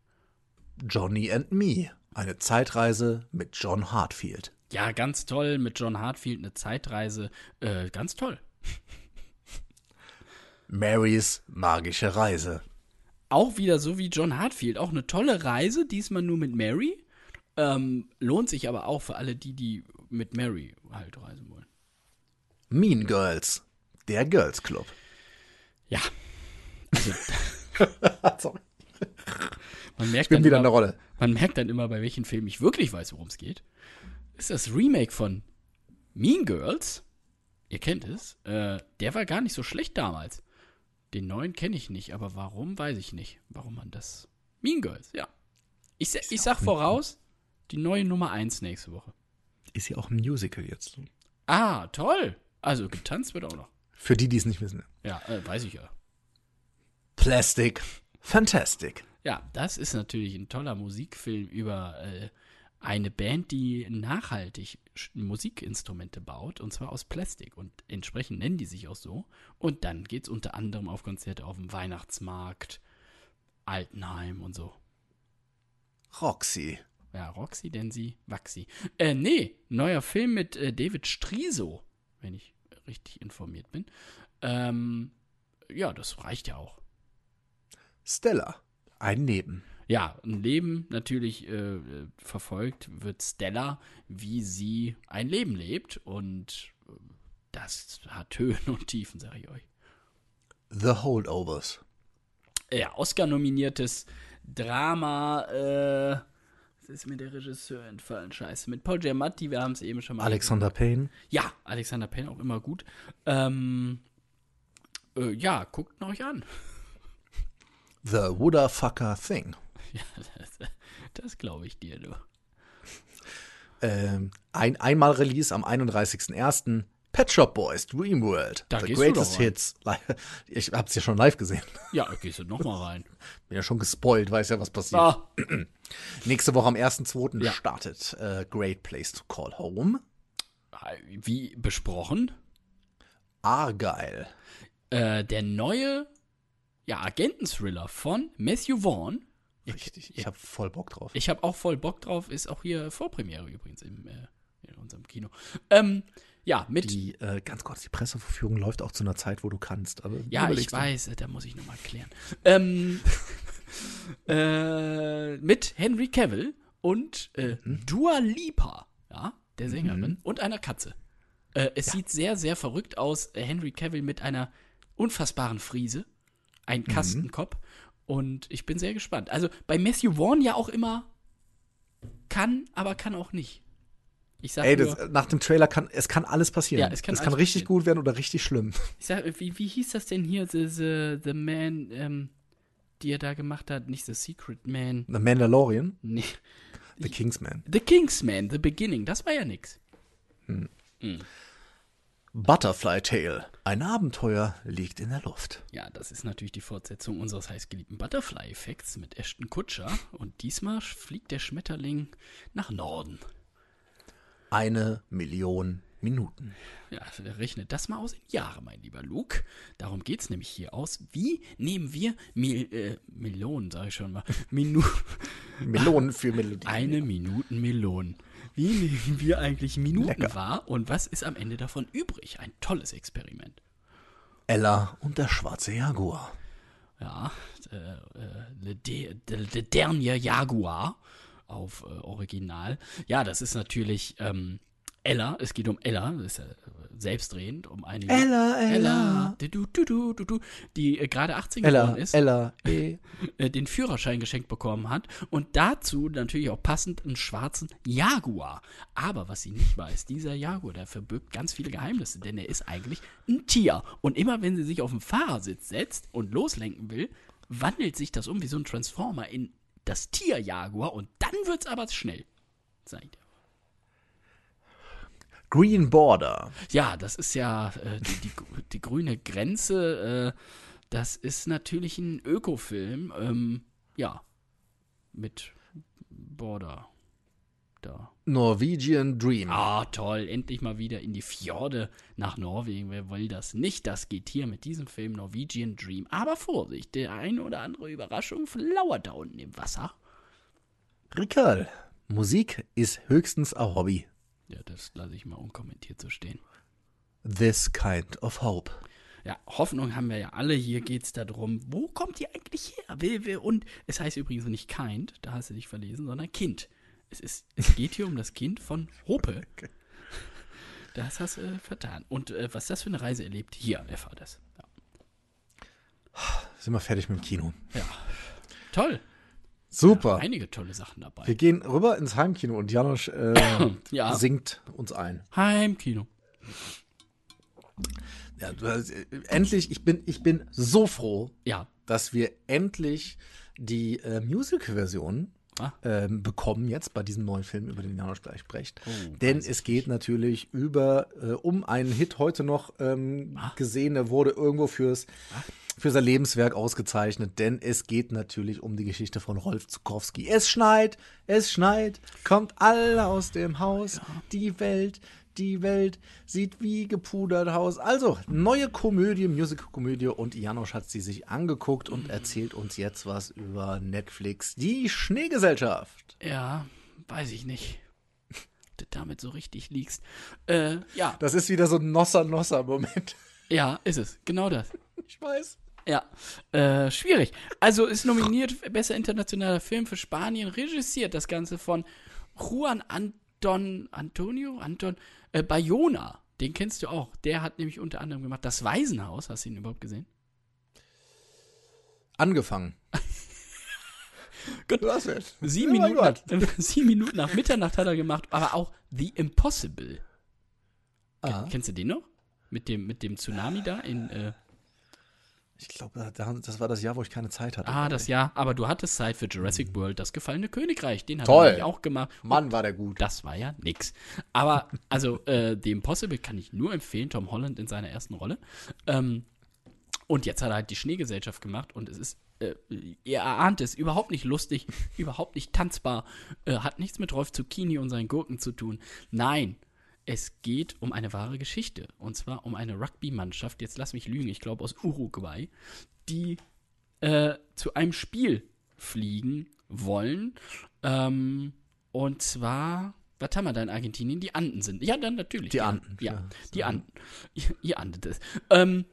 Johnny and Me. Eine Zeitreise mit John Hartfield. Ja, ganz toll, mit John Hartfield eine Zeitreise. Äh, ganz toll. Marys magische Reise. Auch wieder so wie John Hartfield. Auch eine tolle Reise, diesmal nur mit Mary. Ähm, lohnt sich aber auch für alle die, die mit Mary halt reisen wollen. Mean Girls. Der Girls Club. Ja. Sorry. Man merkt, Ich bin dann wieder in immer, der Rolle. man merkt dann immer, bei welchen Filmen ich wirklich weiß, worum es geht. Ist das Remake von Mean Girls. Ihr kennt es. Äh, der war gar nicht so schlecht damals. Den neuen kenne ich nicht, aber warum, weiß ich nicht. Warum man das. Mean Girls, ja. Ich, sa- ich sag voraus, die neue Nummer 1 nächste Woche. Ist ja auch ein Musical jetzt. Ah, toll. Also getanzt wird auch noch. Für die, die es nicht wissen. Ja, äh, weiß ich ja. Plastic. Fantastic. Ja, das ist natürlich ein toller Musikfilm über äh, eine Band, die nachhaltig Musikinstrumente baut, und zwar aus Plastik. Und entsprechend nennen die sich auch so. Und dann geht es unter anderem auf Konzerte auf dem Weihnachtsmarkt, Altenheim und so. Roxy. Ja, Roxy, Densi, Waxi. Äh, nee, neuer Film mit äh, David Striso, wenn ich richtig informiert bin. Ähm, ja, das reicht ja auch. Stella. Ein Neben. Ja, ein Leben natürlich äh, äh, verfolgt wird Stella, wie sie ein Leben lebt und äh, das hat Höhen und Tiefen, sage ich euch. The Holdovers. Ja, Oscar-nominiertes Drama, äh, was ist mir der Regisseur entfallen? Scheiße, mit Paul Giamatti, wir haben es eben schon mal. Alexander Payne. Ja, Alexander Payne auch immer gut. Ähm, äh, ja, guckt ihn euch an. The Wooderfucker Thing. Ja, das, das glaube ich dir, du. Ähm, ein einmal Release am 31.01. Pet Shop Boys Dream World. Da The Greatest. Hits. Ich hab's ja schon live gesehen. Ja, gehst du noch mal rein. Bin ja schon gespoilt, weiß ja, was passiert. Ah, Nächste Woche am 1.2. Ja. startet äh, Great Place to Call Home. wie besprochen, Argyle. äh, der neue ja, Agenten-Thriller von Matthew Vaughn. Richtig, ich hab voll Bock drauf. Ich habe auch voll Bock drauf, ist auch hier Vorpremiere übrigens im, äh, in unserem Kino. Ähm, ja, mit. Die, äh, ganz kurz, die Presseverführung läuft auch zu einer Zeit, wo du kannst. Aber ja, ich du. weiß, äh, da muss ich nochmal klären. Ähm, äh, mit Henry Cavill und äh, Mhm. Dua Lipa, ja, der Sängerin, und einer Katze. Äh, es sieht sehr, sehr verrückt aus. Äh, Henry Cavill mit einer unfassbaren Friese, ein Mhm. Kastenkopf. Und ich bin sehr gespannt. Also bei Matthew Vaughn ja auch immer kann, aber kann auch nicht. Ich sag Ey, nur, das, nach dem Trailer kann, es kann alles passieren. Ja, es kann alles richtig passieren. gut werden oder richtig schlimm. ich sag, wie, wie hieß das denn hier, The, the, the Man, ähm, die er da gemacht hat? Nicht The Secret Man. The Mandalorian, Nee. The Kingsman. The Kingsman, The Beginning, das war ja nix. Butterfly Tale. Ein Abenteuer liegt in der Luft. Ja, das ist natürlich die Fortsetzung unseres heißgeliebten Butterfly-Effekts mit Ashton Kutscher. Und diesmal fliegt der Schmetterling nach Norden. Eine Million Minuten. Ja, rechnet das mal aus in Jahre, mein lieber Luke. Darum geht's nämlich hier aus. Wie nehmen wir Mil äh, Melonen, sage ich schon mal, Minu Melonen für Melodien. eine Minuten Melonen. Wie nehmen wir eigentlich Minuten Lecker. wahr und was ist am Ende davon übrig? Ein tolles Experiment. Ella und der schwarze Jaguar. Ja, äh, äh, Le, De, De Dernier Jaguar auf äh, Original. Ja, das ist natürlich ähm, Ella. Es geht um Ella. Das ist ja äh, selbstredend um eine Ella, Ella, du, du, du, du, du, du, die äh, gerade 18 Ella, geworden ist, Ella, eh. äh, den Führerschein geschenkt bekommen hat und dazu natürlich auch passend einen schwarzen Jaguar. Aber was sie nicht weiß, dieser Jaguar, der verbirgt ganz viele Geheimnisse, denn er ist eigentlich ein Tier. Und immer wenn sie sich auf den Fahrersitz setzt und loslenken will, wandelt sich das um wie so ein Transformer in das Tier Jaguar und dann wird's aber schnell. Sag ich dir. Green Border. Ja, das ist ja äh, die, die, die grüne Grenze. Äh, das ist natürlich ein Ökofilm. Ähm, ja, mit Border. Da. Norwegian Dream. Ah, toll. Endlich mal wieder in die Fjorde nach Norwegen. Wer will das nicht? Das geht hier mit diesem Film Norwegian Dream. Aber Vorsicht, der eine oder andere Überraschung lauert da unten im Wasser. Rickerl. Musik ist höchstens ein Hobby. Ja, das lasse ich mal unkommentiert so stehen. This kind of hope. Ja, Hoffnung haben wir ja alle. Hier geht es darum, wo kommt die eigentlich her? Will, will, und es heißt übrigens nicht Kind, da hast du dich verlesen, sondern Kind. Es, ist, es geht hier um das Kind von Hope. Okay. Das hast du äh, vertan. Und äh, was das für eine Reise erlebt, hier erfahrt das. Ja. Sind wir fertig mit dem Kino. ja. Toll. Super. Einige tolle Sachen dabei. Wir gehen rüber ins Heimkino und Janosch äh, Ja. singt uns ein. Heimkino. Ja, äh, endlich, ich bin, ich bin so froh, Ja. dass wir endlich die äh, Musical-Version. Ähm, bekommen jetzt bei diesem neuen Film, über den Janosch gleich spricht. Oh, Denn es geht natürlich über äh, um einen Hit heute noch ähm, Ah. gesehen, der wurde irgendwo fürs für sein Lebenswerk ausgezeichnet, denn es geht natürlich um die Geschichte von Rolf Zukowski. Es schneit, es schneit, kommt alle aus dem Haus, die Welt, die Welt sieht wie gepudert aus. Also, neue Komödie, Musical-Komödie und Janosch hat sie sich angeguckt und erzählt uns jetzt was über Netflix, die Schneegesellschaft. Ja, weiß ich nicht. Ob du damit so richtig liegst. Äh, ja, Das ist wieder so ein Nosser-Nosser-Moment. ja, ist es. Genau das. Ich weiß. Ja, äh, schwierig. Also ist nominiert besser internationaler Film für Spanien, regissiert das Ganze von Juan Anton, Antonio, Anton, äh, Bayona. Den kennst du auch. Der hat nämlich unter anderem gemacht Das Waisenhaus. Hast du ihn überhaupt gesehen? Angefangen. Gut. Du hast recht. Sieben Minuten, nach, sieben Minuten nach Mitternacht hat er gemacht, aber auch The Impossible. Ah. Kennst du den noch? Mit dem, mit dem Tsunami da in, äh, Ich glaube, das war das Jahr, wo ich keine Zeit hatte. ah, das Jahr. Aber du hattest Zeit für Jurassic World, das gefallene Königreich. Den er nämlich auch gemacht. Mann, war der gut. Das war ja nix. Aber, also, äh, The Impossible kann ich nur empfehlen, Tom Holland in seiner ersten Rolle. Ähm, und jetzt hat er halt die Schneegesellschaft gemacht und es ist, äh, ihr erahnt es, überhaupt nicht lustig, überhaupt nicht tanzbar, äh, hat nichts mit Rolf Zucchini und seinen Gurken zu tun. Nein, es geht um eine wahre Geschichte. Und zwar um eine Rugby-Mannschaft, jetzt lass mich lügen, ich glaube aus Uruguay, die äh, zu einem Spiel fliegen wollen. Ähm, und zwar, was haben wir da in Argentinien? Die Anden sind. Ja, dann natürlich. Die Anden, Ja, klar. die Anden. Ihr, ihr andet es. Ähm,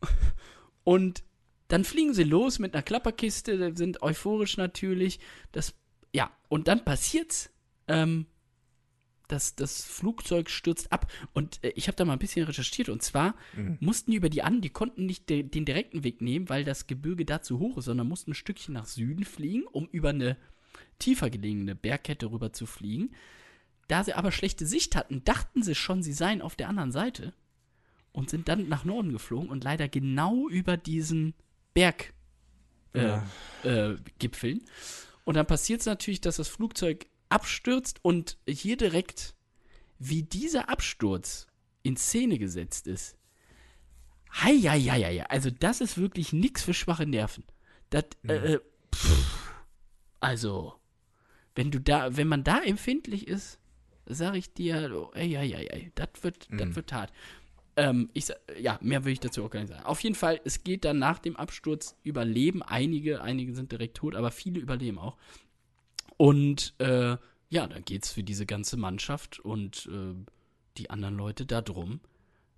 und dann fliegen sie los mit einer Klapperkiste, sind euphorisch natürlich. Das, ja, und dann passiert's. Ähm, das, das Flugzeug stürzt ab. Und äh, ich habe da mal ein bisschen recherchiert. Und zwar mussten die über die Anden, die konnten nicht de den direkten Weg nehmen, weil das Gebirge da zu hoch ist, sondern mussten ein Stückchen nach Süden fliegen, um über eine tiefer gelegene Bergkette rüber zu fliegen. Da sie aber schlechte Sicht hatten, dachten sie schon, sie seien auf der anderen Seite und sind dann nach Norden geflogen und leider genau über diesen Berg äh, äh, Gipfeln. Und dann passiert es natürlich, dass das Flugzeug abstürzt und hier direkt, wie dieser Absturz in Szene gesetzt ist. Heieieiei, also das ist wirklich nix für schwache Nerven. Das, äh, äh, pff, also, wenn du da, wenn man da empfindlich ist, sag ich dir, ey, ey, ey, ey, das wird, das wird hart. Ähm, ich, ja, mehr will ich dazu auch gar nicht sagen. Auf jeden Fall, es geht dann nach dem Absturz überleben einige, einige sind direkt tot, aber viele überleben auch. Und äh, ja, dann geht's für diese ganze Mannschaft und äh, die anderen Leute da drum.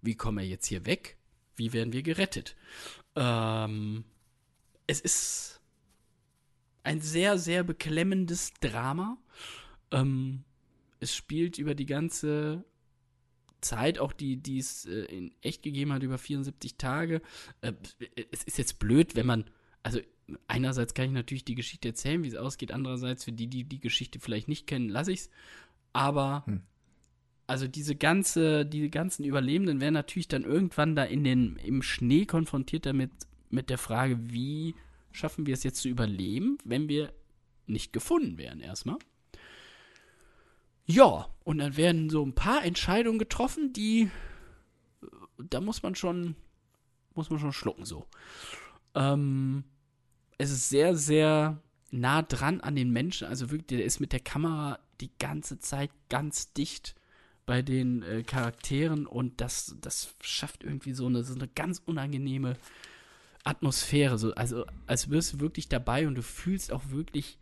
Wie kommen wir jetzt hier weg? Wie werden wir gerettet? Ähm, es ist ein sehr, sehr beklemmendes Drama. Ähm, es spielt über die ganze Zeit, auch die, die es äh, in echt gegeben hat, über 74 Tage. Äh, es ist jetzt blöd, wenn man, also einerseits kann ich natürlich die Geschichte erzählen, wie es ausgeht, andererseits für die, die die Geschichte vielleicht nicht kennen, lasse ich es. Aber Hm. also diese ganze, die ganzen Überlebenden werden natürlich dann irgendwann da in den, im Schnee konfrontiert damit, mit der Frage, wie schaffen wir es jetzt zu überleben, wenn wir nicht gefunden werden erstmal. Ja, und dann werden so ein paar Entscheidungen getroffen, die äh, da muss man schon muss man schon schlucken so. Ähm, es ist sehr sehr nah dran an den Menschen, also wirklich der ist mit der Kamera die ganze Zeit ganz dicht bei den äh, Charakteren und das das schafft irgendwie so eine so eine ganz unangenehme Atmosphäre, so also als wirst du wirklich dabei und du fühlst auch wirklich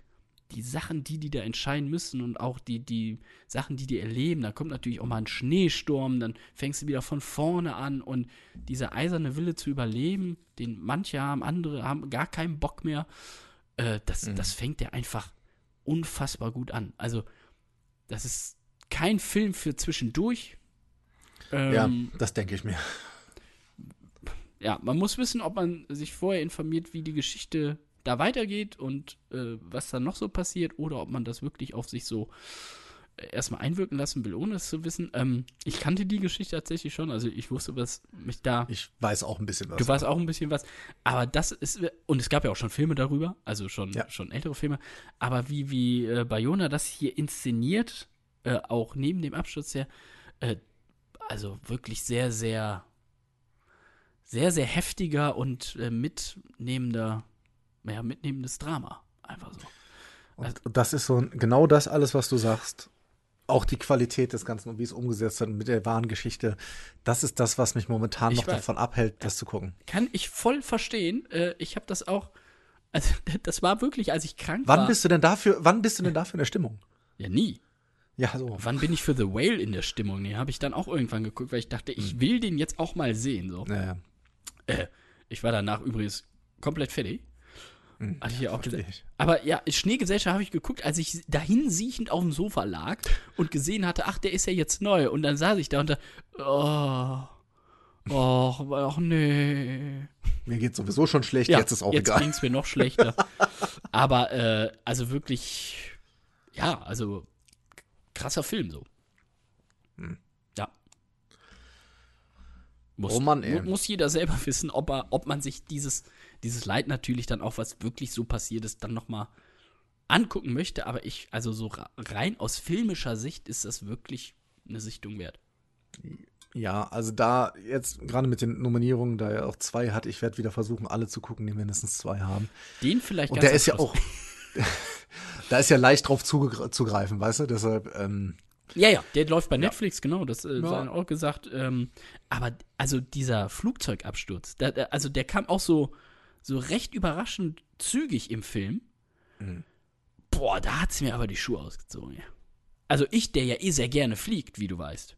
die Sachen, die die da entscheiden müssen und auch die, die Sachen, die die erleben, da kommt natürlich auch mal ein Schneesturm, dann fängst du wieder von vorne an und dieser eiserne Wille zu überleben, den manche haben, andere haben gar keinen Bock mehr, äh, das, Mhm. das fängt der einfach unfassbar gut an. Also, das ist kein Film für zwischendurch. Ja, Ähm, das denke ich mir. ja, man muss wissen, ob man sich vorher informiert, wie die Geschichte da weitergeht und äh, was da noch so passiert, oder ob man das wirklich auf sich so äh, erstmal einwirken lassen will, ohne es zu wissen. Ähm, ich kannte die Geschichte tatsächlich schon, also ich wusste, was mich da. Ich weiß auch ein bisschen was. Du weißt auch ein bisschen was, aber das ist, und es gab ja auch schon Filme darüber, also schon, Ja. schon ältere Filme, aber wie, wie äh, Bayona das hier inszeniert, äh, auch neben dem Absturz der, äh, also wirklich sehr, sehr, sehr, sehr heftiger und äh, mitnehmender, ja, mitnehmendes Drama. Einfach so. Und, und das ist so genau das alles, was du sagst. Auch die Qualität des Ganzen und wie es umgesetzt wird mit der wahren Geschichte. Das ist das, was mich momentan noch weiß. davon abhält, das zu gucken. Kann ich voll verstehen. Äh, ich habe das auch, also das war wirklich, als ich krank war. Wann bist du denn dafür, wann bist du denn dafür in der Stimmung? Ja, nie. Ja, so. Wann bin ich für The Whale in der Stimmung? Nee, habe ich dann auch irgendwann geguckt, weil ich dachte, ich Hm. will den jetzt auch mal sehen. So. Ja, ja. Äh, ich war danach übrigens komplett fertig. Hatte ich ja auch gesagt. ich. Aber ja, Schneegesellschaft habe ich geguckt, als ich dahin siechend auf dem Sofa lag und gesehen hatte, ach, der ist ja jetzt neu. Und dann saß ich da und da, oh, oh, ach nee. Mir geht sowieso schon schlecht, Ja, jetzt ist auch jetzt egal. ging es mir noch schlechter. Aber, äh, also wirklich, ja, also krasser Film so. Hm. Ja. Muss, Oh Mann, ey. mu- muss jeder selber wissen, ob, er, ob man sich dieses, dieses Leid natürlich dann auch, was wirklich so passiert ist, dann nochmal angucken möchte. Aber ich, also so rein aus filmischer Sicht ist das wirklich eine Sichtung wert. Ja, also da jetzt gerade mit den Nominierungen, da er auch zwei hat, ich werde wieder versuchen, alle zu gucken, die mindestens zwei haben. Den vielleicht Und der ist ja auch, da ist ja leicht drauf zugreifen, weißt du? Deshalb, ähm, Ja, ja, der läuft bei Netflix, genau, das äh, Ja. auch gesagt. Ähm, aber also dieser Flugzeugabsturz, da, also der kam auch so, so recht überraschend zügig im Film. Mhm. Boah, da hat's mir aber die Schuhe ausgezogen. Ja. Also ich, der ja eh sehr gerne fliegt, wie du weißt.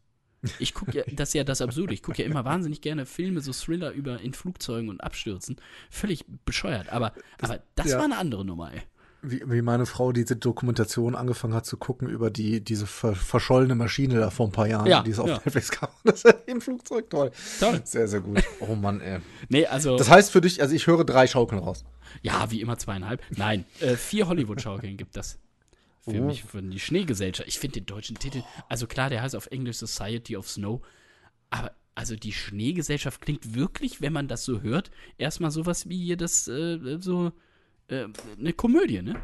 Ich gucke ja, das ist ja das Absurde, ich gucke ja immer wahnsinnig gerne Filme, so Thriller über in Flugzeugen und Abstürzen. Völlig bescheuert, aber das, aber das ja. war eine andere Nummer, ey. Wie, wie meine Frau diese Dokumentation angefangen hat zu gucken über die, diese ver verschollene Maschine da vor ein paar Jahren, Ja, die es auf ja. Netflix gab. Das ist im Flugzeug toll. Toll. Sehr, sehr gut. Oh Mann, ey. Nee, also. Das heißt für dich, also ich höre drei Schaukeln raus. Ja, wie immer zweieinhalb. Nein, äh, vier Hollywood-Schaukeln gibt das. Für Oh. mich, für die Schneegesellschaft. Ich finde den deutschen Titel, also klar, der heißt auf Englisch Society of Snow, aber also die Schneegesellschaft klingt wirklich, wenn man das so hört, erstmal sowas wie hier das, äh, so, äh, eine Komödie, ne?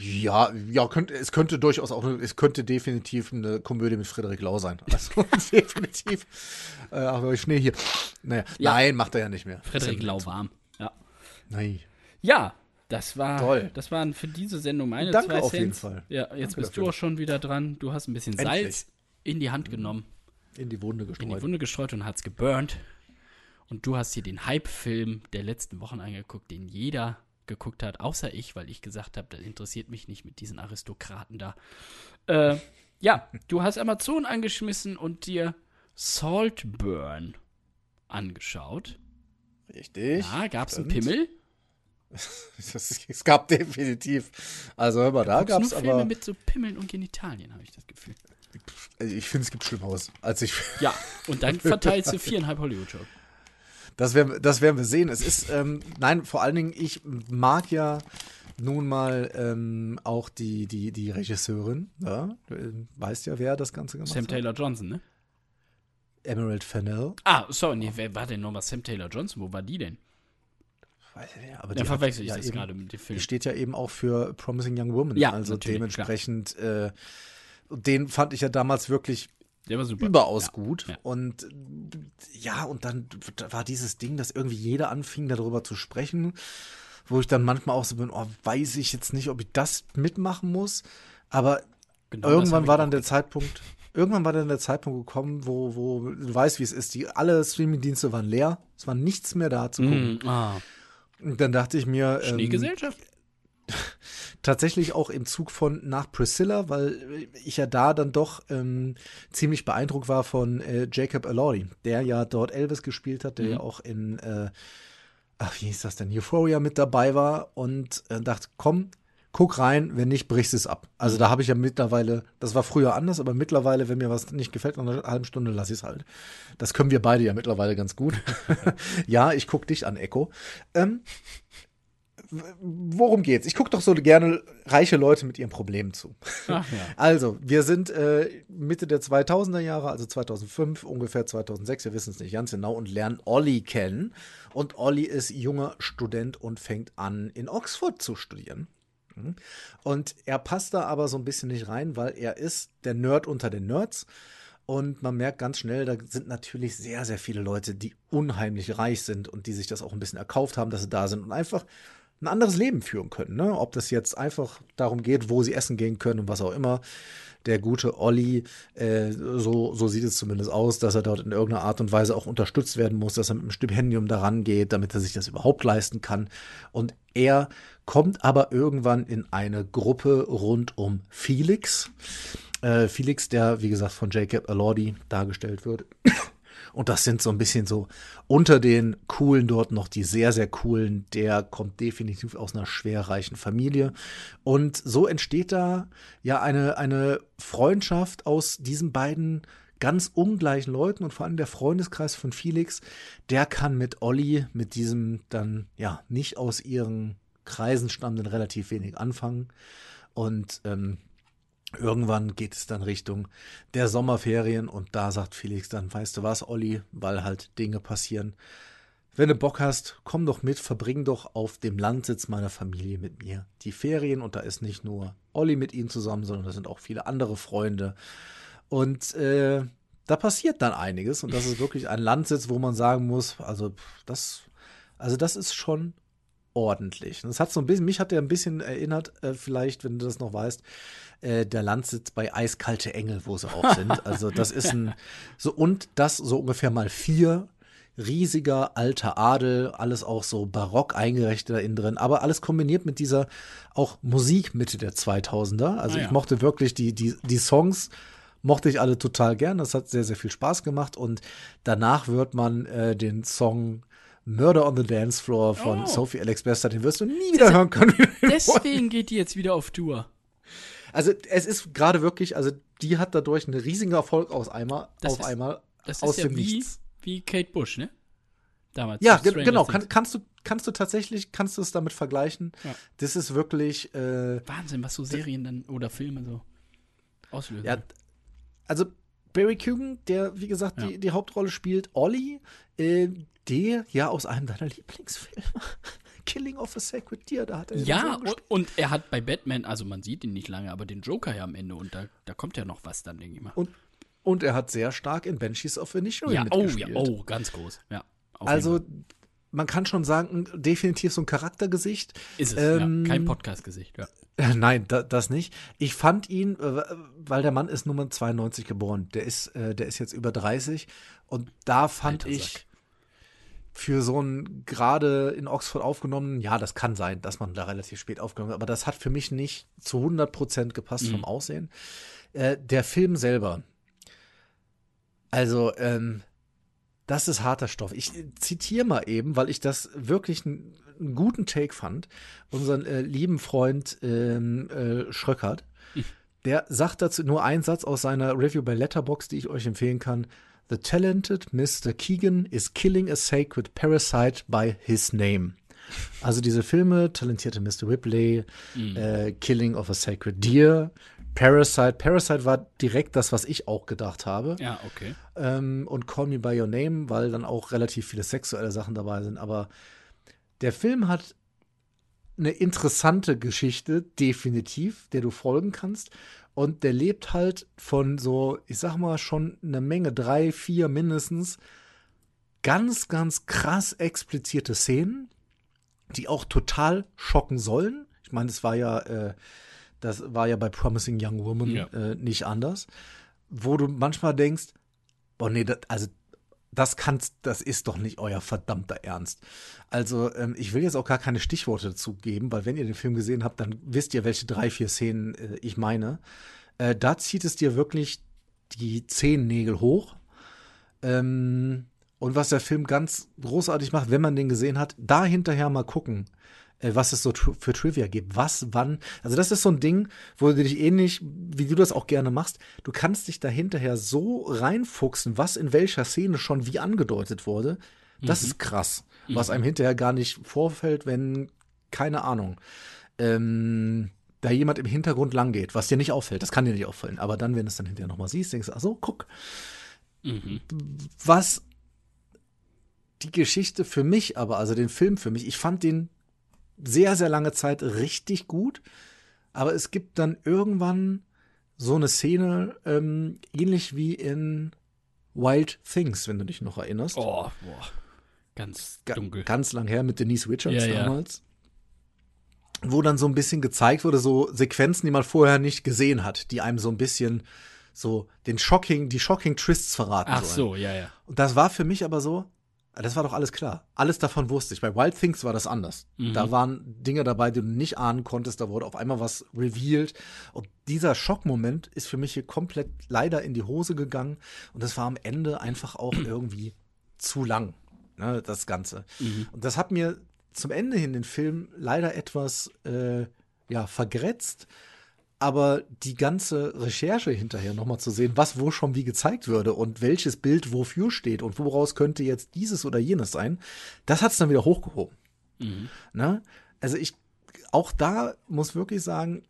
Ja, ja, könnte, es könnte durchaus auch, es könnte definitiv eine Komödie mit Frederik Lau sein. Also definitiv. Äh, aber Schnee hier. Naja, Ja. nein, macht er ja nicht mehr. Frederik Ist ja- Lauwarm. Ja. Nein. Ja, das war, Toll. das waren für diese Sendung meine Danke zwei auf jeden Cents. Fall. Ja, jetzt Danke bist dafür. du auch schon wieder dran. Du hast ein bisschen Endlich. Salz in die Hand genommen. In die Wunde in die gestreut. Wunde gestreut und hat's geburnt. Und du hast hier den Hype-Film der letzten Wochen angeguckt, den jeder geguckt hat, außer ich, weil ich gesagt habe, das interessiert mich nicht mit diesen Aristokraten da. Äh, ja, du hast Amazon angeschmissen und dir Saltburn angeschaut. Richtig. Ja, gab's einen stimmt. Pimmel? es gab definitiv. Also hör mal, da gab es nur Filme aber. mit so Pimmeln und Genitalien, habe ich das Gefühl. Ich finde, es gibt Schlimmeres, als ich. Ja, und dann verteilst du viereinhalb Hollywood-Shows. Das werden, das werden wir sehen. Es ist, ähm, nein, vor allen Dingen, ich mag ja nun mal ähm, auch die, die, die Regisseurin. Ja? Du äh, weißt ja, wer das Ganze gemacht Sam hat. Taylor Johnson, ne? Emerald Fennell. Ah, sorry, nee, wer war denn nochmal Sam Taylor Johnson? Wo war die denn? Weiß ich nicht, aber Dann verwechsel ich ja das eben- gerade mit dem Film. Die steht ja eben auch für Promising Young Woman. Ja, also dementsprechend, äh, den fand ich ja damals wirklich Der war super. überaus Ja. gut. ja. Und ja, und dann war dieses Ding, dass irgendwie jeder anfing, darüber zu sprechen, wo ich dann manchmal auch so bin, oh, weiß ich jetzt nicht, ob ich das mitmachen muss. Aber Genau irgendwann war dann der Zeitpunkt, irgendwann war dann der Zeitpunkt gekommen, wo, wo du weißt, wie es ist. Die, alle Streamingdienste waren leer. Es war nichts mehr da zu gucken. Mm, ah, Und dann dachte ich mir, ähm, Schneegesellschaft? tatsächlich auch im Zug von nach Priscilla, weil ich ja da dann doch ähm, ziemlich beeindruckt war von äh, Jacob Elordi, der ja dort Elvis gespielt hat, der Mhm. ja auch in, äh, ach, wie hieß das denn, Euphoria mit dabei war und äh, dachte, komm, guck rein, wenn nicht, brichst es ab. Also Mhm. da habe ich ja mittlerweile, das war früher anders, aber mittlerweile, wenn mir was nicht gefällt, nach einer halben Stunde lasse ich es halt. Das können wir beide ja mittlerweile ganz gut. ja, ich guck dich an, Echo. Ähm, worum geht's? Ich gucke doch so gerne reiche Leute mit ihren Problemen zu. Ach ja. Also, wir sind äh, Mitte der 2000er Jahre, also 2005, ungefähr 2006, wir wissen es nicht ganz genau, und lernen Olli kennen. Und Olli ist junger Student und fängt an, in Oxford zu studieren. Mhm. Und er passt da aber so ein bisschen nicht rein, weil er ist der Nerd unter den Nerds. Und man merkt ganz schnell, da sind natürlich sehr, sehr viele Leute, die unheimlich reich sind und die sich das auch ein bisschen erkauft haben, dass sie da sind und einfach ein anderes Leben führen können. Ne? Ob das jetzt einfach darum geht, wo sie essen gehen können und was auch immer. Der gute Olli, äh, so, so sieht es zumindest aus, dass er dort in irgendeiner Art und Weise auch unterstützt werden muss, dass er mit einem Stipendium daran geht, damit er sich das überhaupt leisten kann. Und er kommt aber irgendwann in eine Gruppe rund um Felix. Äh, Felix, der, wie gesagt, von Jacob Elordi dargestellt wird. Und das sind so ein bisschen so unter den Coolen dort noch die sehr, sehr coolen. Der kommt definitiv aus einer schwerreichen Familie. Und so entsteht da ja eine, eine Freundschaft aus diesen beiden ganz ungleichen Leuten und vor allem der Freundeskreis von Felix, der kann mit Olli, mit diesem dann ja nicht aus ihren Kreisen stammenden relativ wenig anfangen. Und ähm, Irgendwann geht es dann Richtung der Sommerferien und da sagt Felix dann, weißt du was, Olli, weil halt Dinge passieren. Wenn du Bock hast, komm doch mit, verbring doch auf dem Landsitz meiner Familie mit mir die Ferien und da ist nicht nur Olli mit ihm zusammen, sondern da sind auch viele andere Freunde. Und äh, da passiert dann einiges und das ist wirklich ein Landsitz, wo man sagen muss, also das, also das ist schon ordentlich. Das hat so ein bisschen, mich hat der ein bisschen erinnert, äh, vielleicht, wenn du das noch weißt, äh, der Landsitz bei Eiskalte Engel, wo sie auch sind. Also das ist ein, so und das so ungefähr mal vier riesiger alter Adel, alles auch so barock eingerichtet da innen drin, aber alles kombiniert mit dieser auch Musik Mitte der 2000er. Also Ah, ja. ich mochte wirklich die, die, die Songs, mochte ich alle total gern. Das hat sehr, sehr viel Spaß gemacht und danach wird man äh, den Song Murder on the Dance Floor von Oh. Sophie Alex Bester, den wirst du nie wieder hören können. Deswegen geht die jetzt wieder auf Tour. Also es ist gerade wirklich, also die hat dadurch einen riesigen Erfolg aus einmal, Das auf ist- einmal Das aus ist ja dem wie, Nichts. wie Kate Bush, ne? Damals. Ja, ge genau. Kann, kannst du kannst du tatsächlich kannst du es damit vergleichen? Ja. Das ist wirklich äh, Wahnsinn, was so Serien dann oder Filme so auslösen. ja, also Barry Kugan, der wie gesagt Ja. die, die Hauptrolle spielt, Olli, äh, der ja aus einem deiner Lieblingsfilme, Killing of a Sacred Deer, da hat er Ja, und, und er hat bei Batman, also man sieht ihn nicht lange, aber den Joker ja am Ende und da, da kommt ja noch was dann, denke ich mal. und und er hat sehr stark in Banshees of ja, oh, mitgespielt. ja, oh, ganz groß. Ja, Also man kann schon sagen, definitiv so ein Charaktergesicht. ist es, ähm, ja. Kein Podcast-Gesicht, ja. Äh, Nein, da, das nicht. Ich fand ihn, äh, weil der Mann ist Nummer 92 geboren. Der ist, äh, der ist jetzt über 30. Und da fand Alter ich. Für so einen gerade in Oxford aufgenommenen, ja, das kann sein, dass man da relativ spät aufgenommen hat, aber das hat für mich nicht zu 100 Prozent gepasst Mhm. vom Aussehen. Äh, der Film selber, also, ähm, das ist harter Stoff. Ich zitiere mal eben, weil ich das wirklich einen guten Take fand, unseren äh, lieben Freund ähm, äh, Schröckert, der sagt dazu nur einen Satz aus seiner Review bei Letterbox, die ich euch empfehlen kann. The talented Mr. Keegan is killing a sacred parasite by his name. Also diese Filme, talentierte Mr. Ripley, äh, Killing of a Sacred Deer, Parasite. Parasite war direkt das, was ich auch gedacht habe. Ja, okay. Ähm, und Call Me By Your Name, weil dann auch relativ viele sexuelle Sachen dabei sind. Aber der Film hat eine interessante Geschichte, definitiv, der du folgen kannst. Und der lebt halt von so, ich sag mal, schon eine Menge, drei, vier mindestens, ganz, ganz krass explizierte Szenen, die auch total schocken sollen. Ich meine, es war ja, äh, das war ja bei Promising Young Woman Ja. äh, nicht anders, wo du manchmal denkst, boah, nee, das, also das kannst, das ist doch nicht euer verdammter Ernst. Also ähm, ich will jetzt auch gar keine Stichworte dazu geben, weil wenn ihr den Film gesehen habt, dann wisst ihr, welche drei, vier Szenen äh, ich meine. Äh, da zieht es dir wirklich die Zehennägel hoch. Ähm, und was der Film ganz großartig macht, wenn man den gesehen hat, da hinterher mal gucken, was es so für Trivia gibt. Was, wann. Also das ist so ein Ding, wo du dich ähnlich, wie du das auch gerne machst, du kannst dich da hinterher so reinfuchsen, was in welcher Szene schon wie angedeutet wurde. Das ist krass. Was einem hinterher gar nicht vorfällt, wenn, keine Ahnung, ähm, da jemand im Hintergrund lang geht, was dir nicht auffällt. Das kann dir nicht auffallen. Aber dann, wenn du es dann hinterher nochmal siehst, denkst du, ach so, guck, Mhm. was die Geschichte für mich aber, also den Film für mich, ich fand den sehr, sehr lange Zeit richtig gut, aber es gibt dann irgendwann so eine Szene, ähm, ähnlich wie in Wild Things, wenn du dich noch erinnerst. Oh, boah. Ganz Ga- dunkel. Ganz lang her mit Denise Richards Ja, ja. damals. Wo dann so ein bisschen gezeigt wurde, so Sequenzen, die man vorher nicht gesehen hat, die einem so ein bisschen so den Shocking, die Shocking Twists verraten Ach sollen. so, ja, ja. Und das war für mich aber so, das war doch alles klar. Alles davon wusste ich. Bei Wild Things war das anders. Mhm. Da waren Dinge dabei, die du nicht ahnen konntest. Da wurde auf einmal was revealed. Und dieser Schockmoment ist für mich hier komplett leider in die Hose gegangen. Und das war am Ende einfach auch irgendwie zu lang, ne, das Ganze. Und das hat mir zum Ende hin den Film leider etwas äh, ja, vergrätzt. Aber die ganze Recherche hinterher nochmal zu sehen, was wo schon wie gezeigt würde und welches Bild wofür steht und woraus könnte jetzt dieses oder jenes sein, das hat es dann wieder hochgehoben. Ne? Also ich, auch da muss wirklich sagen,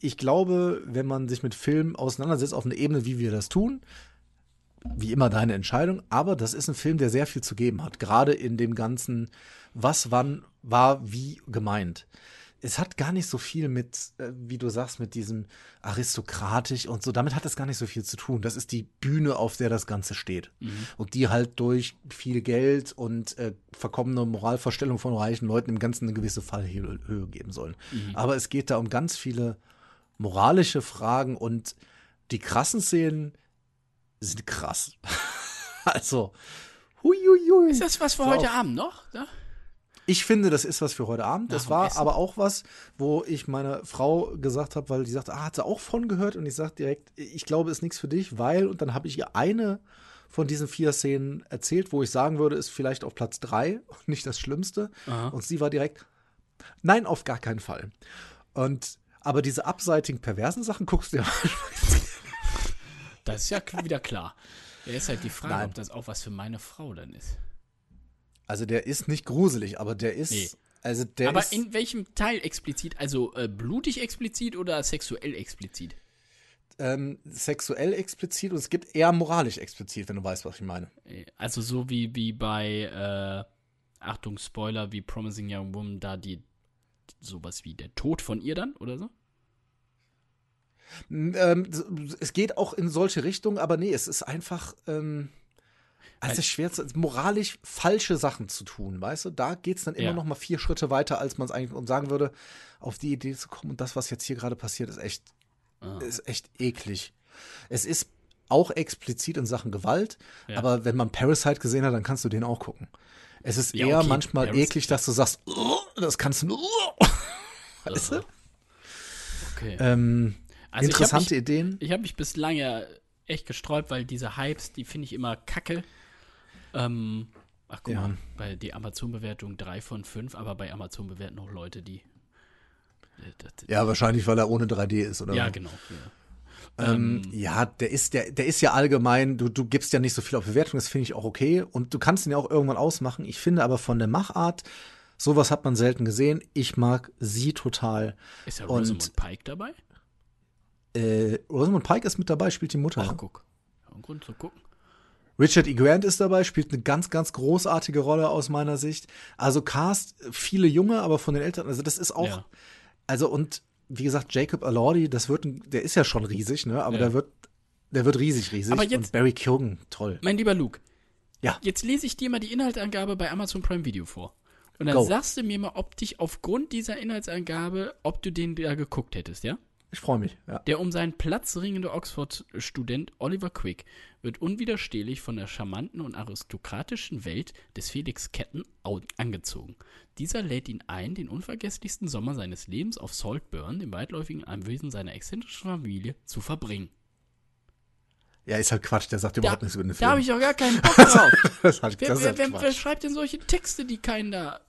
ich glaube, wenn man sich mit Film auseinandersetzt auf einer Ebene, wie wir das tun, wie immer deine Entscheidung, aber das ist ein Film, der sehr viel zu geben hat, gerade in dem ganzen, was wann war wie gemeint. Es hat gar nicht so viel mit, äh, wie du sagst, mit diesem aristokratisch und so, damit hat es gar nicht so viel zu tun. Das ist die Bühne, auf der das Ganze steht. Und die halt durch viel Geld und äh, verkommene Moralvorstellung von reichen Leuten im Ganzen eine gewisse Fallhöhe Höhe geben sollen. Aber es geht da um ganz viele moralische Fragen und die krassen Szenen sind krass. also, huiuiui. Ist das was für So heute Abend noch? Ja? Ich finde, das ist was für heute Abend. Nach Das war Essen. aber auch was, wo ich meiner Frau gesagt habe, weil die sagte, ah, hat sie auch von gehört? Und ich sage direkt, ich glaube, ist nichts für dich, weil, und dann habe ich ihr eine von diesen vier Szenen erzählt, wo ich sagen würde, ist vielleicht auf Platz drei und nicht das Schlimmste. Aha. Und sie war direkt, nein, auf gar keinen Fall. Und aber diese abseitigen, perversen Sachen guckst du dir Das ist ja wieder klar. Ja, ist halt die Frage, Nein. ob das auch was für meine Frau dann ist. Also der ist nicht gruselig, aber der ist, Nee. also der Aber ist, in welchem Teil explizit? Also äh, blutig explizit oder sexuell explizit? ähm, sexuell explizit und es gibt eher moralisch explizit, wenn du weißt, was ich meine. Äh, Also so wie, wie bei, äh, Achtung, Spoiler, wie Promising Young Woman, da die sowas wie der Tod von ihr dann oder so? Ähm, es geht auch in solche Richtungen, aber nee, es ist einfach, ähm, es ist schwer, moralisch falsche Sachen zu tun, weißt du? Da geht es dann immer Ja. noch mal vier Schritte weiter, als man es eigentlich und sagen würde, auf die Idee zu kommen und das, was jetzt hier gerade passiert, ist echt, Ah. ist echt eklig. Es ist auch explizit in Sachen Gewalt, Ja. aber wenn man Parasite gesehen hat, dann kannst du den auch gucken. Es ist Ja, eher okay, manchmal Parasite. eklig, dass du sagst, "Oh, das kannst du nur. Weißt du? Okay. Ähm, Also ich interessante mich- Ideen. Ich habe mich bislang ja echt gesträubt, weil diese Hypes, die finde ich immer kacke. Ähm, Ach guck Ja. mal, bei die Amazon-Bewertung 3 von 5, aber bei Amazon bewerten auch Leute, die. äh, das- Ja, wahrscheinlich, weil er ohne 3D ist, oder? ja, genau. Ja. Ähm, ja, der ist, der, der ist ja allgemein, du, du gibst ja nicht so viel auf Bewertung, das finde ich auch okay. Und du kannst ihn ja auch irgendwann ausmachen. Ich finde aber von der Machart, sowas hat man selten gesehen. Ich mag sie total. Ist ja Und- Rosamund Pike dabei? Äh, Rosamund Pike ist mit dabei, spielt die Mutter. Ach, guck. Ja, ein Grund zu gucken. Richard E. Grant ist dabei, spielt eine ganz, ganz großartige Rolle aus meiner Sicht. Also Cast, viele Junge, aber von den Eltern, also das ist auch, Ja. also und wie gesagt, Jacob Elordi, das wird, der ist ja schon riesig, ne, aber Ja. der wird, der wird riesig, riesig. Aber jetzt- und Barry Keoghan, toll. Mein lieber Luke. Ja. Jetzt lese ich dir mal die Inhaltsangabe bei Amazon Prime Video vor. Und dann Go. sagst du mir mal, ob dich aufgrund dieser Inhaltsangabe, ob du den da geguckt hättest, ja? Ich freue mich, ja. Der um seinen Platz ringende Oxford-Student Oliver Quick wird unwiderstehlich von der charmanten und aristokratischen Welt des Felix Ketten angezogen. Dieser lädt ihn ein, den unvergesslichsten Sommer seines Lebens auf Saltburn, dem weitläufigen Anwesen seiner exzentrischen Familie, zu verbringen. Ja, ist halt Quatsch, der sagt Da, überhaupt nichts über den da Film. habe ich auch gar keinen Bock drauf. das halt, wer, das wer, halt wer, wer schreibt denn solche Texte, die keinen da.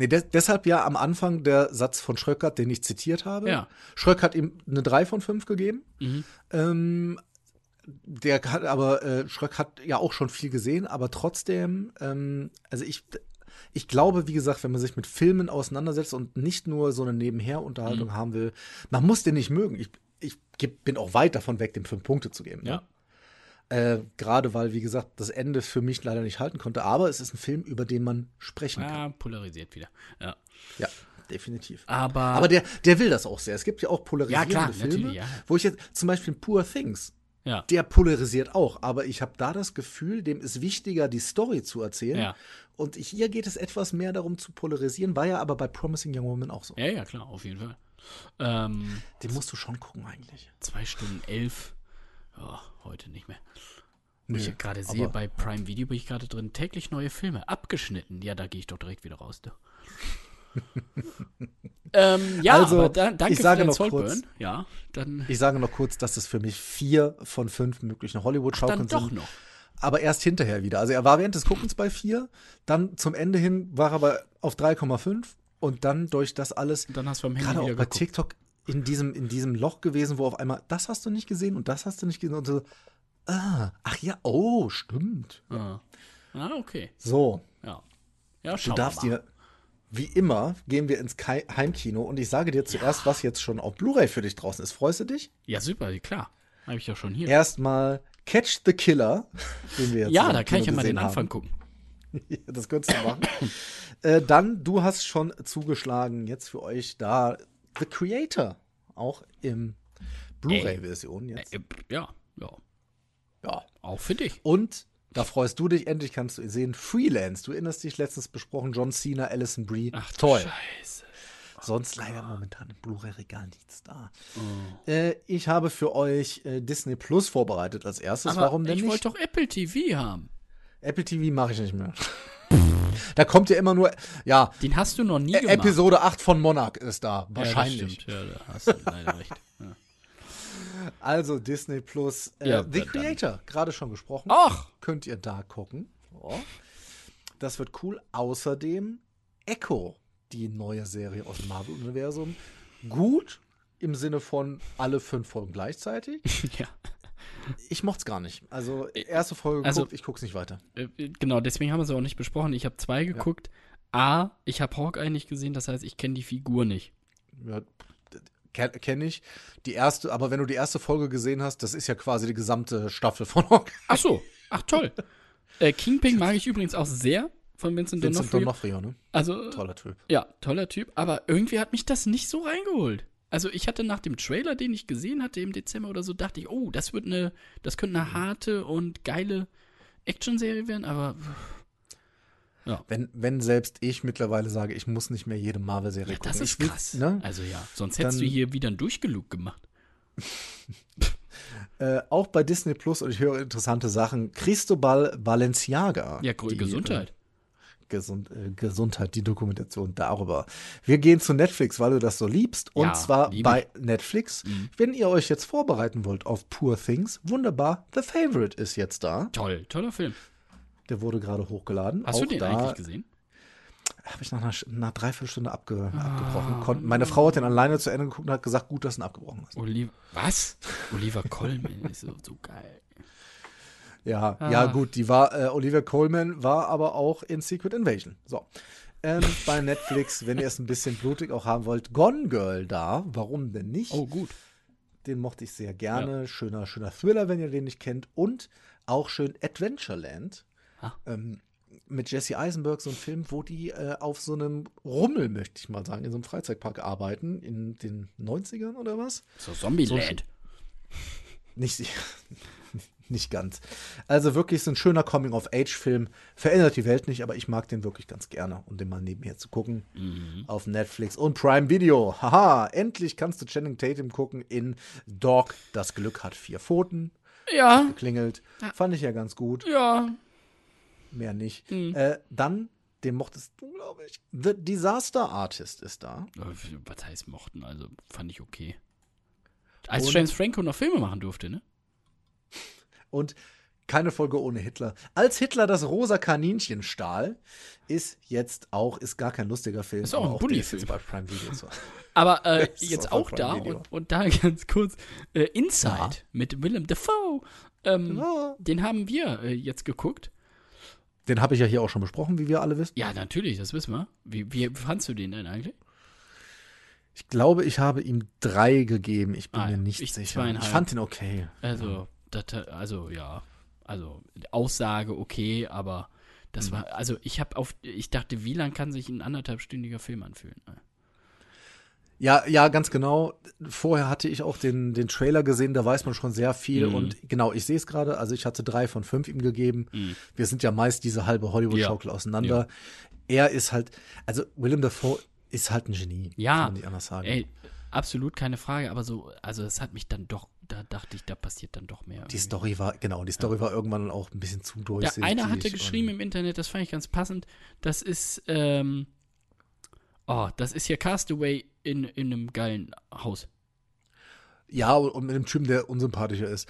Nee, des, deshalb ja am Anfang der Satz von Schröckert, den ich zitiert habe. Ja. Schröck hat ihm eine 3 von 5 gegeben. Mhm. Ähm, der hat aber, äh, Schröck hat ja auch schon viel gesehen, aber trotzdem, ähm, also ich, ich glaube, wie gesagt, wenn man sich mit Filmen auseinandersetzt und nicht nur so eine Nebenherunterhaltung Mhm. haben will, man muss den nicht mögen. Ich, ich bin auch weit davon weg, dem fünf Punkte zu geben. ne? Ja. Äh, Gerade weil, wie gesagt, das Ende für mich leider nicht halten konnte. Aber es ist ein Film, über den man sprechen kann. Ah, polarisiert wieder. Ja. Ja, definitiv. Aber. Aber der, der will das auch sehr. Es gibt ja auch polarisierende Ja, klar, Filme, ja. wo ich jetzt zum Beispiel Poor Things, ja. der polarisiert auch, aber ich habe da das Gefühl, dem ist wichtiger, die Story zu erzählen. Ja. Und hier geht es etwas mehr darum zu polarisieren, war ja aber bei Promising Young Woman auch so. ja, ja, klar, auf jeden Fall. Ähm, Den musst du schon gucken eigentlich. zwei Stunden elf. Oh, heute nicht mehr. Nö, ich gerade sehe, bei Prime Video bin ich gerade drin, täglich neue Filme, abgeschnitten. Ja, da gehe ich doch direkt wieder raus. Du. ähm, ja, Also, da, danke ich sage noch Saltburn. kurz- Ja, dann, Ich sage noch kurz, dass es für mich vier von fünf möglichen Hollywood-Schaukeln dann doch sind. noch. aber erst hinterher wieder. Also er war während des Guckens bei 4, dann zum Ende hin war er aber auf 3,5 und dann durch das alles, Und dann hast du beim Handy gerade auch bei geguckt. TikTok, in diesem, in diesem Loch gewesen, wo auf einmal, das hast du nicht gesehen und das hast du nicht gesehen und so, ah, ach ja, oh, stimmt. Ah. ah, okay. So, Ja. Ja, du schauen darfst dir, wie immer, gehen wir ins Kai Heimkino und ich sage dir zuerst, was jetzt schon auf Blu-ray für dich draußen ist. Freust du dich? Ja, super, klar. Habe ich ja schon hier. Erstmal Catch the Killer, den wir jetzt ja, da kann Kino ich ja mal den gesehen haben. Anfang gucken. Ja, das könntest du machen. äh, dann, du hast schon zugeschlagen, jetzt für euch da The Creator, auch im Blu-ray-Version jetzt. Äh, ja, ja. Ja. Auch für dich. Und da freust du dich, endlich kannst du ihn sehen, Freelance. Du erinnerst dich letztens besprochen, John Cena, Alison Brie. Ach, Toll. Scheiße. Sonst leider momentan im Blu-ray-Regal nichts da. Oh. Äh, ich habe für euch äh, Disney Plus vorbereitet als erstes. Aber Warum denn ich nicht? wollte doch Apple TV haben. Apple TV mache ich nicht mehr. Da kommt ja immer nur, ja, Den hast du noch nie Ä- gemacht. Episode 8 von Monarch ist da, Ja, wahrscheinlich. stimmt. Ja, da hast du leider recht. Ja. Also Disney Plus, äh, Ja, The Creator, gerade schon gesprochen. Ach, Könnt ihr da gucken. So. Das wird cool. Außerdem Echo, die neue Serie aus dem Marvel-Universum. Gut im Sinne von alle fünf Folgen gleichzeitig. ja. Ich mochte es gar nicht. Also erste Folge Also- geguckt, ich guck's nicht weiter. Äh, Genau, deswegen haben wir es auch nicht besprochen. Ich habe zwei geguckt. A, ich habe Hawkeye nicht gesehen, das heißt, ich kenne die Figur nicht. Ja, kenne kenn ich. Die erste, aber wenn du die erste Folge gesehen hast, das ist ja quasi die gesamte Staffel von Hawkeye. Ach so, ach toll. äh, Kingpin mag ich übrigens auch sehr von Vincent, Vincent D'Onofrio. D'Onofrio, ne? Also, Toller Typ. ja, toller Typ, aber irgendwie hat mich das nicht so reingeholt. Also ich hatte nach dem Trailer, den ich gesehen hatte im Dezember oder so, dachte ich, oh, das wird eine, das könnte eine harte und geile Actionserie werden, aber Wenn, wenn selbst ich mittlerweile sage, ich muss nicht mehr jede Marvel-Serie ja, gucken. das ist will- krass. Ne? Also ja, sonst hättest Dann- du hier wieder einen Durchgelug gemacht. Äh, auch bei Disney Plus, und ich höre interessante Sachen, Cristobal Valenciaga. Ja, die, Gesundheit. Gesund, äh, Gesundheit, die Dokumentation darüber. Wir gehen zu Netflix, weil du das so liebst. Und Ja, zwar bei Netflix. Wenn ihr euch jetzt vorbereiten wollt auf Poor Things, wunderbar. The Favorite ist jetzt da. Toll, toller Film. Der wurde gerade hochgeladen. Hast du Auch den da eigentlich gesehen? Habe ich nach einer, nach Dreiviertelstunde abge, abgebrochen. Kon meine Frau hat den alleine zu Ende geguckt und hat gesagt, gut, dass du ihn abgebrochen hast. Oliver, was? Oliver Colman ist so, so geil. Ja, Ah. ja, gut, die war, äh, Olivia Coleman war aber auch in Secret Invasion. So. Ähm, bei Netflix, wenn ihr es ein bisschen blutig auch haben wollt, Gone Girl da. Warum denn nicht? Oh, gut. Den mochte ich sehr gerne. Schöner, schöner Thriller, wenn ihr den nicht kennt. Und auch schön Adventureland. Ah. Ähm, mit Jesse Eisenberg, so ein Film, wo die äh, auf so einem Rummel, möchte ich mal sagen, in so einem Freizeitpark arbeiten, in den 90ern oder was? So Zombieland. Nicht, nicht ganz. Also wirklich so ein schöner Coming-of-Age-Film. Verändert die Welt nicht, aber ich mag den wirklich ganz gerne, um den mal nebenher zu gucken. Auf Netflix und Prime Video. Haha, endlich kannst du Channing Tatum gucken in Dog, das Glück hat vier Pfoten. Ja, Klingelt. Fand ich ja ganz gut. ja. Mehr nicht. Äh, dann, den mochtest du, glaube ich. The Disaster Artist ist da. Was heißt mochten? Also fand ich okay. Als Und- James Franco noch Filme machen durfte, ne? Und keine Folge ohne Hitler. Als Hitler das rosa Kaninchen stahl, ist jetzt auch, ist gar kein lustiger Film. Ist auch ein Bulli-Film. bei Prime Video zu. Aber äh, jetzt auch auch da und, und da ganz kurz äh, Inside Ja. mit Willem Dafoe. Ähm, Ja. Den haben wir äh, jetzt geguckt. Den habe ich ja hier auch schon besprochen, wie wir alle wissen. Ja, natürlich, das wissen wir. Wie, wie fandst du den denn eigentlich? Ich glaube, ich habe ihm drei gegeben. Ich bin Ah, mir nicht ich sicher. zweieinhalb. Ich fand ihn okay. Also, das, also ja, also Aussage okay, aber Mhm. das war, also ich habe auf, ich dachte, wie lang kann sich ein anderthalbstündiger Film anfühlen? Ja, ja, ganz genau. Vorher hatte ich auch den, den Trailer gesehen, da weiß man schon sehr viel. Mhm. Und genau, ich sehe es gerade. Also ich hatte drei von fünf ihm gegeben. Wir sind ja meist diese halbe Hollywood-Schaukel Ja. auseinander. Er ist halt, also Willem Dafoe ist halt ein Genie. Ja, Kann man nicht anders sagen. Ey, absolut keine Frage, aber so, also es hat mich dann doch, da dachte ich, da passiert dann doch mehr. Die irgendwie. Story war, genau, die Story war irgendwann auch ein bisschen zu Ja, durchsichtig. einer hatte geschrieben im Internet, das fand ich ganz passend. Das ist, ähm, oh, das ist hier Castaway in, in einem geilen Haus. Ja, und mit einem Typen, der unsympathischer ist.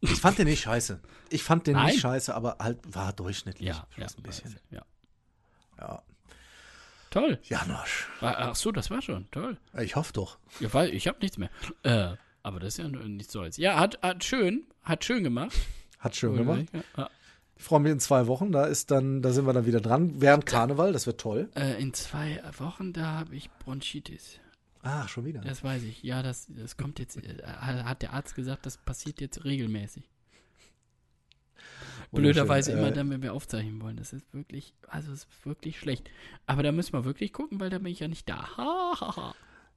Ich fand den nicht scheiße. Ich fand den Nein. nicht scheiße, aber halt war durchschnittlich. Ja, ja, ein bisschen. Ja. Ja. Toll. Janosch. Ah, Ach so, das war schon. Toll. Ich hoffe doch. Ja, weil ich habe nichts mehr. Äh, aber das ist ja nicht so als. Ja, hat, hat schön, hat schön gemacht. Hat schön gemacht. Ja, Ich freue mich in zwei Wochen. Da ist dann, da sind wir dann wieder dran. Während Karneval, das wird toll. äh, in zwei Wochen, da habe ich Bronchitis. Ah, schon wieder. Das weiß ich. Ja, das, das kommt jetzt, äh, hat der Arzt gesagt, das passiert jetzt regelmäßig. Blöderweise immer Äh, dann, wenn wir aufzeichnen wollen. Das ist wirklich, also es ist wirklich schlecht. Aber da müssen wir wirklich gucken, weil da bin ich ja nicht da. Ha, ha, ha.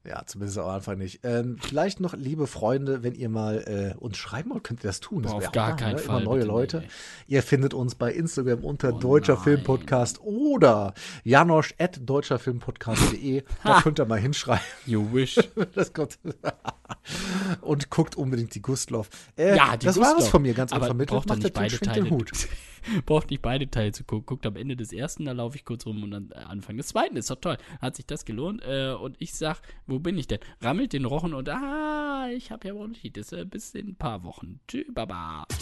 Ja, zumindest am Anfang nicht. Ähm, vielleicht noch, liebe Freunde, wenn ihr mal äh, uns schreiben wollt, könnt ihr das tun. Das Boah, auf gar geil, keinen ne? Fall, Immer neue Leute. nicht, Ihr findet uns bei Instagram unter Oh Deutscher nein. Film Podcast oder janosch at deutscherfilmpodcast.de. Da könnt ihr mal hinschreiben. You wish. Das kommt. Und guckt unbedingt die Gustloff. Äh, Ja, die das war es von mir ganz Aber unvermittelt. braucht Macht nicht beide schwingt den Teile. Hut. braucht nicht beide Teile zu gucken. Guckt am Ende des ersten, da laufe ich kurz rum und dann äh, Anfang des zweiten. Ist doch toll. Hat sich das gelohnt. Äh, und ich sag, wo bin ich denn? Rammelt den Rochen und ah, ich habe ja Bronchitis. Äh, bis in ein paar Wochen. Tschüss, baba.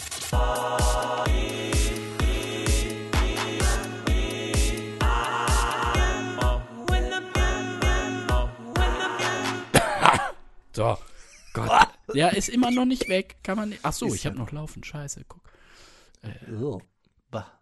So. Gott. Der ist immer noch nicht weg. Kann man nicht. Ach so, Ist ich ja habe noch laufen. Scheiße, guck. Oh. Bah.